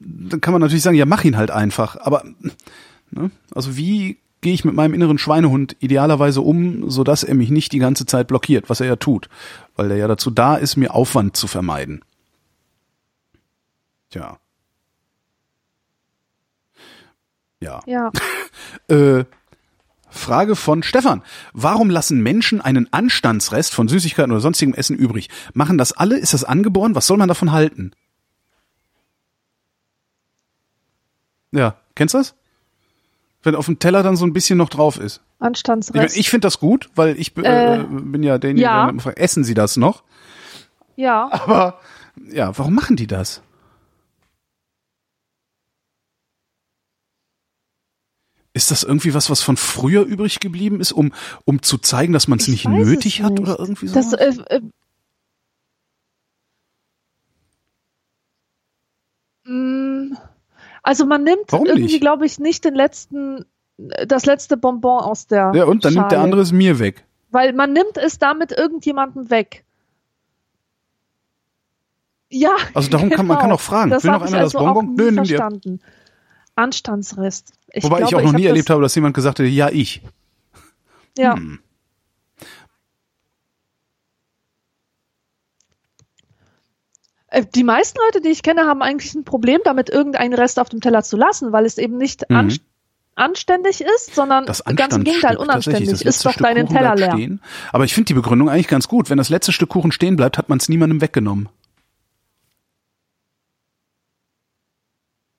dann kann man natürlich sagen, ja, mach ihn halt einfach. Aber, ne? also wie gehe ich mit meinem inneren Schweinehund idealerweise um, sodass er mich nicht die ganze Zeit blockiert, was er ja tut. Weil er ja dazu da ist, mir Aufwand zu vermeiden. Tja. Ja. Ja. Äh, Frage von Stefan. Warum lassen Menschen einen Anstandsrest von Süßigkeiten oder sonstigem Essen übrig? Machen das alle? Ist das angeboren? Was soll man davon halten? Ja, kennst du das? Wenn auf dem Teller dann so ein bisschen noch drauf ist. Ich, Anstandsrest. ich finde das gut, weil ich äh, Äh, bin ja derjenige, ja. der immer fragt, essen Sie das noch? ja. Aber ja, warum machen die das? Ist das irgendwie was, was von früher übrig geblieben ist, um, um zu zeigen, dass man es Ich nicht nötig hat nicht. oder irgendwie so? Das, äh, äh, mh, also man nimmt Warum irgendwie, glaube ich, nicht den letzten, das letzte Bonbon aus der ja, und dann nimmt der Schale. andere es mir weg. Weil man nimmt es damit irgendjemandem weg. Ja. Also darum kann man genau. kann auch fragen. Das Will noch hab ich einer das also Bonbon? Auch Nö, nimm dir. Anstandsrest. Ich Wobei ich glaube, auch noch hab nie das- erlebt habe, dass jemand gesagt hätte, ja, ich. Ja. Hm. Die meisten Leute, die ich kenne, haben eigentlich ein Problem damit, irgendeinen Rest auf dem Teller zu lassen, weil es eben nicht Mhm. anst- anständig ist, sondern Das ganz im Gegenteil unanständig. Ist doch Stück deinen Kuchen Teller leer. stehen. Aber ich finde die Begründung eigentlich ganz gut. Wenn das letzte Stück Kuchen stehen bleibt, hat man es niemandem weggenommen.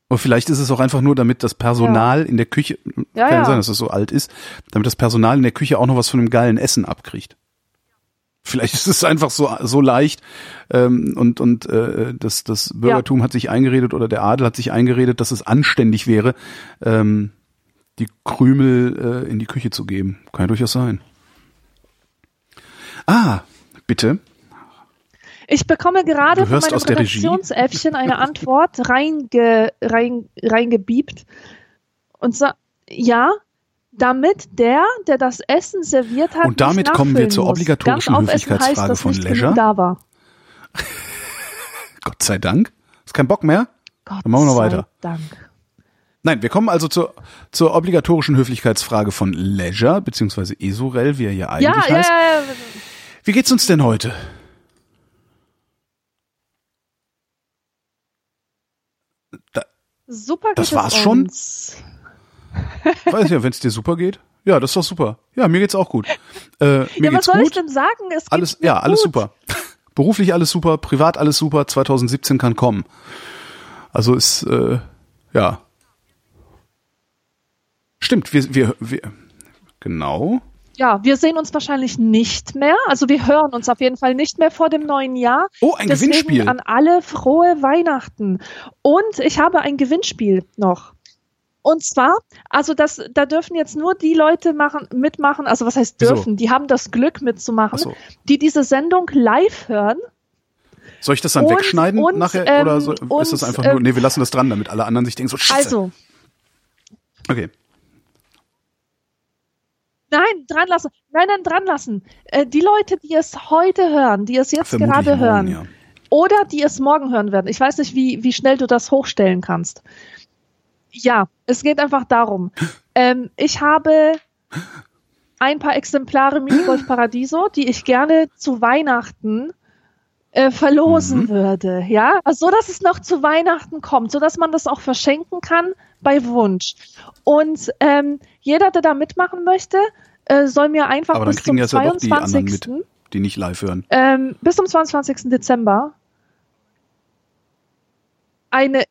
Oder vielleicht ist es auch einfach nur, damit das Personal in der Küche, Ja, kann ja ja. sein, dass es so alt ist, damit das Personal in der Küche auch noch was von dem geilen Essen abkriegt. Vielleicht ist es einfach so so leicht ähm, und und äh, das das Bürgertum hat sich eingeredet oder der Adel hat sich eingeredet, dass es anständig wäre, ähm, die Krümel äh, in die Küche zu geben. Kann ja durchaus sein. Ah, bitte. Ich bekomme gerade von meinem? Redaktionsäffchen eine Antwort reinge, rein, reingebiebt. Und so, ja, damit der, der das Essen serviert hat, Und damit kommen wir zur muss. obligatorischen Ganz Höflichkeitsfrage heißt, von Leisure. Da war. Gott sei Dank. Ist kein Bock mehr? Gott Dann machen wir noch sei weiter. Dank. Nein, wir kommen also zur, zur obligatorischen Höflichkeitsfrage von Leisure, beziehungsweise Esurel, wie er hier eigentlich Ja, ja, heißt. ja, ja. Wie geht's uns denn heute? Da, Super Das war's schon? Weiß ja, wenn es dir super geht. Ja, das ist doch super. Ja, mir geht's auch gut. Äh, mir Ja, was soll ich gut. denn sagen? Es Alles, ja, alles gut. super. Beruflich alles super, privat alles super. 2017 kann kommen. Also ist äh, ja. Stimmt, wir, wir, wir genau. Ja, wir sehen uns wahrscheinlich nicht mehr. Also wir hören uns auf jeden Fall nicht mehr vor dem neuen Jahr. Oh, ein Deswegen Gewinnspiel. an alle frohe Weihnachten. Und ich habe ein Gewinnspiel noch. Und zwar, also das, da dürfen jetzt nur die Leute machen, mitmachen, also was heißt Wieso? dürfen, die haben das Glück mitzumachen, Ach so. die diese Sendung live hören. Soll ich das dann Und- wegschneiden und, nachher ähm, oder so, ist das und, einfach nur? ähm, Nee, wir lassen das dran, damit alle anderen sich denken so Scheiße. Also, okay. nein, dran lassen. Nein, nein, dran lassen. Äh, die Leute, die es heute hören, die es jetzt Vermutlich gerade morgen, hören, ja. oder die es morgen hören werden. Ich weiß nicht, wie, wie schnell du das hochstellen kannst. Ja, es geht einfach darum. Ähm, ich habe ein paar Exemplare Minigolf Paradiso, die ich gerne zu Weihnachten äh, verlosen Mhm. würde. Ja, also so, dass es noch zu Weihnachten kommt, so dass man das auch verschenken kann bei Wunsch. Und ähm, jeder, der da mitmachen möchte, äh, soll mir einfach Aber bis zum jetzt ja doch die mit. 22. Die nicht live hören. Ähm, bis zum 22. Dezember eine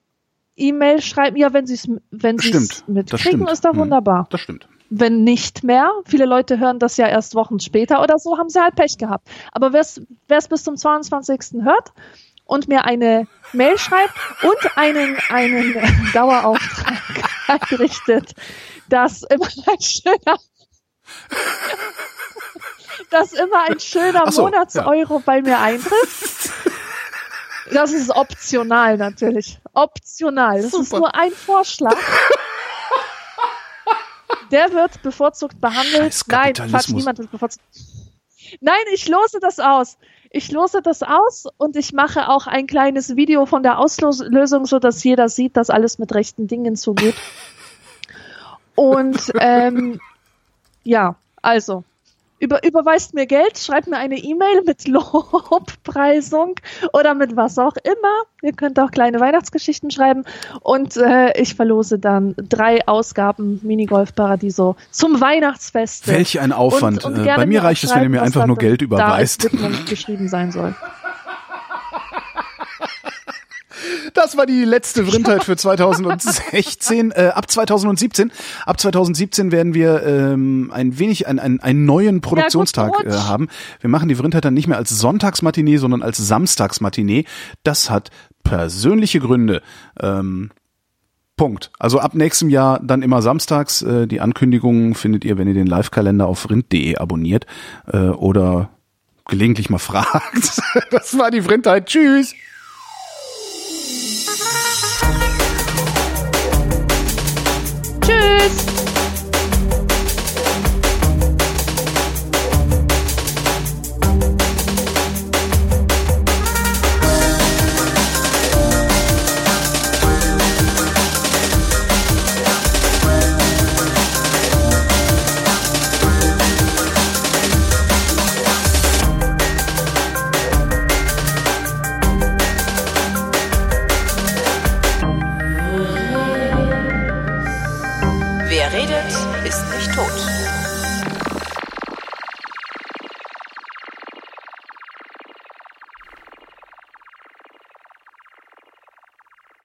E-Mail schreiben. Ja, wenn sie es wenn es mitkriegen, ist doch Hm. wunderbar. Das stimmt. Wenn nicht mehr, viele Leute hören das ja erst Wochen später oder so, haben sie halt Pech gehabt. Aber wer es bis zum 22. hört und mir eine Mail schreibt und einen, einen Dauerauftrag einrichtet, dass immer ein schöner dass immer ein schöner so, Monatseuro bei mir eintrifft. Das ist optional natürlich. Optional. Das ist Super. nur ein Vorschlag. Der wird bevorzugt behandelt. Nein, Quatsch, niemand wird bevorzugt. Nein, ich lose das aus. Ich lose das aus und ich mache auch ein kleines Video von der Auslösung, so dass jeder sieht, dass alles mit rechten Dingen zugeht. Und ähm, ja, also über, überweist mir Geld, schreibt mir eine E-Mail mit Lobpreisung oder mit was auch immer. Ihr könnt auch kleine Weihnachtsgeschichten schreiben und äh, ich verlose dann drei Ausgaben Minigolf Paradiso zum Weihnachtsfest. Welch ein Aufwand. Äh, bei mir reicht es, wenn ihr mir einfach nur Geld überweist. Da geschrieben sein soll. Das war die letzte Vrindheit für 2016. äh, ab 2017, ab 2017 werden wir ähm, ein wenig ein, ein, einen neuen Produktionstag guten äh, haben. Wir machen die Vrindheit dann nicht mehr als Sonntagsmatinee, sondern als Samstagsmatinee. Das hat persönliche Gründe. Ähm, Punkt. Also ab nächstem Jahr dann immer samstags. Äh, die Ankündigungen findet ihr, wenn ihr den Live-Kalender auf rind.de abonniert äh, oder gelegentlich mal fragt. Das war die Vrindheit. Tschüss. Tschüss.